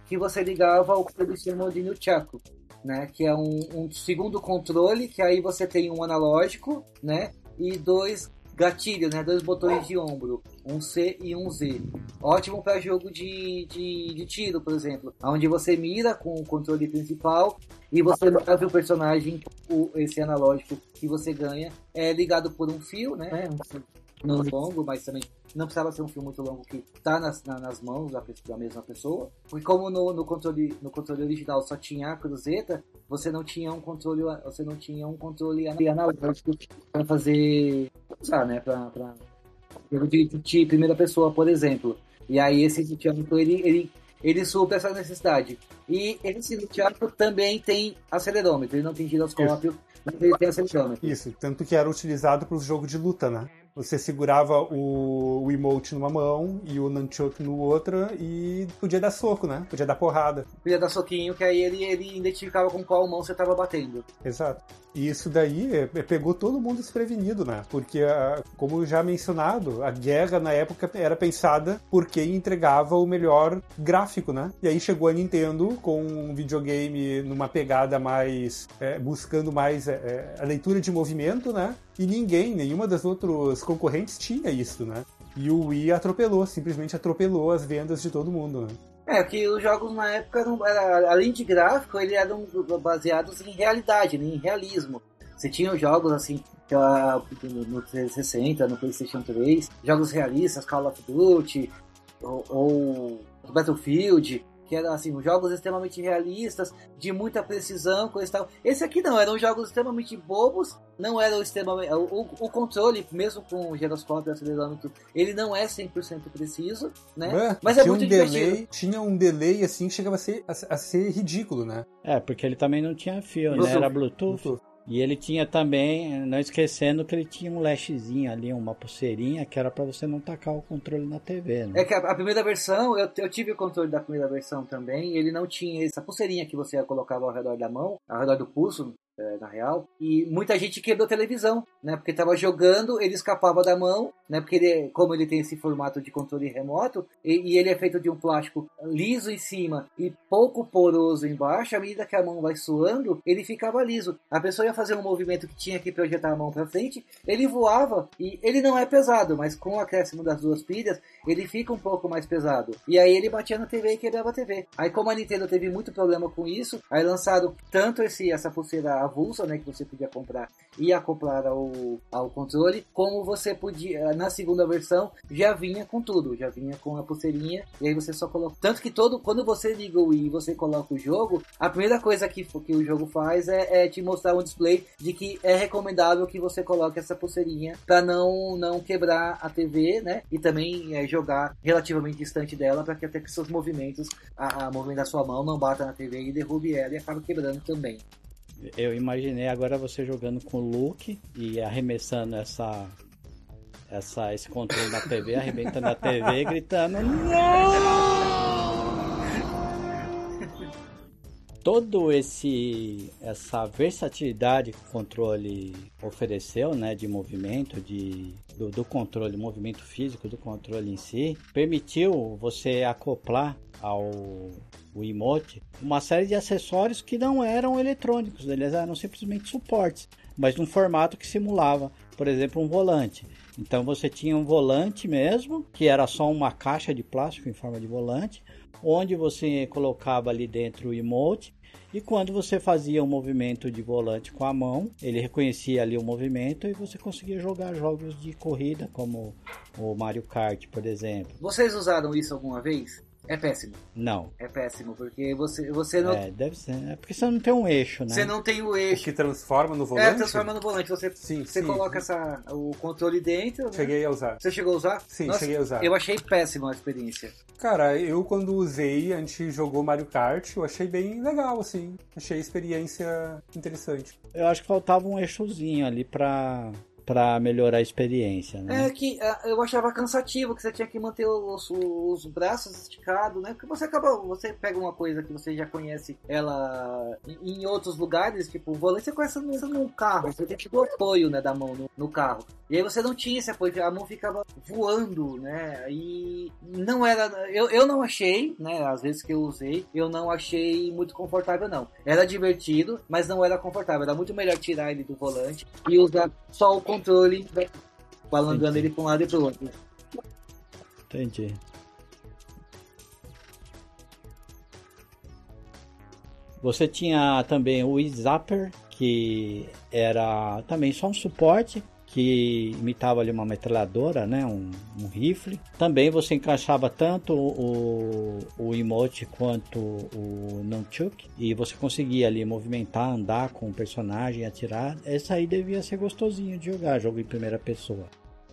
que você ligava o que eles chamam de Nunchaku. Né, que é um, um segundo controle, que aí você tem um analógico, né, e dois Gatilho, né? Dois botões de ombro, um C e um Z. Ótimo para jogo de, de, de, tiro, por exemplo, onde você mira com o controle principal e você move o personagem, o, esse analógico que você ganha é ligado por um fio, né? Não longo, mas também não precisava ser um fio muito longo que está nas, na, nas mãos da, da, mesma pessoa. E como no, no, controle, no controle original só tinha a cruzeta, você não tinha um controle, você não tinha um controle analógico para fazer, usar, né, para de, de primeira pessoa, por exemplo. E aí esse Nintendo ele, ele ele supre essa necessidade. E esse Nintendo também tem acelerômetro, ele não tem giroscópio, mas ele tem acelerômetro. Isso, tanto que era utilizado para os jogos de luta, né? Você segurava o, o emote numa mão e o nunchuck no outra e podia dar soco, né? Podia dar porrada. Podia dar soquinho, que aí ele, ele identificava com qual mão você estava batendo. Exato. E isso daí é, é, pegou todo mundo desprevenido, né? Porque, ah, como já mencionado, a guerra na época era pensada por quem entregava o melhor gráfico, né? E aí chegou a Nintendo com um videogame numa pegada mais. É, buscando mais é, é a leitura de movimento, né? E ninguém, nenhuma das outras concorrentes tinha isso, né? E o Wii atropelou, simplesmente atropelou as vendas de todo mundo, né? É, que os jogos na época, não, era, além de gráfico, eles eram baseados em realidade, né, em realismo. Você tinha jogos assim, no 360, no PlayStation 3, jogos realistas, Call of Duty, ou, ou Battlefield, que eram assim, jogos extremamente realistas, de muita precisão, coisa e tal. Esse aqui não, eram jogos extremamente bobos, não eram extremamente. O, o controle, mesmo com o giroscópio e acelerômetro, ele não é 100% preciso, né? É, Mas é muito um delay, Tinha um delay assim que chegava a ser, a, a, ser ridículo, né? É, porque ele também não tinha fio, Bluetooth. né? Era Bluetooth. Bluetooth. E ele tinha também, não esquecendo que ele tinha um lashzinho ali, uma pulseirinha, que era para você não tacar o controle na TV. Né? É que a, a, primeira versão, eu, eu tive o controle da primeira versão também, ele não tinha essa pulseirinha que você colocava ao redor da mão, ao redor do pulso, na real. E muita gente quebrou televisão, né? Porque tava jogando, ele escapava da mão, né? Porque ele, como ele tem esse formato de controle remoto, e, e, ele é feito de um plástico liso em cima e pouco poroso embaixo, à medida que a mão vai suando, ele ficava liso. A pessoa ia fazer um movimento que tinha que projetar a mão para frente, ele voava e ele não é pesado, mas com o acréscimo das duas pilhas, ele fica um pouco mais pesado. E aí ele batia na TV e quebrava a TV. Aí como a Nintendo teve muito problema com isso, aí lançaram tanto esse essa pulseira avulsa, né, que você podia comprar e acoplar ao, ao controle, como você podia, na segunda versão, já vinha com tudo, já vinha com a pulseirinha, e aí você só coloca. Tanto que todo, quando você liga o Wii e você coloca o jogo, a primeira coisa que, que o jogo faz é, é te mostrar um display de que é recomendável que você coloque essa pulseirinha para não, não quebrar a TV, né? E também é, jogar relativamente distante dela para que até que seus movimentos, a, a movimento da sua mão não bata na TV e derrube ela e acabe quebrando também. Eu imaginei agora você jogando com o Luke e arremessando essa, essa, esse controle da TV, arrebentando a TV, gritando Não! Todo esse essa versatilidade que o controle ofereceu, né, de movimento, de do, do controle, movimento físico do controle em si, permitiu você acoplar ao o emote, uma série de acessórios que não eram eletrônicos, eles eram simplesmente suportes, mas num formato que simulava, por exemplo, um volante. Então você tinha um volante mesmo, que era só uma caixa de plástico em forma de volante, onde você colocava ali dentro o emote e quando você fazia um movimento de volante com a mão, ele reconhecia ali o movimento e você conseguia jogar jogos de corrida como o Mario Kart, por exemplo. Vocês usaram isso alguma vez? É péssimo. Não. É péssimo, porque você, você não. É, deve ser. É porque você não tem um eixo, né? Você não tem o eixo. O que transforma no volante? É, transforma no volante. Você, sim, você sim. coloca essa, o controle dentro. Né? Cheguei a usar. Você chegou a usar? Sim, Nossa, cheguei a usar. Eu achei péssima a experiência. Cara, eu quando usei, a gente jogou Mario Kart, eu achei bem legal, assim. Achei a experiência interessante. Eu acho que faltava um eixozinho ali pra para melhorar a experiência, né? É que é, eu achava cansativo que você tinha que manter os, os braços esticados, né? Porque você acaba, você pega uma coisa que você já conhece ela em, outros lugares, tipo, o volante você conhece no carro, você tem tipo apoio, né, da mão no, no, carro. E aí você não tinha esse apoio, a mão ficava voando, né? E não era, eu, eu não achei, né, às vezes que eu usei, eu não achei muito confortável não. Era divertido, mas não era confortável, era muito melhor tirar ele do volante e usar só o controle, balangando ele para um lado e para o outro. Entendi. Você tinha também o Zapper, que era também só um suporte que imitava ali uma metralhadora, né, um, um rifle. Também você encaixava tanto o, o emote quanto o nunchuk e você conseguia ali movimentar, andar com o personagem, atirar. Essa aí devia ser gostosinho de jogar, jogo em primeira pessoa.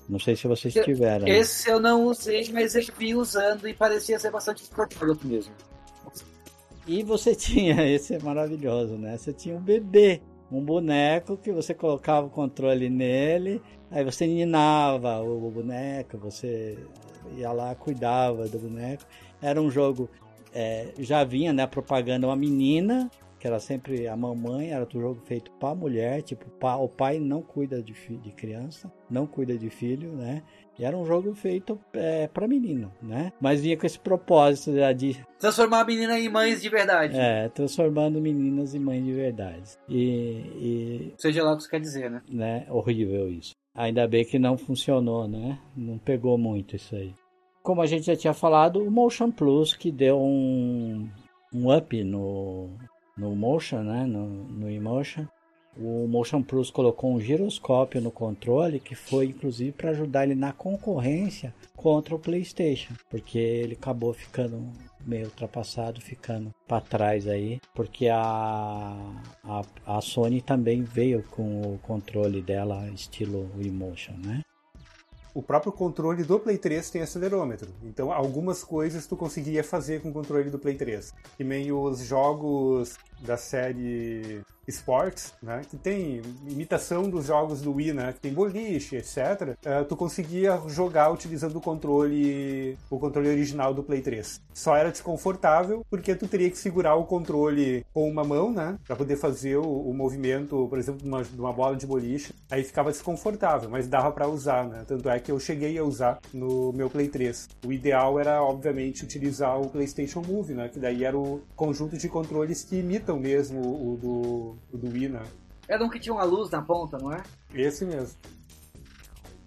Não sei se vocês tiveram. Esse eu não usei, mas eu vi usando e parecia ser bastante esportivo mesmo. E você tinha, esse é maravilhoso, né? Você tinha um bebê um boneco que você colocava o controle nele, aí você ninava o boneco, você ia lá, cuidava do boneco. Era um jogo, é, já vinha né, propaganda uma menina, que era sempre a mamãe, era um jogo feito para mulher, tipo, o pai não cuida de, de criança, não cuida de filho, né? E era um jogo feito é, para menino, né? Mas vinha com esse propósito de transformar a menina em mães de verdade. É, transformando meninas em mães de verdade. E, e seja lá o que isso quer dizer, né? né? Horrível isso. Ainda bem que não funcionou, né? Não pegou muito isso aí. Como a gente já tinha falado, o Motion Plus que deu um, um up no, no Motion, né? No, no Emotion o Motion Plus colocou um giroscópio no controle que foi inclusive para ajudar ele na concorrência contra o PlayStation, porque ele acabou ficando meio ultrapassado, ficando para trás aí, porque a, a, a Sony também veio com o controle dela estilo Emotion, né? o próprio controle do Play 3 tem acelerômetro. Então, algumas coisas tu conseguia fazer com o controle do Play 3. E meio os jogos da série Sports, né, que tem imitação dos jogos do Wii, né, que tem boliche, etc. Uh, tu conseguia jogar utilizando o controle, o controle original do Play 3. Só era desconfortável porque tu teria que segurar o controle com uma mão, né, para poder fazer o, o, movimento, por exemplo, de uma, de uma, bola de boliche. Aí ficava desconfortável, mas dava para usar, né. Tanto é que eu cheguei a usar no meu Play 3. O ideal era, obviamente, utilizar o PlayStation Move, né, que daí era o conjunto de controles que imitam mesmo o do o do Wii, né? Era um que tinha uma luz na ponta, não é? Esse mesmo.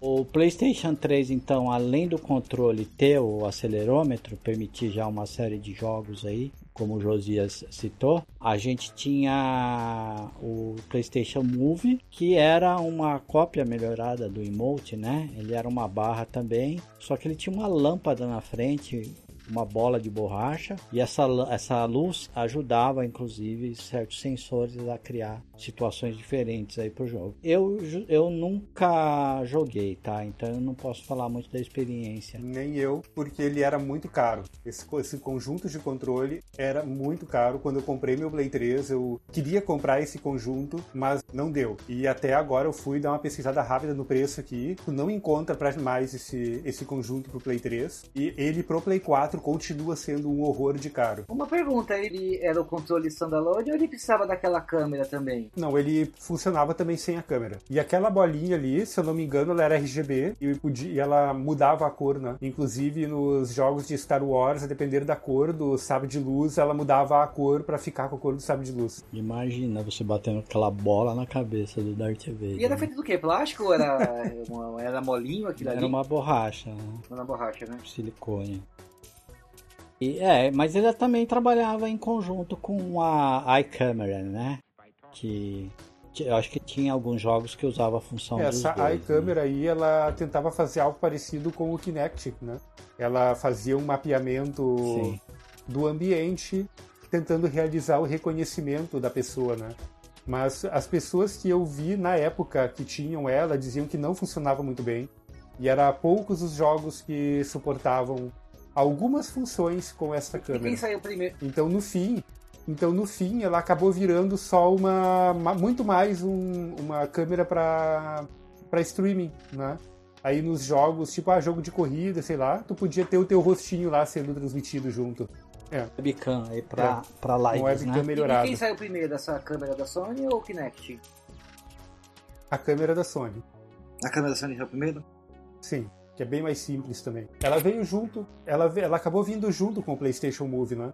O PlayStation 3, então, além do controle ter o acelerômetro, permitir já uma série de jogos aí, como o Josias citou, a gente tinha o PlayStation Move, que era uma cópia melhorada do Emote, né? Ele era uma barra também, só que ele tinha uma lâmpada na frente, uma bola de borracha e essa, essa luz ajudava inclusive certos sensores a criar situações diferentes aí pro jogo. Eu, eu nunca joguei, tá? Então eu não posso falar muito da experiência. Nem eu, porque ele era muito caro. Esse, esse conjunto de controle era muito caro. Quando eu comprei meu Play 3, eu queria comprar esse conjunto, mas não deu. E até agora eu fui dar uma pesquisada rápida no preço aqui. Tu não encontra mais esse, esse conjunto pro Play 3. E ele pro Play 4 continua sendo um horror de caro. Uma pergunta, ele era o controle standalone ou ele precisava daquela câmera também? Não, ele funcionava também sem a câmera. E aquela bolinha ali, se eu não me engano, ela era RGB e, podia, e ela mudava a cor, né? Inclusive nos jogos de Star Wars, a depender da cor do sabre de luz, ela mudava a cor para ficar com a cor do sabre de luz. Imagina você batendo aquela bola na cabeça do Darth Vader. E era né? feito do quê? Plástico ou era, era molinho aquilo ali? Era uma borracha. Né? Uma borracha, né? Silicone. E, é, mas ele também trabalhava em conjunto com a iCamera, né? Que eu acho que tinha alguns jogos que usava a função Essa dois, iCamera né? aí, ela tentava fazer algo parecido com o Kinect, né? Ela fazia um mapeamento Sim. do ambiente, tentando realizar o reconhecimento da pessoa, né? Mas as pessoas que eu vi na época que tinham ela diziam que não funcionava muito bem. E era poucos os jogos que suportavam algumas funções com essa câmera. E quem saiu primeiro? Então no fim, então no fim ela acabou virando só uma, muito mais um, uma câmera para para streaming, né? Aí nos jogos, tipo, ah, jogo de corrida, sei lá, tu podia ter o teu rostinho lá sendo transmitido junto. É. Webcam aí pra, é. pra lives, uma webcam né? melhorada. E quem saiu primeiro dessa câmera da Sony ou o Kinect? A câmera da Sony. A câmera da Sony saiu primeiro? Sim que é bem mais simples também. Ela veio junto, ela, ela acabou vindo junto com o PlayStation Move, né?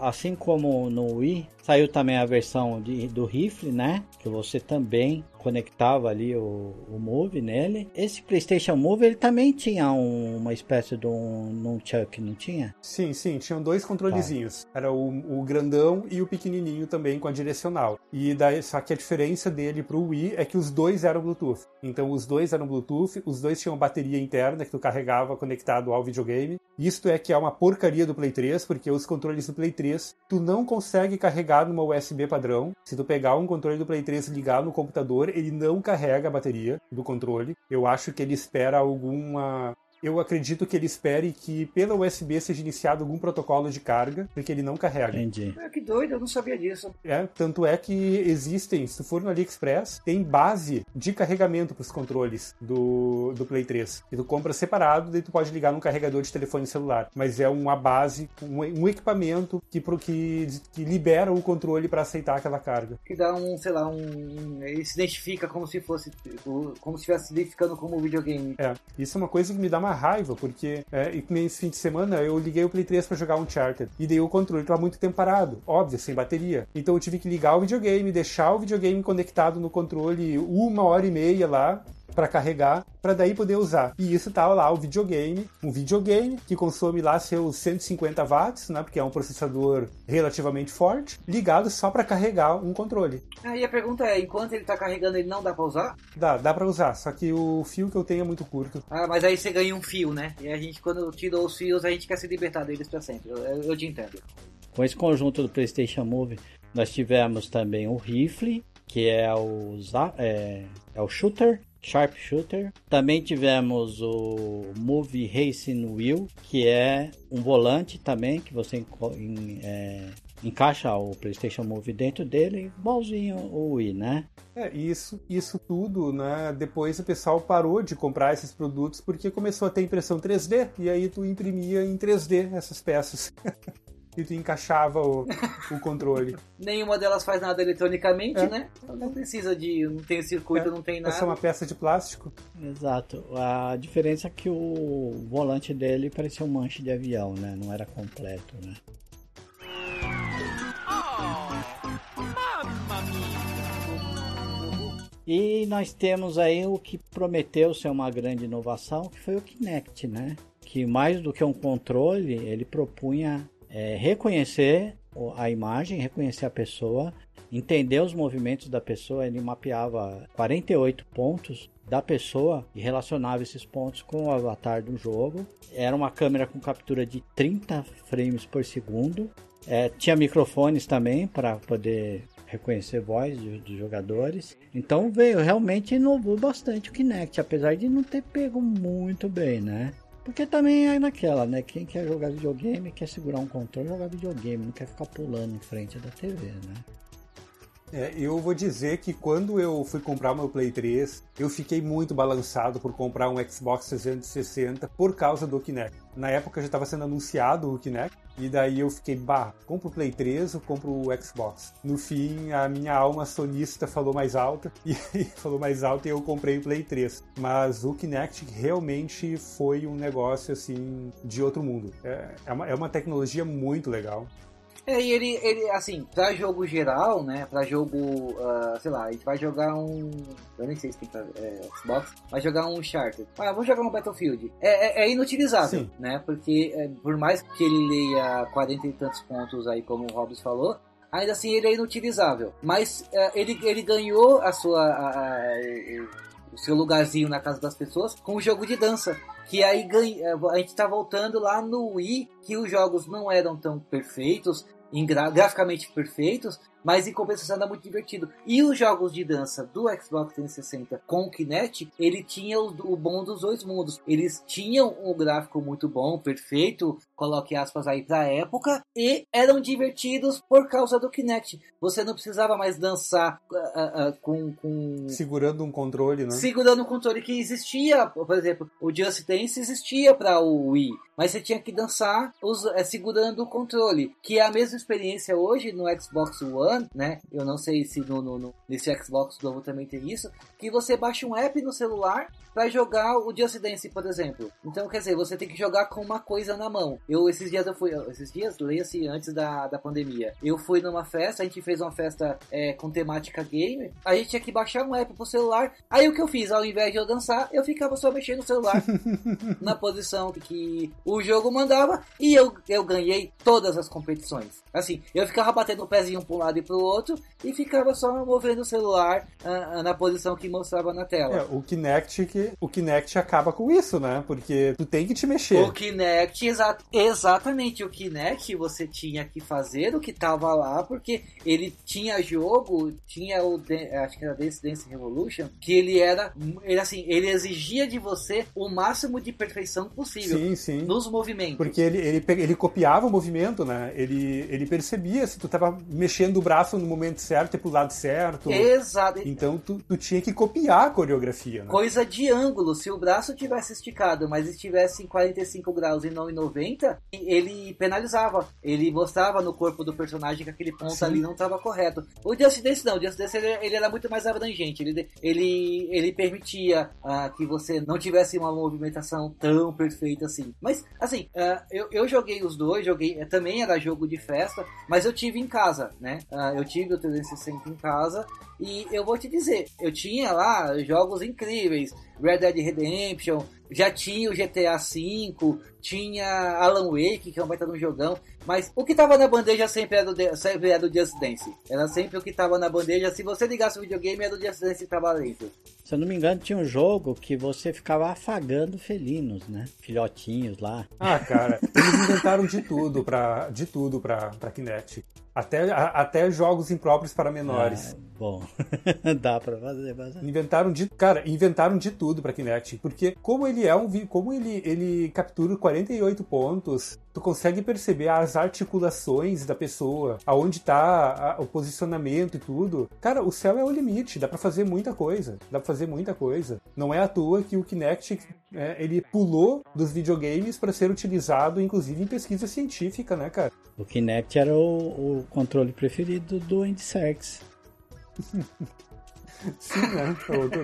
Assim como no Wii, saiu também a versão de, do rifle, né? Que você também conectava ali o, o Move nele. Esse PlayStation Move ele também tinha um, uma espécie de um nunchuck, não tinha? Sim, sim, tinham dois controlezinhos. Tá. Era o, o, grandão e o pequenininho também com a direcional. E daí, só que a diferença dele pro Wii é que os dois eram Bluetooth. Então os dois eram Bluetooth, os dois tinham bateria interna que tu carregava conectado ao videogame. Isto é que é uma porcaria do Play 3, porque os controles do Play 3 tu não consegue carregar numa USB padrão. Se tu pegar um controle do Play 3 e ligar no computador, ele não carrega a bateria do controle. Eu acho que ele espera alguma eu acredito que ele espere que pela USB seja iniciado algum protocolo de carga, porque ele não carrega. Entendi. É, que doido, eu não sabia disso. É, tanto é que existem, se for no AliExpress, tem base de carregamento para os controles do, do Play 3. E tu compra separado, daí tu pode ligar num carregador de telefone celular. Mas é uma base, um, um equipamento que, pro, que, que libera o controle para aceitar aquela carga. Que dá um, sei lá, um. Ele se identifica como se fosse. Como se estivesse se identificando como videogame. É, isso é uma coisa que me dá uma raiva, porque é, nesse fim de semana eu liguei o Play 3 para jogar Uncharted e daí o controle tava muito tempo parado, óbvio, sem bateria. Então eu tive que ligar o videogame, deixar o videogame conectado no controle uma hora e meia lá, para carregar, para daí poder usar. E isso tá lá o videogame, um videogame que consome lá seus 150 watts, né, porque é um processador relativamente forte, ligado só para carregar um controle. Aí a pergunta é, enquanto ele tá carregando, ele não dá para usar? Dá, dá para usar, só que o fio que eu tenho é muito curto. Ah, mas aí você ganha um fio, né? E a gente, quando tirou os fios, a gente quer se libertar deles para sempre. Eu, eu te entendo. Com esse conjunto do PlayStation Move, nós tivemos também o rifle, que é o, é, é o shooter, Sharp Shooter. Também tivemos o Move Racing Wheel, que é um volante também que você é, encaixa o PlayStation Move dentro dele, igualzinho o Wii, né? É, isso, isso tudo, né? Depois o pessoal parou de comprar esses produtos porque começou a ter impressão 3D e aí tu imprimia em 3D essas peças. e tu encaixava o, o controle. Nenhuma delas faz nada eletronicamente, é. né? Então não precisa de. Não tem circuito, é. não tem nada. Essa é uma peça de plástico. Exato. A diferença é que o volante dele parecia um manche de avião, né? Não era completo, né? E nós temos aí o que prometeu ser uma grande inovação, que foi o Kinect, né? Que mais do que um controle, ele propunha é, reconhecer a imagem, reconhecer a pessoa, entender os movimentos da pessoa. Ele mapeava 48 pontos da pessoa e relacionava esses pontos com o avatar do jogo. Era uma câmera com captura de 30 frames por segundo. É, tinha microfones também para poder reconhecer voz dos jogadores. Então veio realmente inovou bastante o Kinect, apesar de não ter pego muito bem, né? Porque também é naquela, né? Quem quer jogar videogame, quer segurar um controle, jogar videogame, não quer ficar pulando em frente da TV, né? É, eu vou dizer que quando eu fui comprar o meu Play 3, eu fiquei muito balançado por comprar um Xbox 360 por causa do Kinect. Na época já estava sendo anunciado o Kinect, e daí eu fiquei, bah, compro o Play 3 ou compro o Xbox? No fim, a minha alma sonista falou mais alta, e falou mais alta e eu comprei o Play 3. Mas o Kinect realmente foi um negócio, assim, de outro mundo. É, é, uma, é uma tecnologia muito legal. É, e ele, ele, assim, pra jogo geral, né? Pra jogo, uh, sei lá, a gente vai jogar um. Eu nem sei se tem pra é, Xbox, vai jogar um Uncharted. Ah, vou jogar um Battlefield. É, é, é inutilizável, Sim. né? Porque é, por mais que ele leia 40 e tantos pontos aí, como o Robbs falou, ainda assim ele é inutilizável. Mas uh, ele, ele ganhou a sua. A, a, o seu lugarzinho na casa das pessoas com o jogo de dança. Que aí ganha, a gente tá voltando lá no Wii, que os jogos não eram tão perfeitos, graficamente perfeitos, mas em compensação era muito divertido. E os jogos de dança do Xbox 360 com o Kinect, ele tinha o, o bom dos dois mundos. Eles tinham um gráfico muito bom, perfeito, coloque aspas aí pra época, e eram divertidos por causa do Kinect. Você não precisava mais dançar uh, uh, com, com, Segurando um controle, né? Segurando um controle que existia, por exemplo, o Just Dance existia para o Wii, mas você tinha que dançar os, é, segurando o controle, que é a mesma experiência hoje no Xbox One One, né? Eu não sei se no, no, no, nesse Xbox novo também tem isso, que você baixa um app no celular para jogar o Just Dance, por exemplo. Então, quer dizer, você tem que jogar com uma coisa na mão. Eu, esses dias, eu fui, esses dias, leia-se antes da, da pandemia, eu fui numa festa, a gente fez uma festa é, com temática game, a gente tinha que baixar um app pro celular, aí o que eu fiz, ao invés de eu dançar, eu ficava só mexendo no celular, na posição que o jogo mandava, e eu, eu ganhei todas as competições. Assim, eu ficava batendo o pezinho pra um lado e pro outro, e ficava só movendo o celular uh, na posição que mostrava na tela. É, o Kinect que o Kinect acaba com isso, né? Porque tu tem que te mexer. O Kinect, exa exatamente, o Kinect você tinha que fazer o que tava lá, porque ele tinha jogo, tinha o acho que era Dance Dance Revolution, que ele era, ele assim, ele exigia de você o máximo de perfeição possível sim, sim. nos movimentos. Porque ele, ele, ele copiava o movimento, né? Ele, ele percebia se tu tava mexendo o braço no momento certo e pro lado certo. Exato. Então tu, tu tinha que copiar a coreografia, né? Coisa de ângulo. Se o braço tivesse esticado, mas estivesse em 45 graus e não em 90, ele penalizava. Ele mostrava no corpo do personagem que aquele ponto Sim. ali não estava correto. O Just Dance não. O Just Dance ele, ele, era muito mais abrangente. Ele, ele, ele permitia uh, que você não tivesse uma movimentação tão perfeita assim. Mas, assim, uh, eu, eu joguei os dois, joguei. Também era jogo de festa, mas eu tive em casa, né? Ah, eu tive o 360 em casa e eu vou te dizer, eu tinha lá jogos incríveis, Red Dead Redemption, já tinha o GTA V, tinha Alan Wake, que é um baita de um jogão, mas o que tava na bandeja sempre era, do, sempre era do Just Dance. Era sempre o que tava na bandeja, se você ligasse o videogame era do Just Dance dentro. Se eu não me engano, tinha um jogo que você ficava afagando felinos, né? Filhotinhos lá. Ah, cara, eles inventaram de tudo pra, de tudo pra, pra Kinect. Até, a, até jogos impróprios para menores. Ah, bom, dá para fazer bastante. Inventaram de, cara, inventaram de tudo para Kinect, porque como ele é um como ele ele captura 48 pontos, tu consegue perceber as articulações da pessoa, aonde tá a, o posicionamento e tudo. Cara, o céu é o limite, dá para fazer muita coisa. Dá pra fazer muita coisa. Não é à toa que o Kinect é, ele pulou dos videogames para ser utilizado, inclusive, em pesquisa científica, né, cara? O Kinect era o, o controle preferido do Andy Serkis. Sim, né?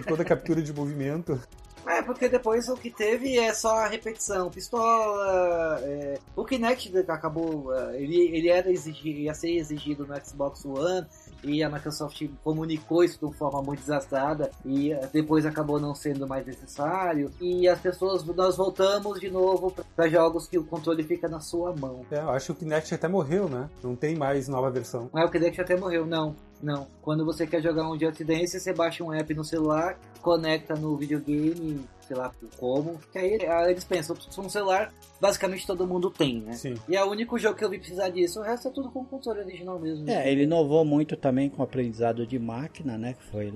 Toda captura de movimento. É, porque depois o que teve é só a repetição. Pistola. É... O Kinect acabou. É, ele, ele era exigido, ia ser exigido no Xbox One e a Microsoft comunicou isso de uma forma muito desastrada e depois acabou não sendo mais necessário e as pessoas nós voltamos de novo para jogos que o controle fica na sua mão. É, eu acho que o Kinect até morreu, né? Não tem mais nova versão. Não é o Kinect até morreu, não. Não. Quando você quer jogar um Just Dance, você baixa um app no celular, conecta no videogame, sei lá como, que aí eles pensam, um celular, basicamente todo mundo tem, né? Sim. E é o único jogo que eu vi precisar disso, o resto é tudo com o console original mesmo. É, ele inovou muito também com o aprendizado de máquina, né? Que foi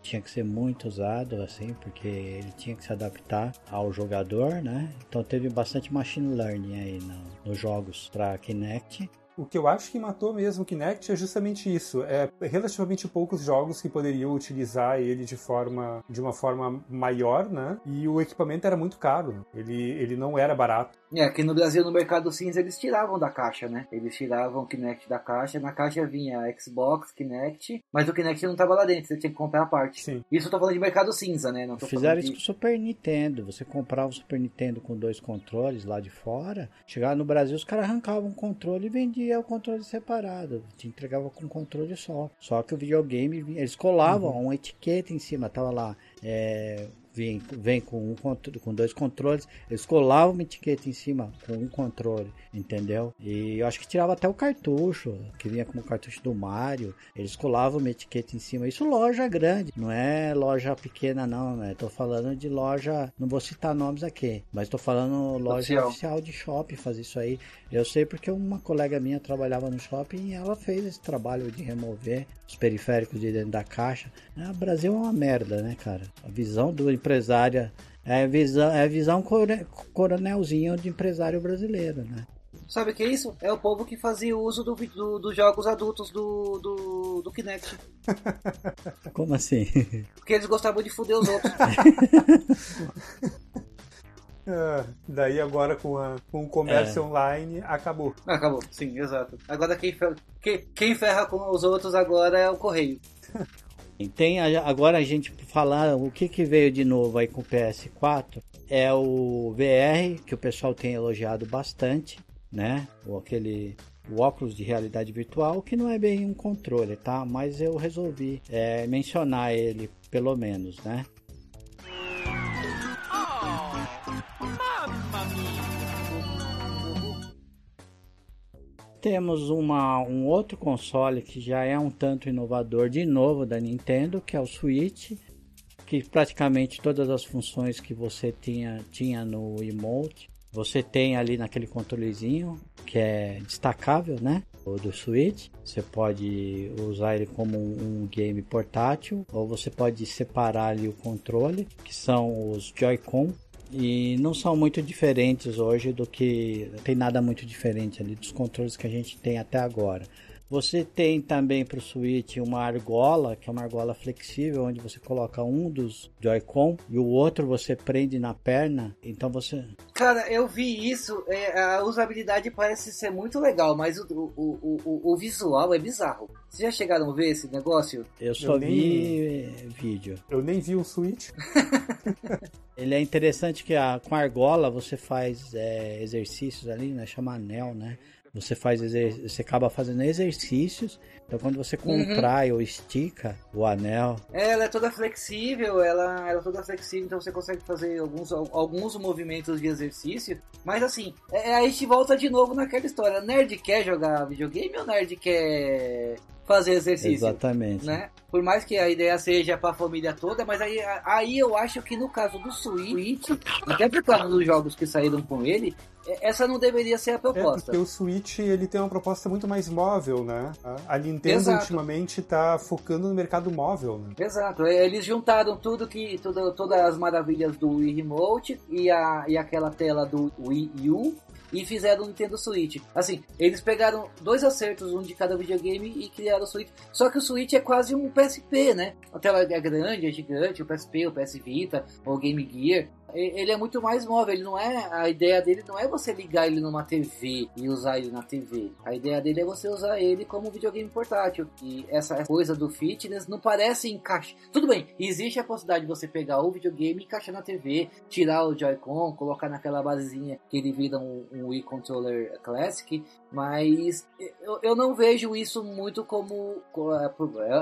tinha que ser muito usado, assim, porque ele tinha que se adaptar ao jogador, né? Então teve bastante machine learning aí no, nos jogos para Kinect. O que eu acho que matou mesmo o Kinect é justamente isso. É relativamente poucos jogos que poderiam utilizar ele de forma de uma forma maior, né? E o equipamento era muito caro. Ele, ele não era barato. É, aqui no Brasil, no mercado cinza, eles tiravam da caixa, né? Eles tiravam o Kinect da caixa. Na caixa vinha Xbox, Kinect, mas o Kinect não tava lá dentro, você tinha que comprar a parte. Sim. Isso eu tô falando de mercado cinza, né? Não tô Fizeram isso de... com o Super Nintendo. Você comprava o Super Nintendo com dois controles lá de fora. Chegava no Brasil, os caras arrancavam o controle e vendia o controle separado. Te entregava com controle só. Só que o videogame, eles colavam uhum. uma etiqueta em cima, tava lá. É, vem, vem com, um, com dois controles, eles colavam uma etiqueta em cima com um controle, entendeu? E eu acho que tirava até o cartucho, que vinha como cartucho do Mario, eles colavam uma etiqueta em cima. Isso loja grande, não é loja pequena não, né? Tô falando de loja, não vou citar nomes aqui, mas tô falando loja oficial, oficial de shopping fazer isso aí. Eu sei porque uma colega minha trabalhava no shopping e ela fez esse trabalho de remover os periféricos de dentro da caixa. O Brasil é uma merda, né, cara? A visão do empresário é a visão, é a visão coronelzinho de empresário brasileiro, né? Sabe o que é isso? É o povo que fazia uso dos do, do jogos adultos do, do, do Kinect. Como assim? Porque eles gostavam de foder os outros. Ah, daí agora com, a, com o comércio é. online acabou. Acabou, sim, exato. Agora quem, quem, quem ferra com os outros agora é o correio. Tem agora a gente falar o que, que veio de novo aí com o PS4 é o VR que o pessoal tem elogiado bastante, né? Ou aquele o óculos de realidade virtual que não é bem um controle, tá? Mas eu resolvi é, mencionar ele pelo menos, né? Temos uma, um outro console que já é um tanto inovador de novo da Nintendo, que é o Switch, que praticamente todas as funções que você tinha, tinha no emote, você tem ali naquele controlezinho, que é destacável, né? Do Switch. Você pode usar ele como um, um game portátil, ou você pode separar ali o controle, que são os Joy-Con e não são muito diferentes hoje do que tem nada muito diferente ali dos controles que a gente tem até agora. Você tem também para o Switch uma argola, que é uma argola flexível, onde você coloca um dos Joy-Con e o outro você prende na perna. Então você. Cara, eu vi isso. É, a usabilidade parece ser muito legal, mas o, o, o, o, visual é bizarro. Vocês já chegaram a ver esse negócio? Eu só eu vi nem... vídeo. Eu nem vi o Switch. Ele é interessante que a, com a argola você faz é, exercícios ali, né? Chama anel, né? Você faz você acaba fazendo exercícios. Então quando você uhum. contrai uhum. ou estica o anel. Ela é toda flexível, ela, ela é toda flexível, então você consegue fazer alguns, alguns movimentos de exercício. Mas assim, é, a gente volta de novo naquela história. Nerd quer jogar videogame ou nerd quer fazer exercício. Exatamente. Né? Por mais que a ideia seja para a família toda, mas aí, aí eu acho que no caso do Switch, até por causa dos jogos que saíram com ele, essa não deveria ser a é, proposta. É porque o Switch ele tem uma proposta muito mais móvel, né? A Nintendo Exato. ultimamente está focando no mercado móvel. Né? Exato. Eles juntaram tudo que tudo, todas as maravilhas do Wii Remote e, a, e aquela tela do Wii U e fizeram o Nintendo Switch. Assim, eles pegaram dois acertos, um de cada videogame e criaram o Switch. Só que o Switch é quase um PSP, né? A tela é grande, é gigante, o PSP, o PS Vita, o Game Gear ele é muito mais móvel. Ele não é a ideia dele não é você ligar ele numa TV e usar ele na TV. A ideia dele é você usar ele como videogame portátil. E essa coisa do fitness não parece encaixar. Tudo bem, existe a possibilidade de você pegar o videogame encaixar na TV, tirar o Joy-Con, colocar naquela basezinha que ele vira um, um Wii Controller Classic, mas eu, eu não vejo isso muito como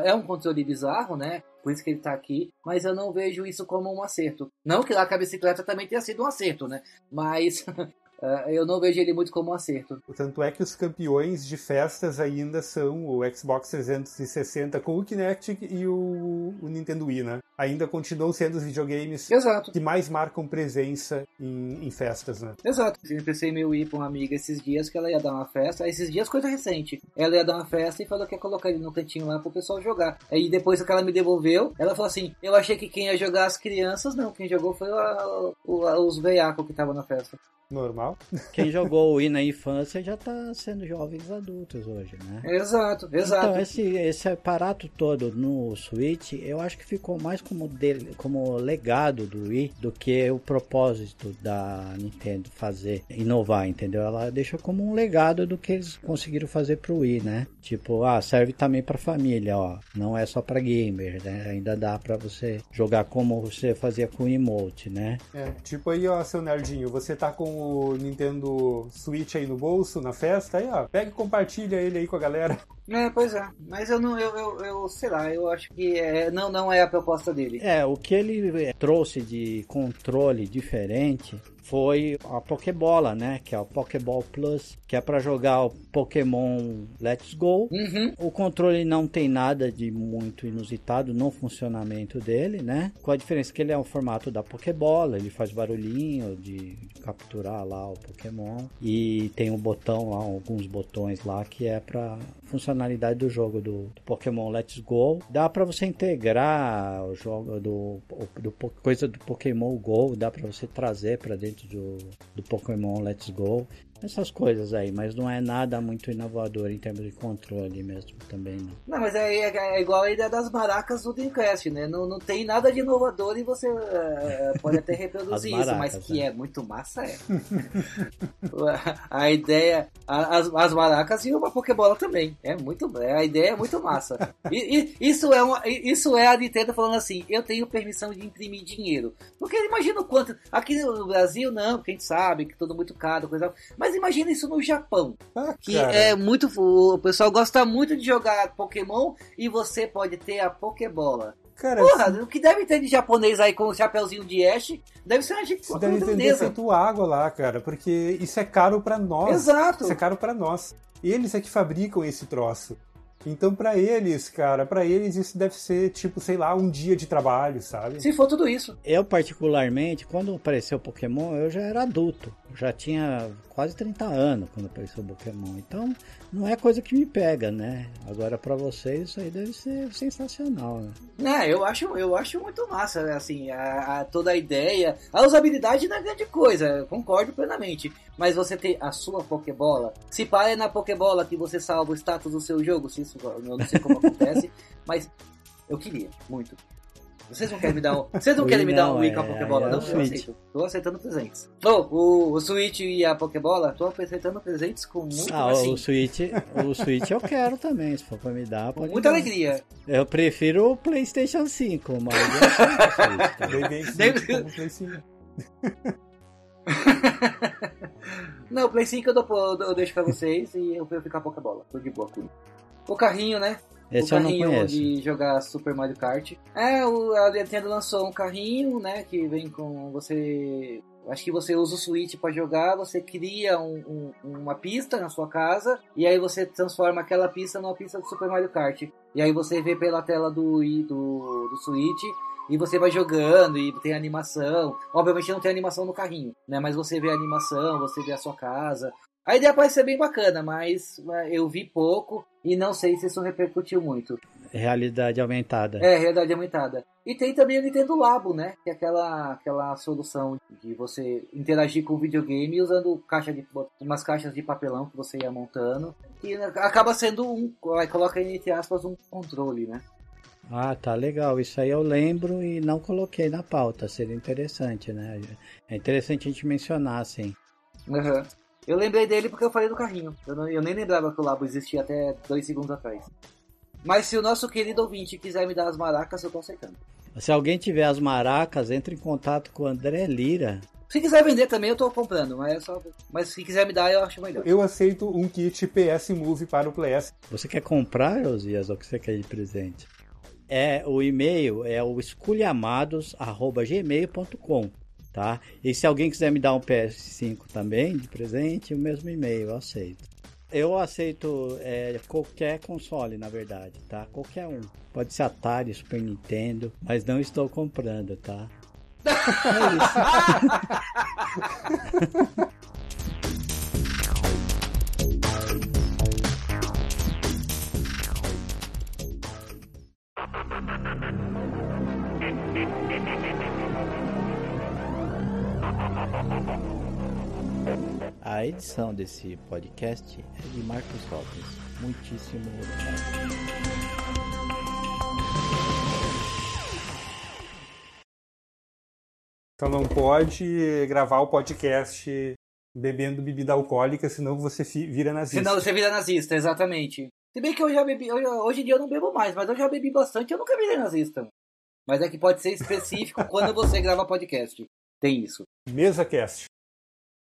é, é um controle bizarro, né? por isso que ele está aqui, mas eu não vejo isso como um acerto. Não que lá com a bicicleta também tenha sido um acerto, né? Mas eu não vejo ele muito como um acerto. Tanto é que os campeões de festas ainda são o Xbox 360 com o Kinect e o, o Nintendo Wii, né? Ainda continuam sendo os videogames Exato. que mais marcam presença em, em festas, né? Exato. Eu pensei meu Wii pra uma amiga esses dias que ela ia dar uma festa. Esses dias, coisa recente. Ela ia dar uma festa e falou que ia colocar ele no cantinho lá pro pessoal jogar. Aí depois que ela me devolveu, ela falou assim: Eu achei que quem ia jogar as crianças, não. Quem jogou foi a, a, os veiacos que estavam na festa. Normal. Quem jogou o Wii na infância já está sendo jovens adultos hoje, né? Exato, exato. Então, esse, esse aparato todo no Switch, eu acho que ficou mais como, dele, como legado do Wii do que o propósito da Nintendo fazer, inovar, entendeu? Ela deixou como um legado do que eles conseguiram fazer pro Wii, né? Tipo, ah, serve também pra família, ó. Não é só pra gamer, né? Ainda dá pra você jogar como você fazia com o emote, né? É, tipo aí, ó, seu nerdinho, você tá com o Nintendo Switch aí no bolso, na festa, aí ó, pega e compartilha ele aí com a galera. É, pois é. Mas eu não, eu, eu, eu sei lá, eu acho que é, não, não é a proposta dele. É, o que ele trouxe de controle diferente foi a Pokébola, né? Que é o Pokéball Plus, que é para jogar o Pokémon Let's Go. Uhum. O controle não tem nada de muito inusitado no funcionamento dele, né? Com a diferença que ele é o formato da Pokébola, ele faz barulhinho de, de capturar lá o Pokémon e tem um botão lá, alguns botões lá que é para funcionalidade do jogo do, do, Pokémon Let's Go. Dá para você integrar o jogo do, do, do coisa do Pokémon Go, dá para você trazer para dentro do, do Pokémon Let's Go essas coisas aí, mas não é nada muito inovador em termos de controle mesmo, também não. Não, mas é, é, é igual a ideia das maracas do Dreamcast, né? Não, não tem nada de inovador e você é, pode até reproduzir maracas, isso, mas que é. é muito massa, é. a ideia, as, as maracas e uma Pokébola também, é muito, a ideia é muito massa. E, e, isso, é uma, isso é a Nintendo falando assim, eu tenho permissão de imprimir dinheiro. Porque imagina o quanto, aqui no Brasil não, porque a gente sabe que tudo muito caro, coisa, mas mas imagina isso no Japão. Ah, que é muito. O pessoal gosta muito de jogar Pokémon e você pode ter a Pokébola. Cara, Porra, o que deve ter de japonês aí com o chapeuzinho de Ash deve ser uma gente Você deve ter feito água lá, cara, porque isso é caro para nós. Exato. Isso é caro para nós. Eles é que fabricam esse troço. Então, para eles, cara, para eles isso deve ser tipo, sei lá, um dia de trabalho, sabe? Se for tudo isso. Eu, particularmente, quando apareceu o Pokémon, eu já era adulto. já tinha quase 30 anos quando apareceu o Pokémon. Então, não é coisa que me pega, né? Agora, para vocês, isso aí deve ser sensacional, né? É, eu acho, eu acho muito massa, assim, a, a toda a ideia. A usabilidade não é grande coisa, concordo plenamente. Mas você ter a sua Pokébola, se para é na Pokébola que você salva o status do seu jogo, se isso eu não sei como acontece, mas eu queria, muito. Vocês não querem me dar um. Vocês não querem me dar um Wii com a é, Pokébola, é, não? Eu aceito. Tô aceitando presentes. Oh, o, o Switch e a Pokébola, tô aceitando presentes com muito Ah, assim. o Switch. O Switch eu quero também, se for pra me dar. Com muita dar. alegria. Eu prefiro o Playstation 5, mas eu sei o Switch. Tá? Não, o Play 5 eu, dou, eu deixo pra vocês e eu vou ficar pouca bola. Tô de boa com isso. O carrinho, né? Esse o eu não carrinho de jogar Super Mario Kart. É, o, a Nintendo lançou um carrinho, né? Que vem com você. Acho que você usa o Switch para jogar, você cria um- um- uma pista na sua casa e aí você transforma aquela pista numa pista do Super Mario Kart. E aí você vê pela tela do, do, do Switch e você vai jogando e tem animação. Obviamente não tem animação no carrinho, né? Mas você vê a animação, você vê a sua casa. A ideia parece ser bem bacana, mas eh, eu vi pouco e não sei se isso repercutiu muito. Realidade aumentada. É, realidade aumentada. E tem também o Nintendo Labo, né? Que é aquela, aquela solução de você interagir com o videogame usando caixa de, umas caixas de papelão que você ia montando. E acaba sendo um, coloca entre aspas, um controle, né? Ah, tá legal. Isso aí eu lembro e não coloquei na pauta. Seria interessante, né? É interessante a gente mencionar, assim. Aham. Eu lembrei dele porque eu falei do carrinho. Eu, não- eu nem lembrava que o Labo existia até dois segundos atrás. Mas se o nosso querido ouvinte quiser me dar as maracas, eu tô aceitando. Se alguém tiver as maracas, entre em contato com o André Lira. Se quiser vender também, eu tô comprando. Mas, é só... mas se quiser me dar, eu acho melhor. Eu aceito um kit PS Move para o PS. Você quer comprar, Josias, ou que você quer de presente? É, o e-mail é o esculhamados.gmail.com, tá? E se alguém quiser me dar um PS5 também de presente, o mesmo e-mail, eu aceito. Eu aceito é, qualquer console, na verdade, tá? Qualquer um. Pode ser Atari, Super Nintendo, mas não estou comprando, tá? É isso. A edição desse podcast é de Marcos Robles. Muitíssimo obrigado. Então não pode gravar o podcast bebendo bebida alcoólica, senão você vira nazista. Senão você vira nazista, exatamente. Se bem que eu já bebi, eu já- hoje em dia eu não bebo mais, mas eu já bebi bastante, eu nunca virei nazista. Mas é que pode ser específico quando você grava podcast. Tem isso. Mesa cast.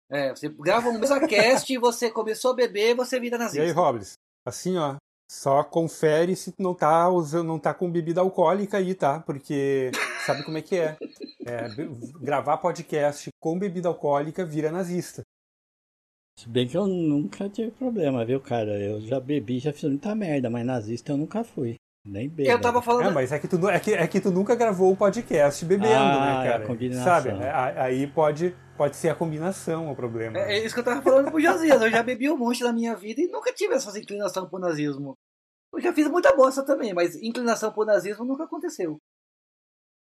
É, você grava um mesa cast, você começou a beber, você vira E aí, nazista. Robles? Assim, ó, só confere se tu não tá usando, não tá com bebida alcoólica aí, tá? Porque sabe como é que é? É, gravar podcast com bebida alcoólica vira nazista. Se bem que eu nunca tive problema, viu, cara? Eu já bebi, já fiz muita merda, mas nazista eu nunca fui. Nem bebo. Eu tava falando. É, mas é que, tu, é, que, é que tu nunca gravou um podcast bebendo, Ah, né, é a cara? combinação. Sabe? É, Aí pode, pode ser a combinação o problema. É, é isso que eu tava falando pro Josias. Eu já bebi um monte na minha vida e nunca tive essas inclinação pro nazismo. Eu já fiz muita bosta também, mas inclinação pro nazismo nunca aconteceu.